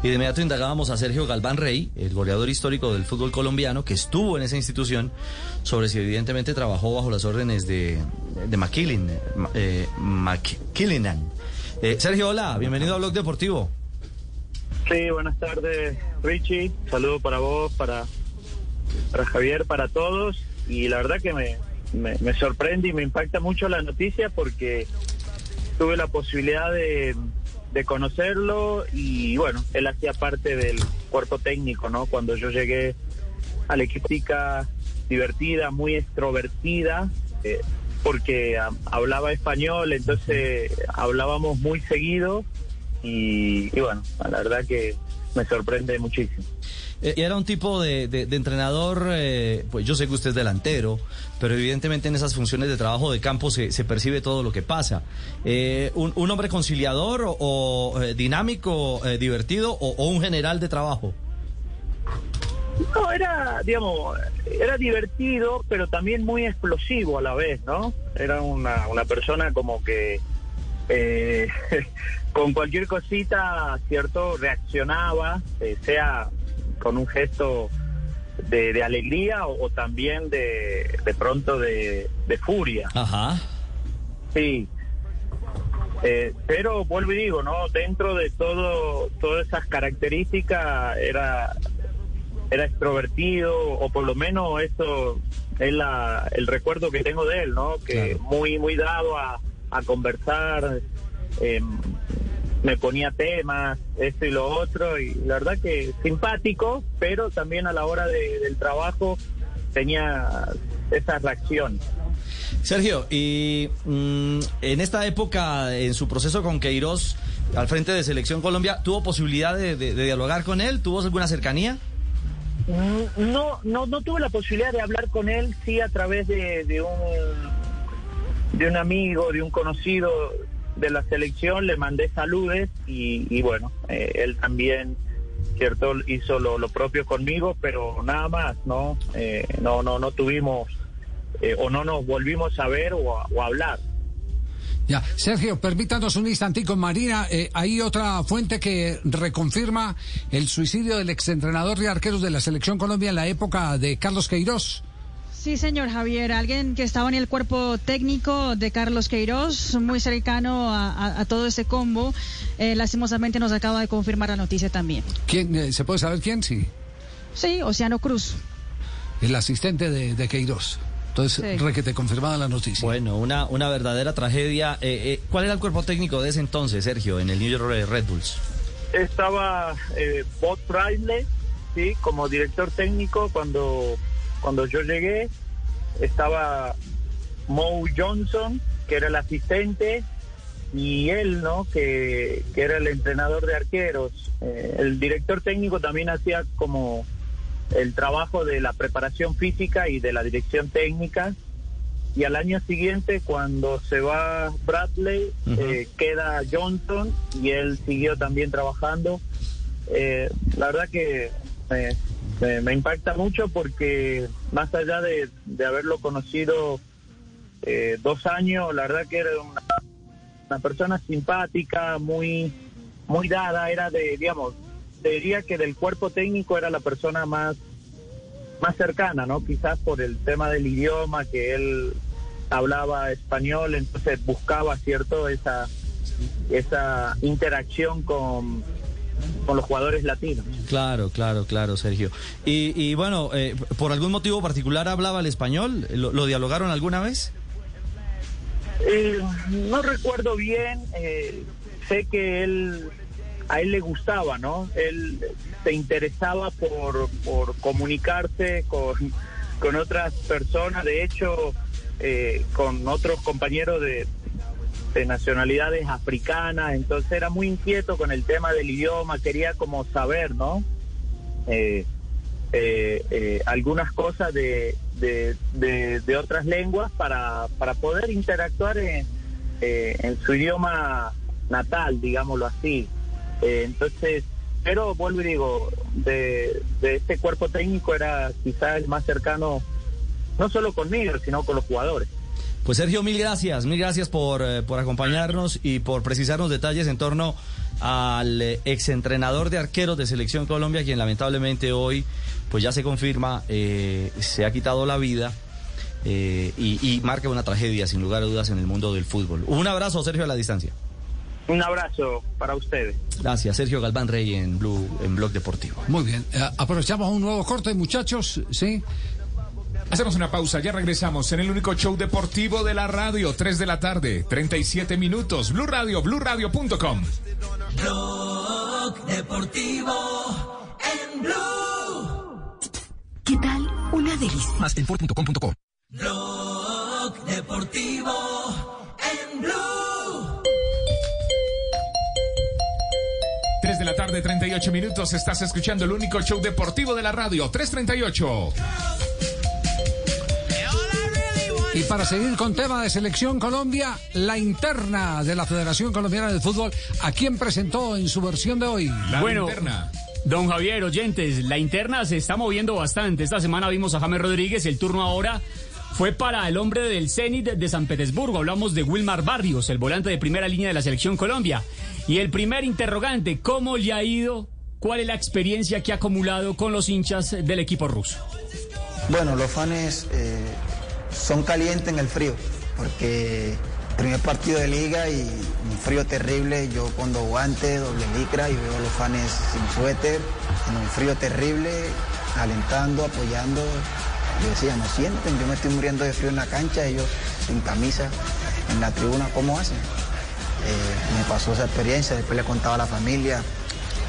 Y de inmediato indagábamos a Sergio Galván Rey, el goleador histórico del fútbol colombiano, que estuvo en esa institución, sobre si evidentemente trabajó bajo las órdenes de, de McKillen, eh, McKillenan. Eh, Sergio, hola, bienvenido a Blog Deportivo. Sí, buenas tardes, Richie. Saludo para vos, para, para Javier, para todos. Y la verdad que me, me, me sorprende y me impacta mucho la noticia porque tuve la posibilidad de, de conocerlo y bueno, él hacía parte del cuerpo técnico, ¿no? Cuando yo llegué a la equipica divertida, muy extrovertida, eh, porque ah, hablaba español, entonces hablábamos muy seguido y, y bueno, la verdad que me sorprende muchísimo. Eh, era un tipo de, de- de entrenador, eh, pues yo sé que usted es delantero, pero evidentemente en esas funciones de trabajo de campo se, se percibe todo lo que pasa. Eh, un, un hombre conciliador o, o, eh, dinámico, divertido o, o un general de trabajo? No, era, digamos, era divertido, pero también muy explosivo a la vez, ¿no? Era una, una persona como que con cualquier cosita, ¿cierto? Reaccionaba, eh, sea con un gesto de, de alegría o, o también de, de pronto de, de furia. Ajá. Sí. Eh, pero vuelvo y digo, ¿no? Dentro de todo, todas esas características era, era extrovertido, o por lo menos eso es la, el recuerdo que tengo de él, ¿no? Que muy, muy dado a, a conversar, eh, me ponía temas, esto y lo otro, y la verdad que simpático, pero también a la hora de- del trabajo tenía esa reacción. Sergio, y mm, en esta época, en su proceso con Queiroz, al frente de Selección Colombia, ¿tuvo posibilidad de, de- de dialogar con él? ¿Tuvo alguna cercanía? Mm, No, no, no tuve la posibilidad de hablar con él, sí a través de, de un de un amigo, de un conocido de la selección, le mandé saludes y, y bueno, eh, él también, cierto, hizo lo, propio conmigo, pero nada más, no, Eh, no, no, no tuvimos eh, o no nos volvimos a ver o a, o a hablar. Ya, Sergio, permítanos un instantico, Marina. eh, hay otra fuente que reconfirma el suicidio del exentrenador de arqueros de la Selección Colombia en la época de Carlos Queiroz. Sí, señor Javier, alguien que estaba en el cuerpo técnico de Carlos Queiroz, muy cercano a, a- a todo este combo, eh, lastimosamente nos acaba de confirmar la noticia también. ¿Quién, eh, ¿Se puede saber quién? Sí, Sí, Oceano Cruz. el asistente de, de Queiroz. Entonces, Sí. requete confirmada la noticia. Bueno, una, una verdadera tragedia. Eh, eh, ¿Cuál era el cuerpo técnico de ese entonces, Sergio, en el New York Red Bulls? estaba eh, Bob Bradley, sí, como director técnico cuando cuando yo llegué estaba Mo Johnson, que era el asistente, y él, ¿no? Que, que era el entrenador de arqueros. Eh, el director técnico también hacía como el trabajo de la preparación física y de la dirección técnica. Y al año siguiente, cuando se va Bradley, eh, queda Johnson y él siguió también trabajando. Eh, la verdad que me, impacta mucho porque más allá de, de haberlo conocido eh, dos años, la verdad que era una, una persona simpática, muy, muy dada, era de, digamos, te diría que del cuerpo técnico era la persona más más cercana, ¿no? Quizás por el tema del idioma, que él hablaba español, entonces buscaba, ¿cierto? Esa, esa interacción con, con los jugadores latinos. Claro, claro, claro, Sergio. Y, y bueno, eh, ¿por algún motivo particular hablaba el español? ¿Lo, lo dialogaron alguna vez? Eh, no recuerdo bien, eh, sé que él, a él le gustaba, ¿no? Él se interesaba por, por comunicarse con, con otras personas, de hecho, eh, con otros compañeros de, de nacionalidades africanas, entonces era muy inquieto con el tema del idioma, quería como saber, ¿no? Eh, eh, eh, algunas cosas de, de, otras lenguas para, para poder interactuar en, eh, en su idioma natal, digámoslo así. Eh, entonces, pero vuelvo y digo, de, de este cuerpo técnico era quizás el más cercano, no solo conmigo, sino con los jugadores. Pues Sergio, mil gracias, mil gracias por, eh, por acompañarnos y por precisarnos detalles en torno al eh, exentrenador de arqueros de Selección Colombia, quien lamentablemente hoy, pues ya se confirma, eh, se ha quitado la vida eh, y, y marca una tragedia, sin lugar a dudas, en el mundo del fútbol. Un abrazo, Sergio, a la distancia. Un abrazo para ustedes. Gracias, Sergio Galván Rey en Blue, en Blog Deportivo. Muy bien. Aprovechamos un nuevo corte, muchachos. Sí. Hacemos una pausa, ya regresamos en el único show deportivo de la radio, 3 de la tarde, 37 minutos, Blue Radio, BlueRadio.com. Blog Deportivo en Blue. ¿Qué tal? Una delicia. Más en Ford.com.co. Blog Deportivo en Blue. 3 de la tarde, 38 minutos, estás escuchando el único show deportivo de la radio, 338. Y para seguir con tema de selección Colombia, la interna de la Federación Colombiana de Fútbol, ¿a quién presentó en su versión de hoy? bueno, Don Javier, oyentes, la interna se está moviendo bastante. Esta semana vimos a James Rodríguez, el turno ahora fue para el hombre del Zenit de San Petersburgo. Hablamos de Wilmar Barrios, el volante de primera línea de la selección Colombia. Y el primer interrogante, ¿cómo le ha ido? ¿Cuál es la experiencia que ha acumulado con los hinchas del equipo ruso? Bueno, los fans eh, son calientes en el frío, porque primer partido de liga y un frío terrible, yo cuando guante, doble licra y veo a los fans sin suéter, en un frío terrible, alentando, apoyando. Yo decía, no sienten, yo me estoy muriendo de frío en la cancha, ellos sin camisa en la tribuna, ¿cómo hacen? Eh, me pasó esa experiencia, después le contaba a la familia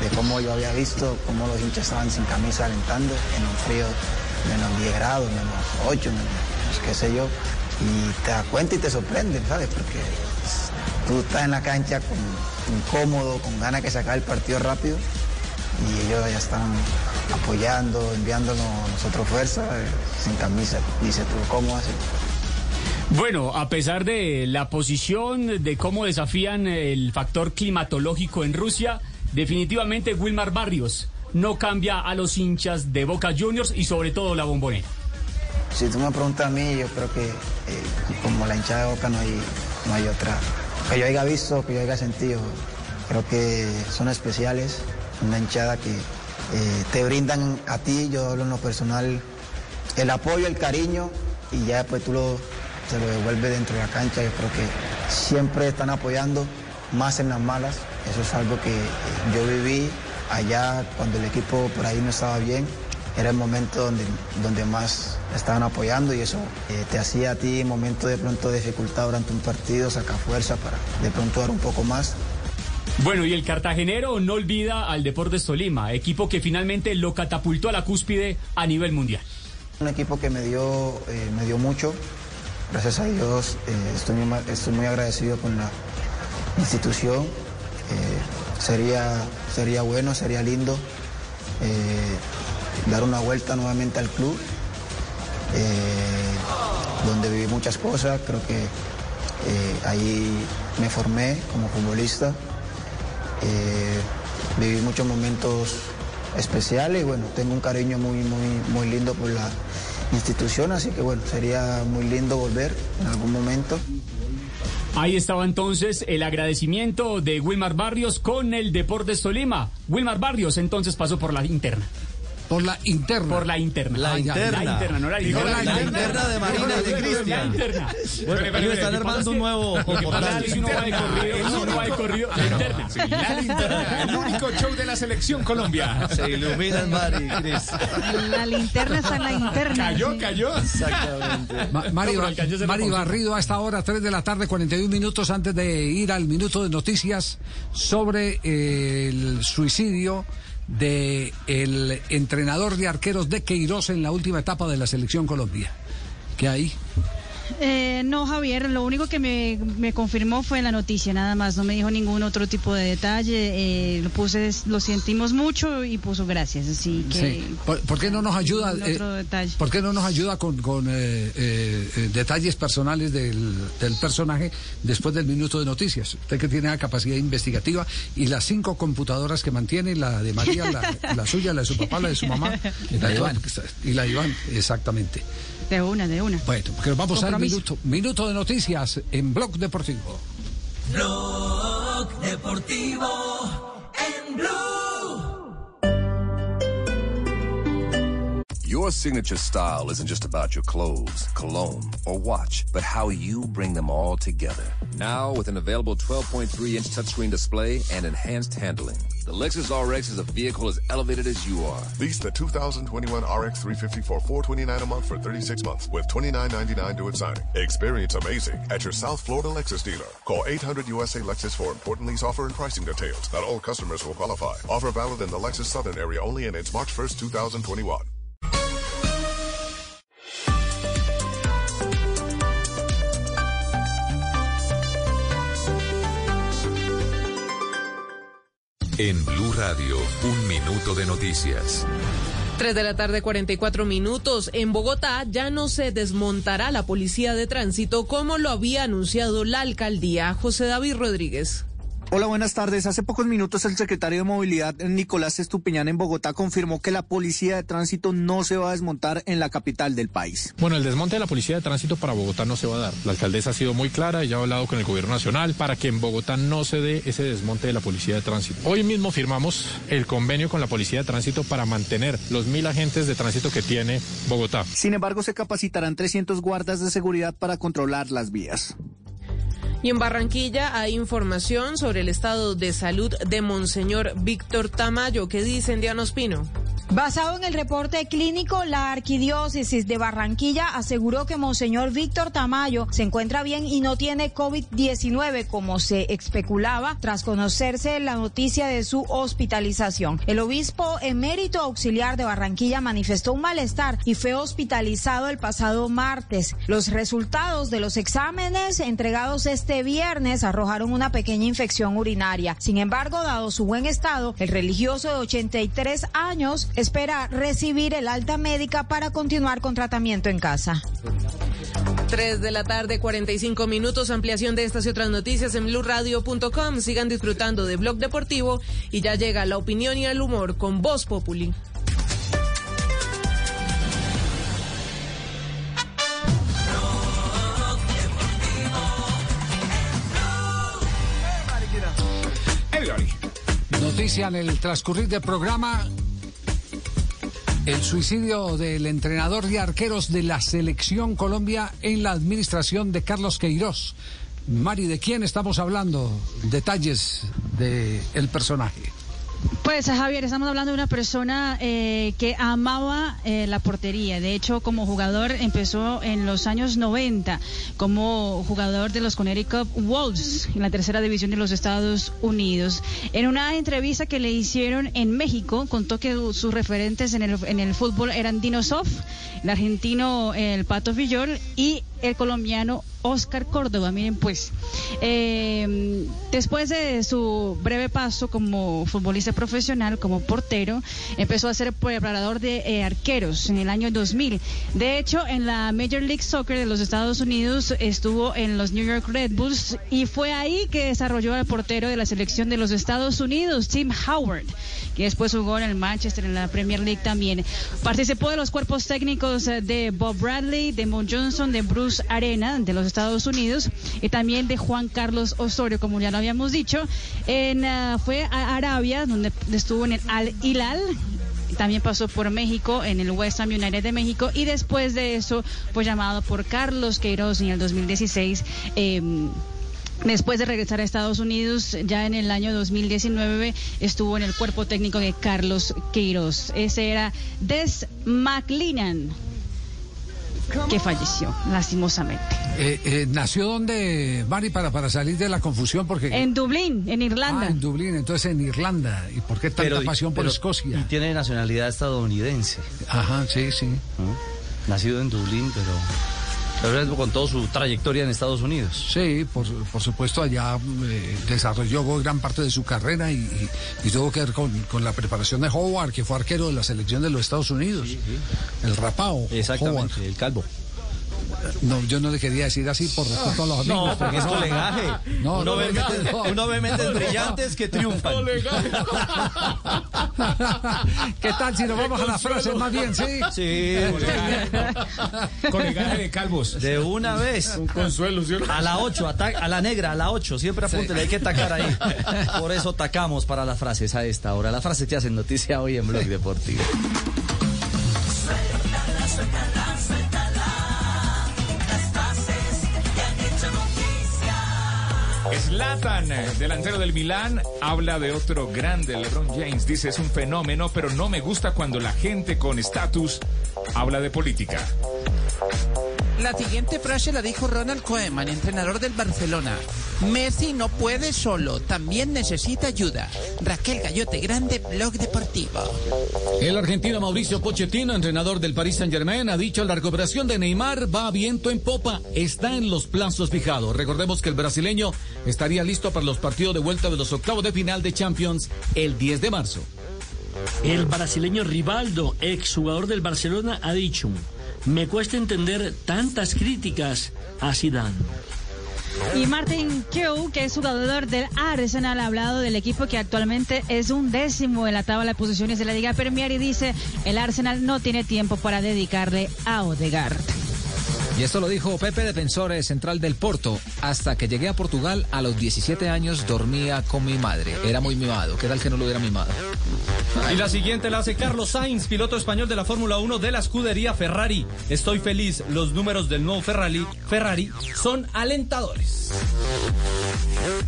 de cómo yo había visto, cómo los hinchas estaban sin camisa alentando en un frío menos 10 grados, menos 8, menos qué sé yo. Y te das cuenta y te sorprende, ¿sabes? Porque tú estás en la cancha con, incómodo, con ganas que se acabe el partido rápido y ellos ya están apoyando, enviándonos nosotros fuerza eh, sin camisa. Dice tú, ¿cómo haces? Bueno, a pesar de la posición, de cómo desafían el factor climatológico en Rusia, definitivamente Wilmar Barrios no cambia a los hinchas de Boca Juniors y sobre todo la bombonera. Si tú me preguntas a mí, yo creo que eh, como la hinchada de Boca no hay, no hay otra. Que yo haya visto, que yo haya sentido, creo que son especiales. Una hinchada que eh, te brindan a ti, yo hablo en lo personal, el apoyo, el cariño y ya después tú lo, te lo devuelves dentro de la cancha. Yo creo que siempre están apoyando, más en las malas. Eso es algo que eh, yo viví allá cuando el equipo por ahí no estaba bien era el momento donde, donde más estaban apoyando y eso eh, te hacía a ti momento de pronto de dificultad durante un partido, sacar fuerza para de pronto dar un poco más. Bueno, y el cartagenero no olvida al Deportes Tolima, equipo que finalmente lo catapultó a la cúspide a nivel mundial. Un equipo que me dio, eh, me dio mucho, gracias a Dios eh, estoy, muy, estoy muy agradecido con la institución. Sería, sería bueno, sería lindo dar una vuelta nuevamente al club, eh, donde viví muchas cosas, creo que eh, ahí me formé como futbolista, eh, viví muchos momentos especiales y bueno, tengo un cariño muy, muy, muy lindo por la institución, así que bueno, sería muy lindo volver en algún momento. Ahí estaba entonces el agradecimiento de Wilmar Barrios con el Deportes Tolima. Wilmar Barrios entonces pasó por la interna. Por la interna. Por la interna. La Ah, interna. La interna, no la Dijo interna. la interna de Marina de Cristian. La interna. Bueno, ellos están armando un nuevo la interna. Sí, la linterna, el único show de la selección Colombia. Se iluminan, Mari, Cris. La linterna está en la interna. Cayó, sí. cayó. Exactamente. Ma- Mari, No, la Mari. Barrido a esta hora, 3 de la tarde, 41 minutos antes de ir al minuto de noticias sobre eh, el suicidio de el entrenador de arqueros de Queiroz en la última etapa de la selección Colombia. ¿Qué hay? Eh, no, Javier, lo único que me, me, confirmó fue la noticia, nada más. No me dijo ningún otro tipo de detalle. Eh, lo puse, lo sentimos mucho y puso gracias. Así que. Sí. ¿Por, qué no nos ayuda? Eh, ¿Por qué no nos ayuda con, con eh, detalles personales del, del, personaje después del minuto de noticias? Usted que tiene la capacidad investigativa y las cinco computadoras que mantiene, la de María, la, la suya, la de su papá, la de su mamá y la de Iván. Y la de Iván, exactamente. De una, de una. Bueno, porque vamos minuto, minuto de noticias en Blog Deportivo. Blog Deportivo en Blue. Your signature style isn't just about your clothes, cologne, or watch, but how you bring them all together. Now, with an available 12.3 inch touchscreen display and enhanced handling, the Lexus RX is a vehicle as elevated as you are. Lease the 2021 RX 350 for 429 a month for 36 months with 29.99 due at signing. Experience amazing at your South Florida Lexus dealer. Call 800 USA Lexus for important lease offer and pricing details. Not all customers will qualify. Offer valid in the Lexus Southern area only and it's March 1st, 2021. En Blue Radio, un minuto de noticias. 3 de la tarde, 44 minutos. En Bogotá ya no se desmontará la policía de tránsito como lo había anunciado la alcaldía. José David Rodríguez. Hola, buenas tardes. Hace pocos minutos el secretario de Movilidad, Nicolás Estupiñán, en Bogotá, confirmó que la policía de tránsito no se va a desmontar en la capital del país. Bueno, el desmonte de la policía de tránsito para Bogotá no se va a dar. La alcaldesa ha sido muy clara y ya ha hablado con el gobierno nacional para que en Bogotá no se dé ese desmonte de la policía de tránsito. Hoy mismo firmamos el convenio con la policía de tránsito para mantener los mil agentes de tránsito que tiene Bogotá. Sin embargo, se capacitarán 300 guardas de seguridad para controlar las vías. Y en Barranquilla hay información sobre el estado de salud de Monseñor Víctor Tamayo. ¿Qué dicen Diana Ospino? Basado en el reporte clínico, la arquidiócesis de Barranquilla aseguró que Monseñor Víctor Tamayo se encuentra bien y no tiene COVID-19 como se especulaba tras conocerse la noticia de su hospitalización. El obispo emérito auxiliar de Barranquilla manifestó un malestar y fue hospitalizado el pasado martes. Los resultados de los exámenes entregados este viernes arrojaron una pequeña infección urinaria. Sin embargo, dado su buen estado, el religioso de 83 años espera recibir el alta médica para continuar con tratamiento en casa. 3 de la tarde, 45 minutos. Ampliación de estas y otras noticias en blueradio.com. Sigan disfrutando de Blog Deportivo y ya llega la opinión y el humor con Voz Populi. Noticia en el transcurrir del programa. El suicidio del entrenador de arqueros de la selección Colombia en la administración de Carlos Queiroz. Mari, ¿de quién estamos hablando? Detalles del el personaje. Pues Javier, estamos hablando de una persona eh, que amaba eh, la portería. De hecho, como jugador empezó en los años 90 como jugador de los Connecticut Wolves en la tercera división de los Estados Unidos. En una entrevista que le hicieron en México, contó que sus referentes en el, en el fútbol eran Dino Sof, el argentino el Pato Villol y el colombiano Oscar Córdoba. Miren, pues, eh, después de su breve paso como futbolista profesional, como portero, empezó a ser preparador de eh, arqueros en el año 2000. De hecho, en la Major League Soccer de los Estados Unidos estuvo en los New York Red Bulls y fue ahí que desarrolló al portero de la selección de los Estados Unidos, Tim Howard, que después jugó en el Manchester, en la Premier League también. Participó de los cuerpos técnicos de Bob Bradley, de Mo Johnson, de Bruce Arena, de los Estados Unidos, y también de Juan Carlos Osorio, como ya lo habíamos dicho. En, uh, fue a Arabia, donde estuvo en el Al Hilal, también pasó por México en el West Ham United de México y después de eso fue llamado por Carlos Queiroz en el 2016. Eh, Después de regresar a Estados Unidos, ya en el año 2019 estuvo en el cuerpo técnico de Carlos Queiroz. Ese era Des McLennan que falleció lastimosamente. Eh, eh, ¿Nació dónde, Mari, para, para salir de la confusión? porque En Dublín, en Irlanda. Ah, en Dublín, entonces en Irlanda. ¿Y por qué tanta Pero- pasión por Escocia? Y tiene nacionalidad estadounidense. Ajá, sí, sí. Nacido en Dublín, pero Pero con toda su trayectoria en Estados Unidos. Sí, por, por supuesto, allá eh, desarrolló gran parte de su carrera y, y- y tuvo que ver con, con la preparación de Howard, que fue arquero de la selección de los Estados Unidos. El rapao. Exactamente, Howard. el calvo. No, yo no le quería decir así por respeto a los amigos. No, porque es colegaje. No, uno, no, ve no, mentes, no. uno ve mentes brillantes que triunfan. ¿Qué tal si nos vamos a las frases más bien, sí? Sí. Colegaje de calvos. De una vez. Un consuelo, ¿sí? A la 8, a la negra, a la 8. Siempre apúntele, hay que tacar ahí. Por eso tacamos para las frases a esta hora. Las frases que hacen noticia hoy en Blog Deportivo. Zlatan, eh, delantero del Milán, habla de otro grande, LeBron James. Dice, es un fenómeno, pero no me gusta cuando la gente con estatus habla de política. La siguiente frase la dijo Ronald Koeman, entrenador del Barcelona. Messi no puede solo, también necesita ayuda. Raquel Gallote Grande, Blog Deportivo. El argentino Mauricio Pochettino, entrenador del Paris Saint-Germain, ha dicho la recuperación de Neymar va a viento en popa, está en los plazos fijados. Recordemos que el brasileño estaría listo para los partidos de vuelta de los octavos de final de Champions el 10 de marzo. El brasileño Rivaldo, exjugador del Barcelona, ha dicho, me cuesta entender tantas críticas a Zidane. Y Martin Kew, que es jugador del Arsenal, ha hablado del equipo que actualmente es un décimo en la tabla de posiciones de la Liga Premier y dice, el Arsenal no tiene tiempo para dedicarle a Odegaard. Y esto lo dijo Pepe Defensor, eh, central del Porto. Hasta que llegué a Portugal, a los 17 años dormía con mi madre. Era muy mimado. ¿Qué tal que no lo hubiera mimado? Y la siguiente la hace Carlos Sainz, piloto español de la Fórmula 1 de la escudería Ferrari. Estoy feliz, los números del nuevo Ferrari, Ferrari son alentadores.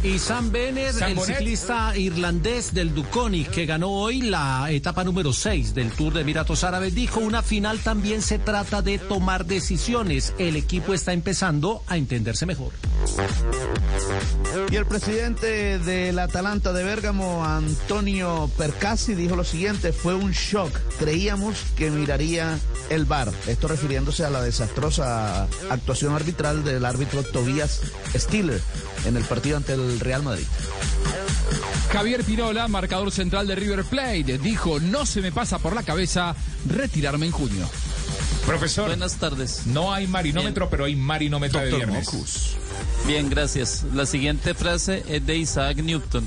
Y Sam Benner, Sam el ciclista irlandés del Duconi, que ganó hoy la etapa número 6 del Tour de Emiratos Árabes, dijo, una final también se trata de tomar decisiones. El equipo está empezando a entenderse mejor. Y el presidente del Atalanta de Bérgamo, Antonio Percassi, dijo lo siguiente, fue un shock. Creíamos que miraría el VAR. Esto refiriéndose a la desastrosa actuación arbitral del árbitro Tobias Stiller en el partido ante el Real Madrid. Javier Pirola, marcador central de River Plate, dijo, no se me pasa por la cabeza retirarme en junio. Profesor. Buenas tardes. No hay marinómetro, pero hay marinómetro de viernes. Bien, gracias. La siguiente frase es de Isaac Newton.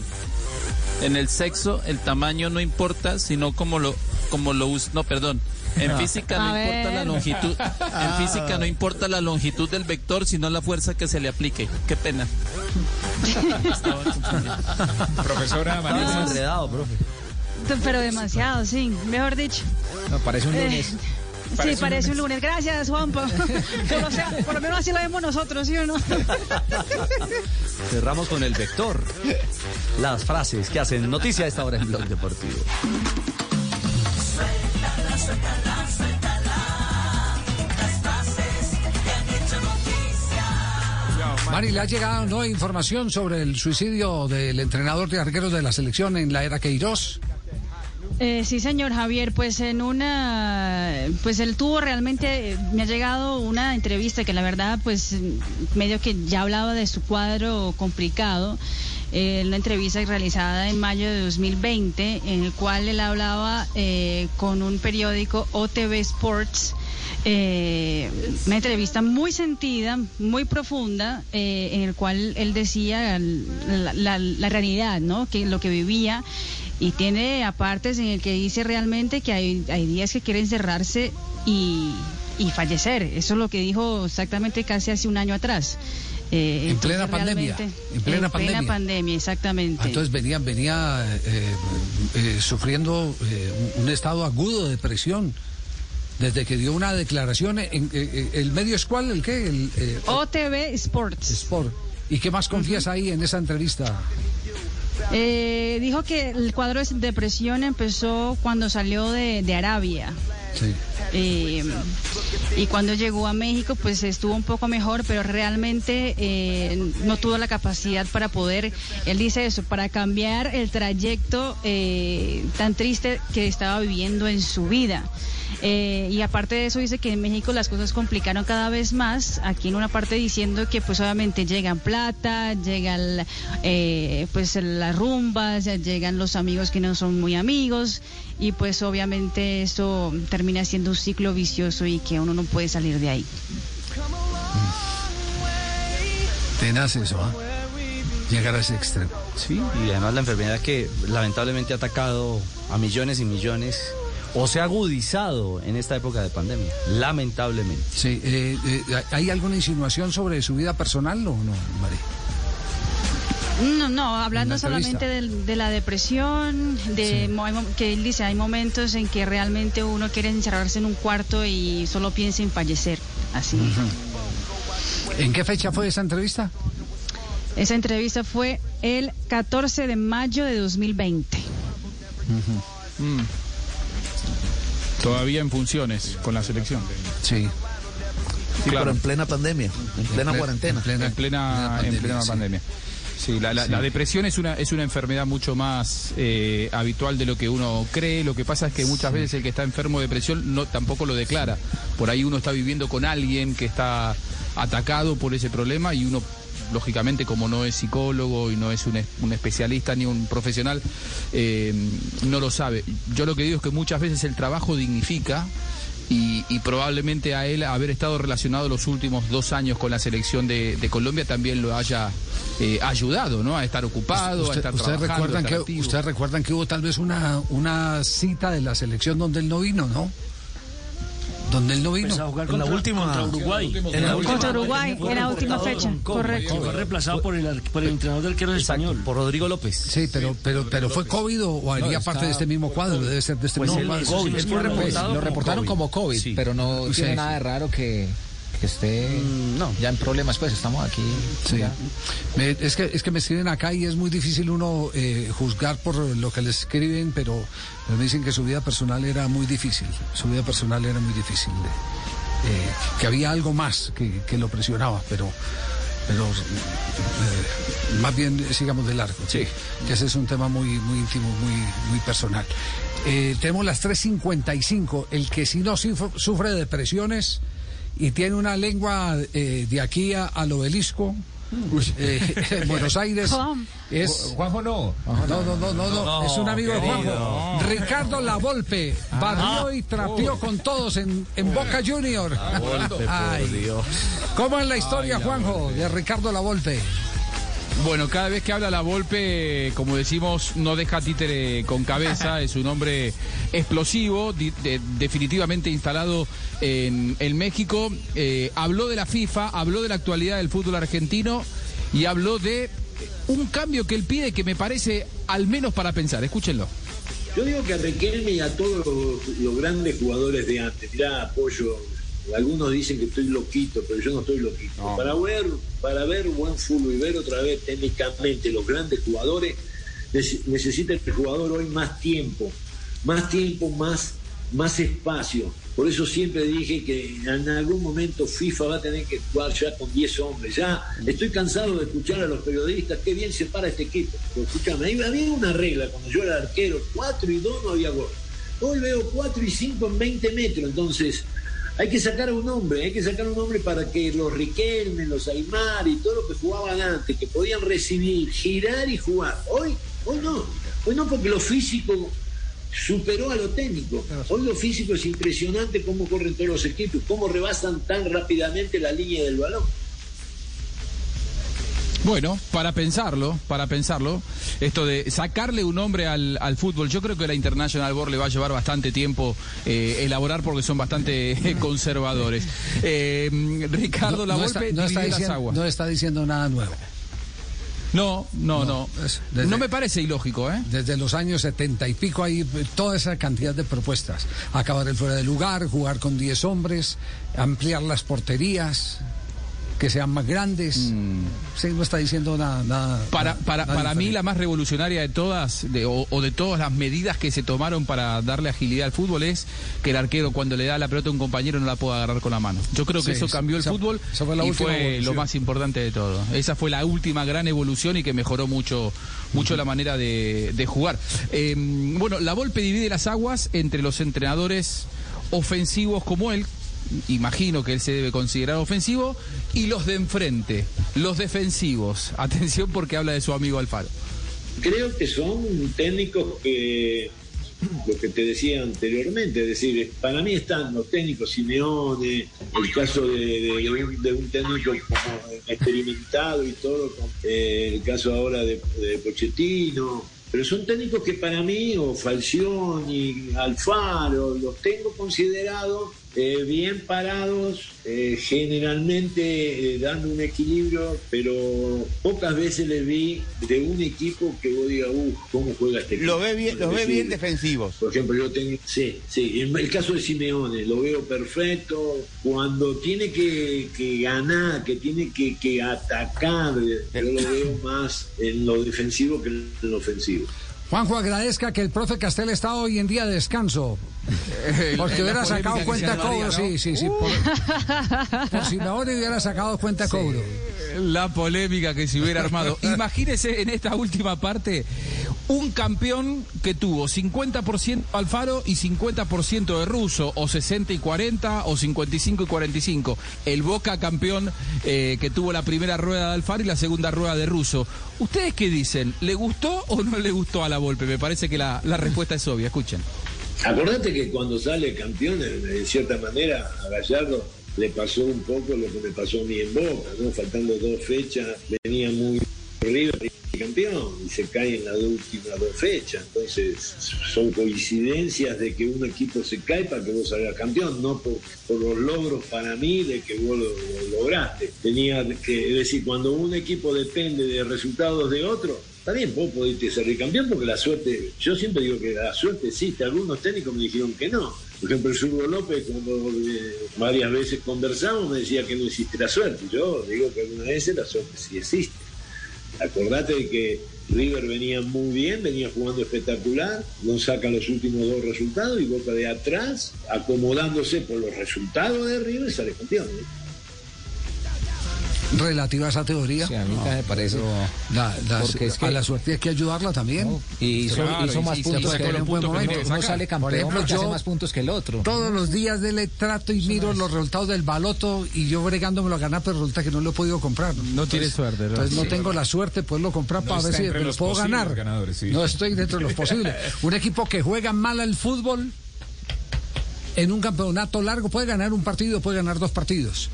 En el sexo, el tamaño no importa, sino como lo, como lo usa. No, perdón. En física no A importa la longitud. En física no importa la longitud del vector, sino la fuerza que se le aplique. Qué pena. Profesora María. enredado, profe. Pero demasiado, sí, mejor dicho. No, parece un Eh, sí, Parece un lunes. Gracias, Juanpa. por, lo sea- por lo menos así lo vemos nosotros, ¿sí o no? Cerramos con el vector. Las frases que hacen noticia a esta hora en Blog Deportivo. Mari, ¿le ha llegado no información sobre el suicidio del entrenador de arqueros de la selección en la era Queiroz? Eh, sí, señor Javier, pues en una, pues él tuvo realmente, me ha llegado una entrevista que la verdad, pues medio que ya hablaba de su cuadro complicado, eh, una entrevista realizada en mayo de 2020, en el cual él hablaba eh, con un periódico OTV Sports. eh, una entrevista muy sentida, muy profunda, eh, en el cual él decía la, la- la realidad, ¿no? Que lo que vivía y tiene apartes en el que dice realmente que hay, hay días que quieren cerrarse y, y fallecer. Eso es lo que dijo exactamente casi hace un año atrás. Eh, En plena pandemia, en plena pandemia. pandemia, exactamente. Ah, Entonces venía, venía eh, eh, sufriendo un estado agudo de depresión desde que dio una declaración. En, ¿El medio es cuál? ¿El qué? El, OTV Sports. Sport. ¿Y qué más confiesa ahí en esa entrevista? Eh, dijo que el cuadro de depresión empezó cuando salió de, de Arabia. Sí. Eh, y cuando llegó a México, pues estuvo un poco mejor, pero realmente eh, no tuvo la capacidad para poder, él dice eso, para cambiar el trayecto eh, tan triste que estaba viviendo en su vida. Eh, y aparte de eso dice que en México las cosas complicaron cada vez más. Aquí en una parte diciendo que pues obviamente llegan plata, llegan eh, pues las rumbas, llegan los amigos que no son muy amigos y pues obviamente eso termina siendo un ciclo vicioso y que uno no puede salir de ahí. Tenaz eso, ¿ah? Llegar a ese extremo. Sí, y además la enfermedad que lamentablemente ha atacado a millones y millones o se ha agudizado en esta época de pandemia, lamentablemente. Sí, eh, eh, ¿hay alguna insinuación sobre su vida personal o no, María? No, no, hablando solamente de, la depresión, de que él dice, hay momentos en que realmente uno quiere encerrarse en un cuarto y solo piensa en fallecer, así. ¿En qué fecha fue esa entrevista? Esa entrevista fue el 14 de mayo de 2020. Mm. Todavía en funciones con la selección. Sí. Sí, pero en plena pandemia, en plena cuarentena. En plena, en plena pandemia. Sí, la, depresión es una, es una enfermedad mucho más eh, habitual de lo que uno cree. Lo que pasa es que muchas veces el que está enfermo de depresión no, tampoco lo declara. Por ahí uno está viviendo con alguien que está atacado por ese problema y uno lógicamente como no es psicólogo y no es un, especialista ni un profesional, eh, no lo sabe. Yo lo que digo es que muchas veces el trabajo dignifica. Y, probablemente a él haber estado relacionado los últimos dos años con la selección de, Colombia también lo haya eh, ayudado, ¿no? A estar ocupado, a estar ustedes Recuerdan que, ustedes recuerdan que hubo tal vez una, una cita de la selección donde él no vino, ¿no? Donde él no vino. en la última contra Uruguay. En la última, contra Uruguay, en la última fecha, correcto. Fue reemplazado por el, por el entrenador del arquero español. Por Rodrigo López. Sí, pero, pero, pero fue COVID o, haría parte de este mismo cuadro, debe ser de este pues mismo cuadro. COVID, lo reportaron como COVID, pero no tiene nada de raro que que esté mm, no. ya en problemas, pues estamos aquí. Sí. es, que, es que me escriben acá y es muy difícil uno eh, juzgar por lo que les escriben, pero me dicen que su vida personal era muy difícil. Su vida personal era muy difícil. Eh, que había algo más que, lo presionaba, pero pero eh, más bien sigamos de largo. Sí. Que ese es un tema muy, muy íntimo, muy, muy personal. tenemos las 3.55. El que si no sufre de depresiones y tiene una lengua eh, de aquí a, al obelisco. Eh, en Buenos Aires es Juanjo no. No, no, no, no, no, es un amigo de Juanjo. Ricardo Lavolpe barrió ah. y trapeó con todos en, en Boca Junior. ¿Cómo es la historia, Juanjo, de Ricardo Lavolpe? Bueno, cada vez que habla la Volpe, como decimos, no deja títere con cabeza, es un hombre explosivo, definitivamente instalado en, México. Eh, habló de la FIFA, habló de la actualidad del fútbol argentino y habló de un cambio que él pide que me parece al menos para pensar. Escúchenlo. Yo digo que a Riquelme y a todos los, grandes jugadores de antes, mirá, apoyo algunos dicen que estoy loquito, pero yo no estoy loquito. Para ver, para ver buen fútbol y ver otra vez técnicamente los grandes jugadores, necesita el jugador hoy más tiempo, más tiempo, más, más espacio. Por eso siempre dije que en algún momento FIFA va a tener que jugar ya con 10 hombres. Ya estoy cansado de escuchar a los periodistas qué bien se para este equipo. Pero escúchame, había una regla cuando yo era arquero, 4 y 2 no había gol. Hoy veo 4 y 5 en 20 metros, entonces hay que sacar a un hombre, hay que sacar a un hombre para que los Riquelme, los Aymar y todo lo que jugaban antes, que podían recibir, girar y jugar. Hoy, hoy no, hoy no porque lo físico superó a lo técnico. Hoy lo físico es impresionante cómo corren todos los equipos, cómo rebasan tan rápidamente la línea del balón. Bueno, para pensarlo, para pensarlo, esto de sacarle un nombre al, fútbol, yo creo que la International Board le va a llevar bastante tiempo eh, elaborar porque son bastante conservadores. Eh, Ricardo no, no, está, diciendo, no está diciendo nada nuevo. No, no, no. no me parece ilógico, ¿eh? Desde los años setenta y pico hay toda esa cantidad de propuestas. Acabar el fuera de lugar, jugar con 10 hombres, ampliar las porterías, que sean más grandes. Mm. no está diciendo nada. para para, para mí la más revolucionaria de todas, o, de todas las medidas que se tomaron para darle agilidad al fútbol es que el arquero cuando le da la pelota a un compañero no la pueda agarrar con la mano. Yo creo que eso cambió el fútbol y fue lo más importante de todo. Esa fue la última gran evolución y que mejoró mucho, mucho la manera de, jugar. Em, bueno, la Volpe divide las aguas entre los entrenadores ofensivos como él, imagino que él se debe considerar ofensivo, y los de enfrente, los defensivos. Atención porque habla de su amigo Alfaro. Creo que son técnicos que, lo que te decía anteriormente, es decir, para mí están los técnicos Simeone, el caso de, un, técnico como experimentado y todo, eh, el caso ahora de, de Pochettino, pero son técnicos que para mí, o Falcioni, Alfaro, los tengo considerados eh, bien parados, eh, generalmente eh, dando un equilibrio, pero pocas veces le vi de un equipo que vos digas, uh, ¿cómo juega este equipo? Lo ve bien, los ve bien defensivos. Por ejemplo, yo tengo, sí, sí, en el caso de Simeone, lo veo perfecto, cuando tiene que, que ganar, que tiene que, que atacar, yo lo veo más en lo defensivo que en lo ofensivo. Juanjo, agradezca que el profe Castel está hoy en día de descanso. Porque hubiera sacado cuenta cobro, sí, sí, sí. Por, por Simeone hubiera sacado cuenta cobro. La polémica que se hubiera armado. Imagínese en esta última parte un campeón que tuvo 50% Alfaro y 50% de Russo, o 60 y 40, o 55 y 45. El Boca campeón eh, que tuvo la primera rueda de Alfaro y la segunda rueda de Russo. ¿Ustedes qué dicen? ¿Le gustó o no le gustó a la Volpe? Me parece que la, la respuesta es obvia. Escuchen. Acordate que cuando sale campeón, de cierta manera, a Gallardo le pasó un poco lo que me pasó a mí en Boca, ¿no? Faltando dos fechas, venía muy arriba y campeón y se cae en las últimas dos fechas. Entonces, son coincidencias de que un equipo se cae para que vos salgas campeón, no por, los logros para mí de que vos lo, lo lograste. Tenía que, es decir, cuando un equipo depende de resultados de otro, Está bien, vos podés ser campeón porque la suerte, yo siempre digo que la suerte existe, algunos técnicos me dijeron que no. Por ejemplo, el Zurdo López, cuando eh, varias veces conversamos, me decía que no existe la suerte. Yo digo que algunas veces la suerte sí existe. Acordate de que River venía muy bien, venía jugando espectacular, no saca los últimos dos resultados y Boca de atrás, acomodándose por los resultados de River, sale campeón. ¿eh? Relativa a esa teoría. Sí, a mí me parece. La, la, Porque es que- a la suerte hay que ayudarla también. Y hizo, Claro, hizo más y puntos que el que Uno sale campeón Por ejemplo, porque hace yo- más puntos que el otro. Todos los días de le trato y miro los resultados del baloto y yo bregándomelo a ganar, pero resulta que no lo he podido comprar. No tiene suerte, ¿no? Entonces no Sí. tengo la suerte de poderlo comprar No para ver si me lo puedo posibles ganar. sí. No estoy dentro de los posibles. Un equipo que juega mal al fútbol en un campeonato largo puede ganar un partido, puede ganar dos partidos.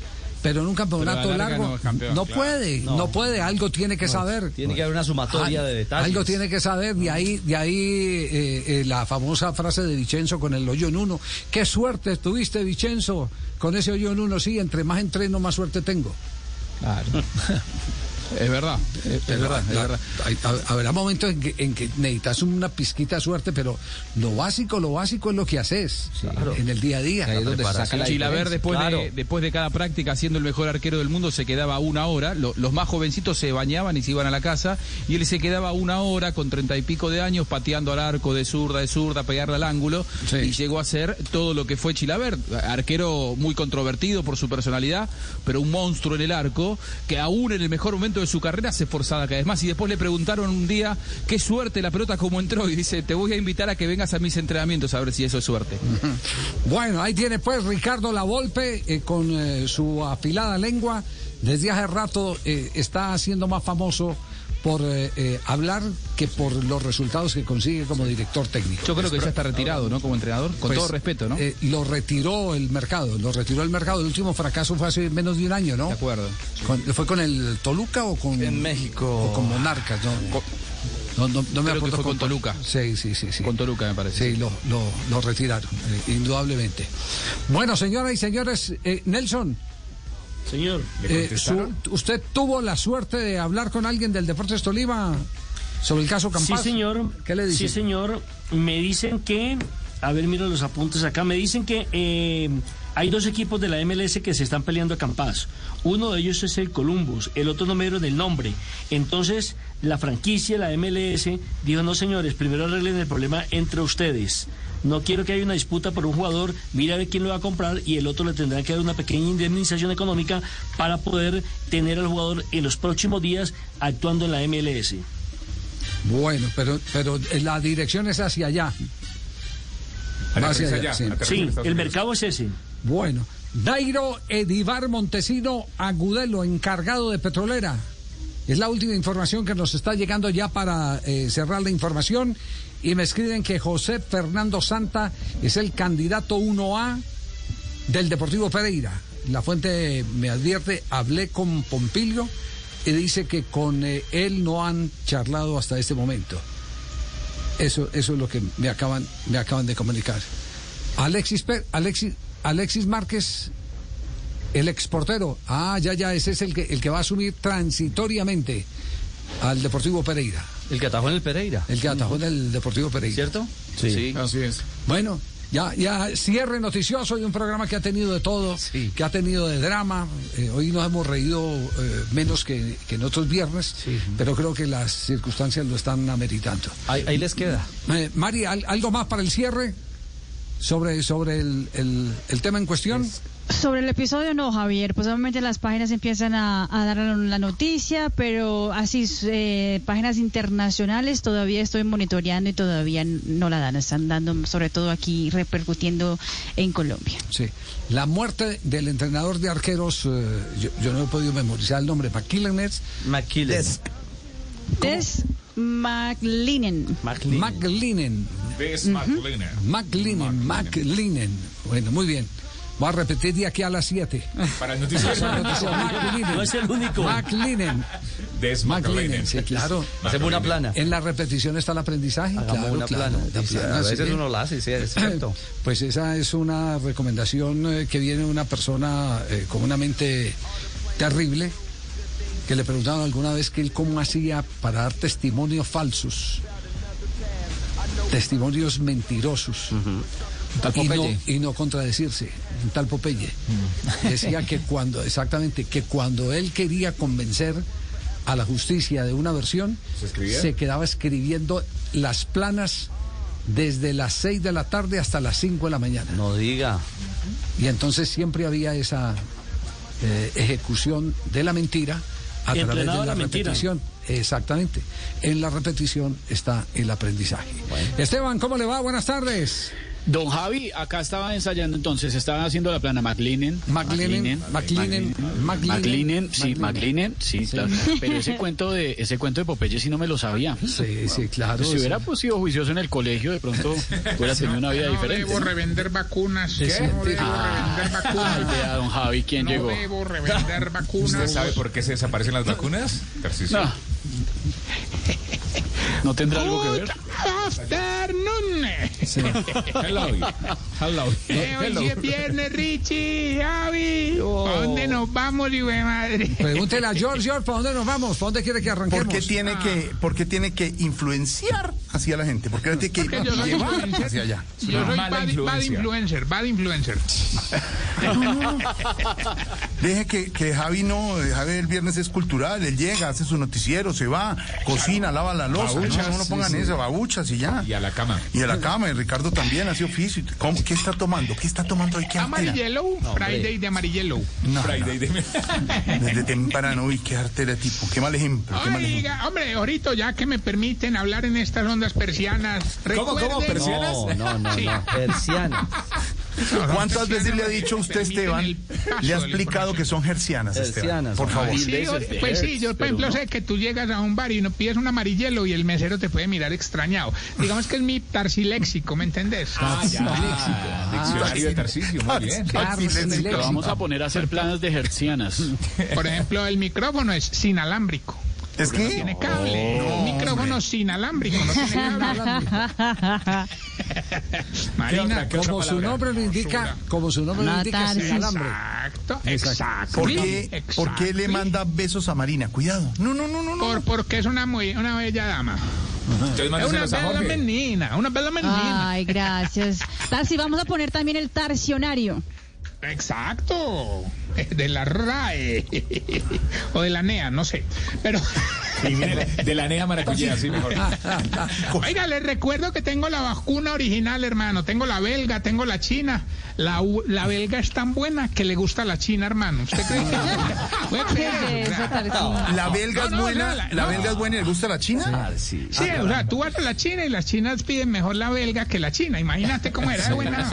Pero en un campeonato la largo no es campeón, no claro. puede, no. No. puede, algo tiene que No, saber. tiene que haber una sumatoria de detalles. Algo tiene que saber, de ahí, de ahí eh, eh, la famosa frase de Vicenzo con el hoyo en uno. Qué suerte tuviste, Vicenzo, con ese hoyo en uno. Sí, entre más entreno, más suerte tengo. Es verdad, es, verdad, es verdad. hay- ha- habrá momentos en que, en que necesitas una pizquita de suerte, pero lo básico, lo básico es lo que haces en el día a día. Chilaver después, de, después de cada práctica siendo el mejor arquero del mundo se quedaba una hora, Lo- los más jovencitos se bañaban y se iban a la casa y él se quedaba una hora con treinta y pico de años pateando al arco de zurda, de zurda, pegarle al ángulo y llegó a ser todo lo que fue Chilaver, arquero muy controvertido por su personalidad, pero un monstruo en el arco que aún en el mejor momento de su carrera se esforzaba cada vez más y después le preguntaron un día qué suerte la pelota como entró y dice te voy a invitar a que vengas a mis entrenamientos a ver si eso es suerte. Bueno, ahí tiene pues Ricardo Lavolpe eh, con eh, su afilada lengua. Desde hace rato eh, está haciendo más famoso por eh, eh, hablar que por los resultados que consigue como director técnico. Yo creo que ya está retirado, ¿no? Como entrenador, con Pues, todo respeto, ¿no? eh, lo retiró el mercado, lo retiró el mercado. El último fracaso fue hace menos de un año, ¿no? De acuerdo. ¿Fue con el Toluca o con En México. o con Monarcas? No, no, no- no me Creo que acuerdo fue con Toluca. Sí, sí, sí, sí. Con Toluca, me parece. Sí, lo, lo, lo retiraron, eh, indudablemente. Bueno, señoras y señores, eh, Nelson. Señor. eh, su- ¿Usted tuvo la suerte de hablar con alguien del Deportes Tolima sobre el caso Campas? Sí, señor. ¿Qué le dicen? Sí, señor. Me dicen que, a ver, mira los apuntes acá, me dicen que eh, hay dos equipos de la MLS que se están peleando a Campas. Uno de ellos es el Columbus, el otro no me dieron el nombre. Entonces, la franquicia, la MLS, dijo, no, señores, primero arreglen el problema entre ustedes. No quiero que haya una disputa por un jugador, mira a ver quién lo va a comprar y el otro le tendrá que dar una pequeña indemnización económica para poder tener al jugador en los próximos días actuando en la MLS. Bueno, pero, pero la dirección es hacia allá. Hacia allá, sí. Sí, el mercado es ese. Bueno, Dairo Edivar Montesino Agudelo, encargado de Petrolera. Es la última información que nos está llegando ya para eh, cerrar la información. Y me escriben que José Fernando Santa es el candidato 1A del Deportivo Pereira. La fuente me advierte, hablé con Pompilio y dice que con eh, él no han charlado hasta este momento. Eso, eso es lo que me acaban, me acaban de comunicar. Alexis, Alexis, Alexis Márquez, el exportero. Ah, ya, ya, ese es el que, el que va a asumir transitoriamente al Deportivo Pereira. El que atajó en el Pereira. El que atajó en el Deportivo Pereira. ¿Cierto? Sí. Así es. Bueno, ya, ya cierre noticioso y un programa que ha tenido de todo, que ha tenido de drama. Eh, hoy nos hemos reído eh, menos que, que en otros viernes, pero creo que las circunstancias lo están ameritando. Ahí, ahí les queda. Eh, Mari, ¿al- ¿algo más para el cierre sobre, sobre el, el- el tema en cuestión? Sobre el episodio no, Javier, pues obviamente las páginas empiezan a, a dar la noticia, pero así eh, páginas internacionales todavía estoy monitoreando y todavía no la dan, están dando sobre todo aquí repercutiendo en Colombia. Sí. La muerte del entrenador de arqueros, eh, yo, yo no he podido memorizar el nombre, McKilleners. McKillen. Des McLinen. McLinen. Des Ujú. McLinen. McLinen, McLinen. Bueno, muy bien. Voy a repetir de aquí a las 7. Para el noticiero. No es el único. McLinen. Des McLinen, sí, claro. Hacemos una plana. En la repetición está el aprendizaje. Hagamos claro, una claro, plana. plana, a veces sí. uno la hace, sí, es cierto. Pues esa es una recomendación eh, que viene de una persona eh, con una mente terrible, que le preguntaron alguna vez que él cómo hacía para dar testimonios falsos, testimonios mentirosos. tal y, no, Popeye. y no contradecirse, un tal Popeye. Decía que cuando, exactamente, que cuando él quería convencer a la justicia de una versión, ¿Se quedaba escribiendo las planas desde las 6 de la tarde hasta las 5 de la mañana. No diga. Y entonces siempre había esa eh, ejecución de la mentira a través de la, la mentira. Exactamente. En la repetición está el aprendizaje. Esteban, ¿cómo le va? Buenas tardes. Don Javi, acá estaba ensayando entonces, estaba haciendo la plana McLinen. McLinen, McLinen, McLinen, McLinen, sí, McLinen. Sí, claro. Pero ese cuento de ese cuento de Popeye sí no me lo sabía. Sí, sí, claro. Si hubiera pues, sido juicioso en el colegio, de pronto hubiera tenido una vida no diferente. debo revender vacunas. Sí, sí. No debo Ah, revender ay, vacunas. vea, don Javi, ¿quién no llegó? debo revender vacunas. ¿Usted sabe por qué se desaparecen las vacunas? No. ¿No tendrá algo que ver? Afternoon. Hello. Hello. Eh, hoy sí es viernes, Richie, Javi. ¿A dónde nos vamos, hijo de madre? Pregúntele a George, George, ¿para dónde nos vamos? ¿Para dónde quiere que arranquemos? ¿Por qué tiene que, por qué tiene que influenciar hacia la gente? ¿Por qué tiene que Porque yo soy llevar influencer. hacia allá? Yo soy bad, bad influencer, bad influencer. Deje que, que Javi no, eh, Javi el viernes es cultural, él llega, hace su noticiero, se va, cocina, lava la losa, Babuchas, no, no pongan sí. eso, babuchas y ya. Y a la cama. Y a la cama, y Ricardo también hace oficio. ¿Cómo? ¿Qué está tomando? ¿Qué está tomando hoy? ¿Qué? Amarillelo, Friday de amarillelo. No, Friday de... desde temprano, uy, qué artera tipo, qué mal ejemplo, qué mal ejemplo. Oiga, hombre, ahorita ya que me permiten hablar en estas ondas persianas. ¿Cómo, cómo? ¿Persianas? No, no, no, Sí. no. Persiana. ¿Cuántas veces le ha dicho usted, Esteban? Le ha explicado que son hercianas, Esteban. Por favor. Sí, veces o- de pues sí, yo por ejemplo sé que tú llegas a un bar y no pides un amarillelo y el mesero te puede mirar extrañado. Digamos que es mi tarsiléxico, ¿me entendés? Ah, ya. Diccionario de Tarcisio, muy bien. Lo vamos a poner a hacer planas de hercianas. Por ejemplo, el micrófono es sin ¿Es No que? tiene cable. un micrófono sin alámbrico, no tiene cable. Marina, ¿Qué otra Como su nombre lo indica, como su nombre lo No, indica, sin alambre. Exacto, Exacto. ¿Por qué, ¿Por qué le manda besos a Marina? Cuidado. No, no, no, no. no. Por, porque es una, muy, una bella dama. Es una bella menina, una bella menina. Ay, gracias. Tarsi, vamos a poner también el tarcionario. Exacto. De la RAE. O de la NEA, no sé. Pero. Sí, mire, de la NEA maracuyá, sí, mejor. Oiga, les recuerdo que tengo la vacuna original, hermano. Tengo la belga, tengo la china. La, la belga es tan buena que le gusta la china, hermano. ¿Usted cree que Puede creer, o sea, La belga es buena, la no. belga es buena y le gusta la china. Sí. Sí, o sea, tú vas a la China y las chinas piden mejor la belga que la china. Imagínate cómo era de buena.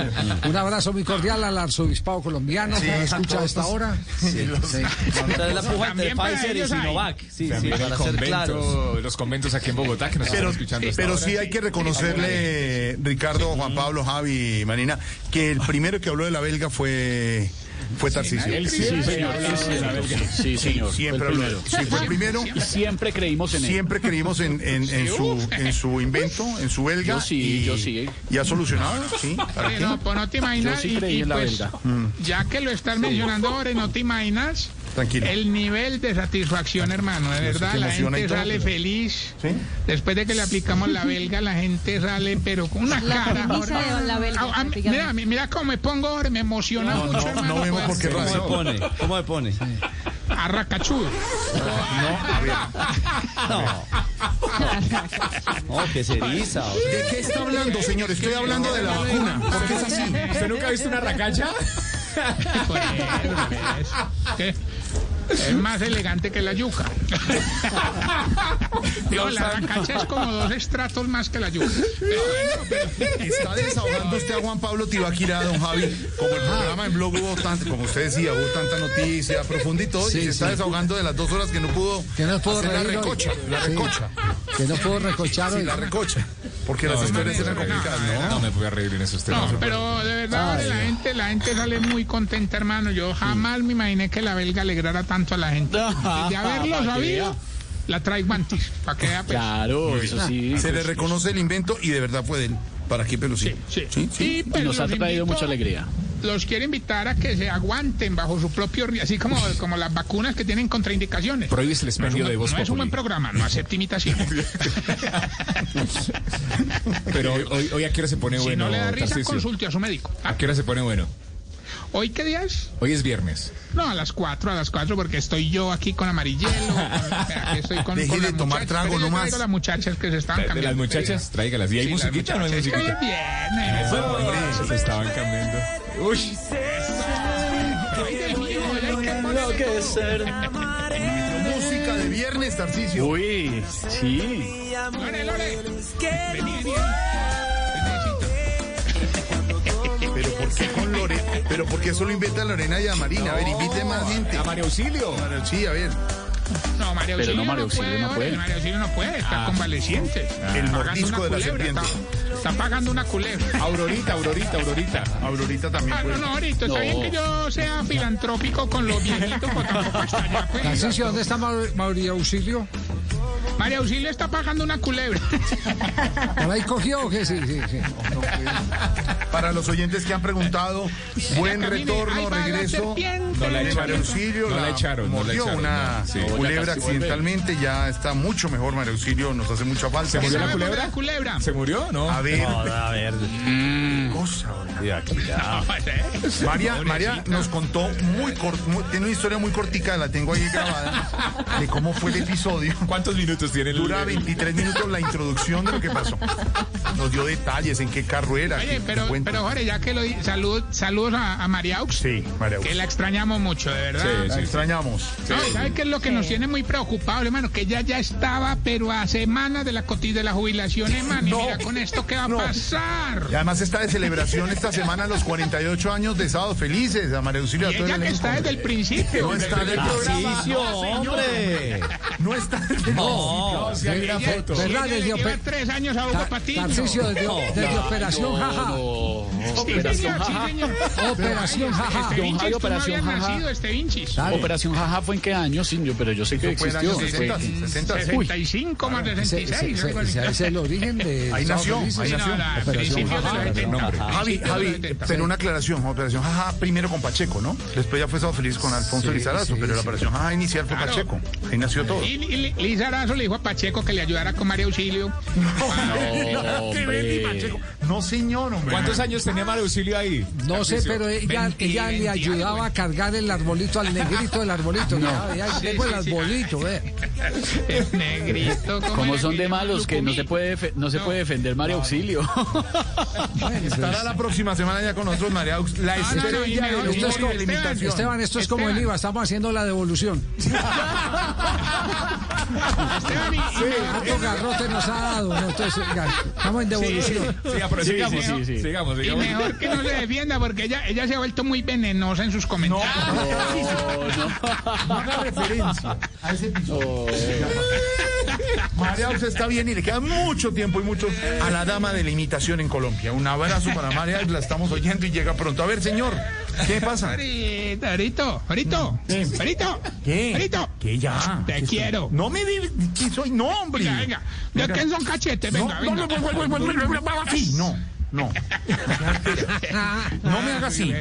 Un abrazo muy cordial al arzobispado colombiano Sí, que escucha esta hora. Sí. Entonces la puja entre También para Pfizer y. Sinovac. Sí, sí, para ser claros. los conventos aquí en Bogotá que nos Pero, están escuchando hasta pero ahora. sí hay que reconocerle, Ricardo, Juan Pablo, Javi y Marina, que el primero que habló de la belga fue, fue Tarcisio. Él Sí, sí, señor. Sí, señor. Siempre fue el primero. Sí, fue el primero. Y siempre creímos en él. Siempre creímos en, en, en su, en su invento, en su belga. Yo sí, y, yo sí. Y ha solucionado, sí. No, pues no te imaginas. Yo sí creí y, en la pues, belga. Ya que lo estás mencionando ahora, no te imaginas Tranquilo. el nivel de satisfacción, hermano. De verdad, que la gente todo, sale pero- feliz. ¿Sí? Después de que le aplicamos la belga, la gente sale, pero con una La cara. ahora. de la belga, Ah, ah, prácticamente. mira, mi- mira cómo me pongo ahora, me emociona No, mucho, no, hermano. no vemos pues, por qué ¿Cómo se razón. pone? ¿Cómo se pone? Arracachudo. Oh, que se eriza. o sea. ¿De qué está hablando, señor? Estoy hablando de la vacuna. ¿Por qué es así? ¿Usted nunca ha visto una racacha? ¿Qué? Es más elegante que la yuca. Digo, la racacha es como dos estratos más que la yuca. Pero bueno, pero- Está desahogando usted a Juan Pablo Tibaquira, don Javi. Como el programa en blog hubo tanta, como usted decía, hubo tanta noticia profunda y todo, Sí, y se está sí. desahogando de las dos horas que no pudo Que no puedo hacer la hoy. recocha. La Sí. recocha. Que no puedo recochar Sí, hoy. la recocha. Porque las No, historias no, eran complicadas, no, ¿no? Me voy a reír en esos temas. No, pero de verdad la gente, la gente sale muy contenta, hermano. Yo jamás me imaginé que la belga alegrara tanto a la gente. Y de haberlo sabido, la traigo antes, para que vea pues. Claro, eso sí. Se le reconoce el invento y de verdad fue de él. ¿Para qué, pero sí? Sí, Sí, sí. Y, pues, Nos ha traído invito- mucha alegría. Los quiero invitar a que se aguanten bajo su propio ri- así como, como las vacunas que tienen contraindicaciones. Prohíbes el No expendio un, de voz no es un buen populi. programa, no acepte imitaciones. Pero hoy, hoy, hoy a qué hora se pone si bueno, no le da risa, Tarcisio? consulte a su médico. Ah, ¿A qué hora se pone bueno? ¿Hoy qué día es? Hoy es viernes. No, a las 4, a las 4, porque estoy yo aquí con amarillelo. con- estoy con, Deje con de tomar trago nomás. traigo las muchachas que se estaban De las cambiando. muchachas, tráigalas. ¿Y hay Sí, musiquita o no hay musiquita? que bien. Eso, hombre, se estaban cambiando. Uy. Música de viernes, Tarcicio. Uy, sí. Lore, Lore. Vení, vení. Pero ¿por qué con Lore? Pero ¿por qué solo invita a Lorena y a Marina? A ver, invite más gente. A María Auxilio. Sí, a ver. No, María Pero Auxilio no, María Auxilio no puede. María Auxilio no puede, está convaleciente. El Está pagando mordisco de la serpiente. Está, está pagando una culebra. Aurorita, Aurorita, Aurorita. Aurorita también Ah, no, no, ahorita está bien que yo sea filantrópico con los viejitos, pero tampoco está allá, pues. ¿dónde está Mauricio Auxilio? María Auxilio está pagando una culebra. ¿Por ahí cogió o qué? Sí, sí, sí. Para los oyentes que han preguntado, buen retorno, regreso. No la de echaron. María Auxilio, No la echaron, no la mordió echaron, una sí. culebra accidentalmente, ya está mucho mejor María Auxilio, nos hace mucha falta. ¿Se murió la ¿Sabe por qué culebra? la culebra? ¿Se murió? No. A ver, No, a ver. qué cosa. Pues, eh. María. María nos contó muy corto, tiene una historia muy cortica, la tengo ahí grabada, de cómo fue el episodio. ¿Cuántos minutos tiene el Dura 23 minutos la introducción de lo que pasó. Nos dio detalles en qué carro era. Oye, pero, pero Jorge, ya que lo di, salud, saludos a, a María Aux, Sí, María que Auxilio. la extrañamos mucho, de verdad. La extrañamos. No, ¿Sabe qué es lo que nos tiene muy preocupados, hermano? Que ella ya estaba, pero a semanas de la coti de la jubilación, hermano. Y No. mira con esto qué va No. a pasar. Y además está de celebración esta semana los 48 años de Sábado Felices a María Auxilio. Y a todo ella el que está desde el principio. No está en el programa. Tarcisio, No, hombre. No está en el No. No, si Ella- foto. ¿Verdad? ella le Desde tres años a Hugo Patiño. Desde, No, desde Operación Jaja. No, Operación Jaja. Operación Jaja. Este Vinchis, no Operación Jaja. nacido, este Vinchis. Operación Jaja fue en qué año, sí, yo, pero yo sé que existió. años 60, Fue- 60. Uy, 65 más Ese, 66. ese- es el origen de. Ahí nació, ahí nació. no, la- Operación principios de Jaja, los 70. nombre. Javi, Javi, los 70. pero una aclaración, Operación Jaja primero con Pacheco, ¿no? Después ya fue Sábado Feliz con Alfonso Lizarazo, pero la. Operación Jaja inicial fue. Pacheco. Ahí nació todo. Y, y, le dijo a Pacheco que le ayudara con María Auxilio. no, hombre. No, señor, hombre. ¿Cuántos años tenía María Auxilio ahí? No sé, pero ella, ella le ayudaba a cargar el arbolito al negrito del arbolito. Ya, ya, Sí, tengo el sí, sí. arbolito, ve. El negrito. Como son de malos que no se puede no se puede defender María Auxilio. Estará la próxima semana ya con nosotros, María Aux, la No, no, no, estrella del Esto es como, imitación. Esteban, esto es como el Esteban. IVA, estamos haciendo la devolución. Sí, mejor- harto garrote nos ha dado. ¿no? Entonces, ya, estamos en devolución. Sí, pero Sí, sigamos, sí, sí, sí. sigamos, Y sigamos. mejor que no se defienda porque ella, ella se ha vuelto muy venenosa en sus comentarios. No haga referencia a ese episodio. María Aux está bien y le queda mucho tiempo y mucho a la dama de la imitación en Colombia. Un abrazo para María Aux, la estamos oyendo y llega pronto. A ver, señor, ¿Qué pasa? Arito, Arito, ¿Qué? Arito, ¿Qué? Arito. Que ya. Te quiero. No me digas que soy, no, hombre. Venga, venga. Ya que son cachetes, venga, no, venga. No, no, no, no. No. No me hagas así.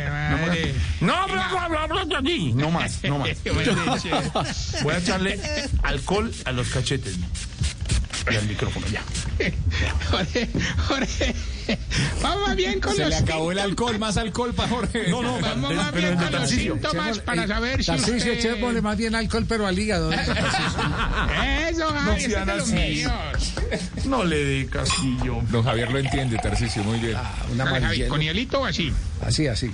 No, bla, bla, bla, bla, No más, no más. Voy a echarle alcohol a los cachetes. Y al micrófono, ya. Jorge, Jorge vamos bien con Se los le acabó el alcohol, más alcohol para Jorge. No, no, Vamos más bien con los síntomas para Eh, saber si Tarcisio, usted... echémosle más bien alcohol, pero al hígado. Eso, No Javi, ese es sean de los así. míos. No le dé castillo. Don Javier lo entiende, Tarcisio, muy bien. Una Dale, Javi, amarillenta. ¿Con hielito o así? Así, así.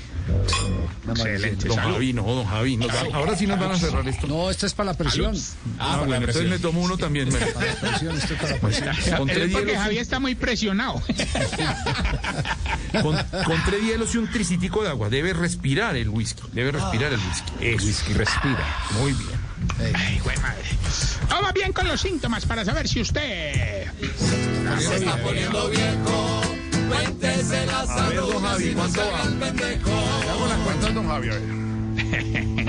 Excelente, Don salud. Javi, no, don Javi. nos ahora sí nos van a cerrar esto. No, esta es para la presión. Ah, bueno, entonces me tomo uno también. me- Para la presión, esto es para la presión. Con Es porque hielos, Javi está muy presionado. con, con tres hielos y un tricitico de agua. Debe respirar el whisky. Debe respirar el whisky. Eso. Whisky respira. Muy bien. Ay, güey, madre. Vamos bien con los síntomas para saber si usted... Se está poniendo viejo. Cuéntese las A ver, don Javi, ¿cuánto va? Hago las cuentas, don Javi.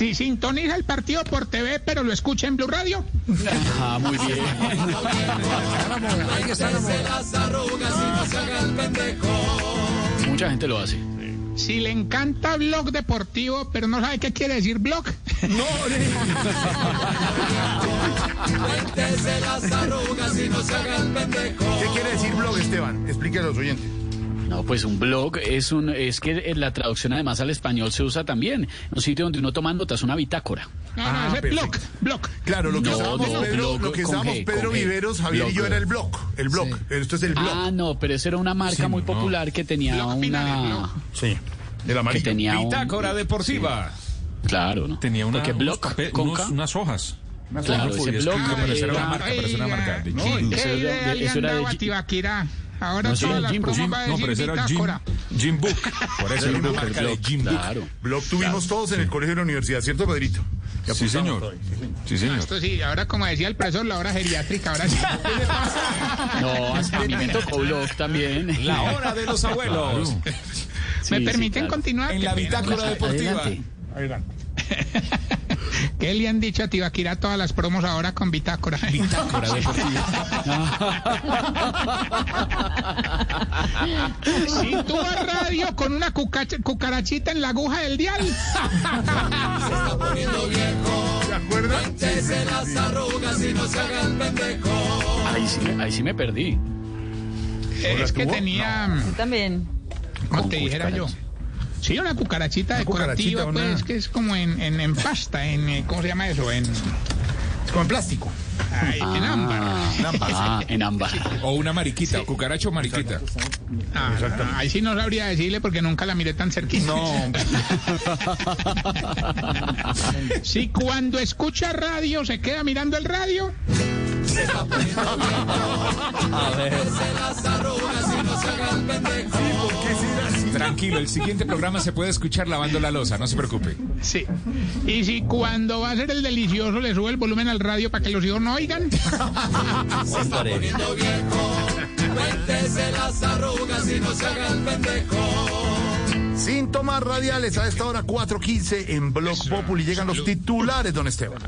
Si sintoniza el partido por TV, pero lo escucha en Blue Radio. Ah, muy bien. Mucha gente lo hace. Si le encanta blog deportivo, pero no sabe qué quiere decir blog. No, ¿Qué quiere decir blog, Esteban? Explíquele a los oyentes. No, pues un blog es un es que la traducción además al español se usa también. Un sitio donde uno toma notas, una bitácora. Ah, ese es blog, blog. Claro, lo que No, estábamos, no, Pedro, blog lo que con estábamos G, Pedro con G. Viveros, Javier y yo era el blog. El blog. Esto es el blog. Ah, no, pero eso era una marca muy popular que tenía Blog una. Sí, el que amarillo. tenía un Bitácora deportiva. Claro, ¿no? Tenía una, Porque blog unos con unos- unas hojas. Claro, ese blog No, pero esa era una marca, pero es una marca de No, Jim. ¿qué Eso de- era de Ahora No, todas era las Jim, promos Jim. va a No, pero ese era Jim. Jim Book. Por eso era una marca de Jim Book. Claro. Blog tuvimos todos en el colegio de la universidad, ¿cierto, Pedrito? Sí, señor. Sí, señor. Esto sí, ahora como decía el profesor, la hora geriátrica, ahora sí. No, hasta a mí me tocó blog también. La hora de los abuelos. Sí, ¿Me sí, permiten claro. continuar? En la bitácora deportiva. Adelante. ¿Qué le han dicho a Tibaquirá todas las promos ahora con bitácora? Bitácora deportiva. Si tú vas radio con una cucacha- cucarachita en la aguja del dial. ¿Se acuerdan? Ahí sí, ahí sí me perdí. Es que tenía, También. como Con te dijera yo. Sí, una cucarachita Una decorativa, cucarachita, una- pues, que es como en, en, en pasta, en, eh, ¿cómo se llama eso? En, Con plástico. ay, en ámbar. Ah, en ámbar. O una mariquita, cucaracho o mariquita. Ah, no, ahí sí no sabría decirle porque nunca la miré tan cerquita. No. Si cuando escucha radio se queda mirando el radio. Tranquilo, el siguiente programa se puede escuchar lavando la losa, no se preocupe. Sí. Y si cuando va a ser el delicioso le sube el volumen al radio para que los hijos no oigan. Síntomas radiales a esta hora 4.15 en Blog Populi. Llegan los titulares, don Esteban.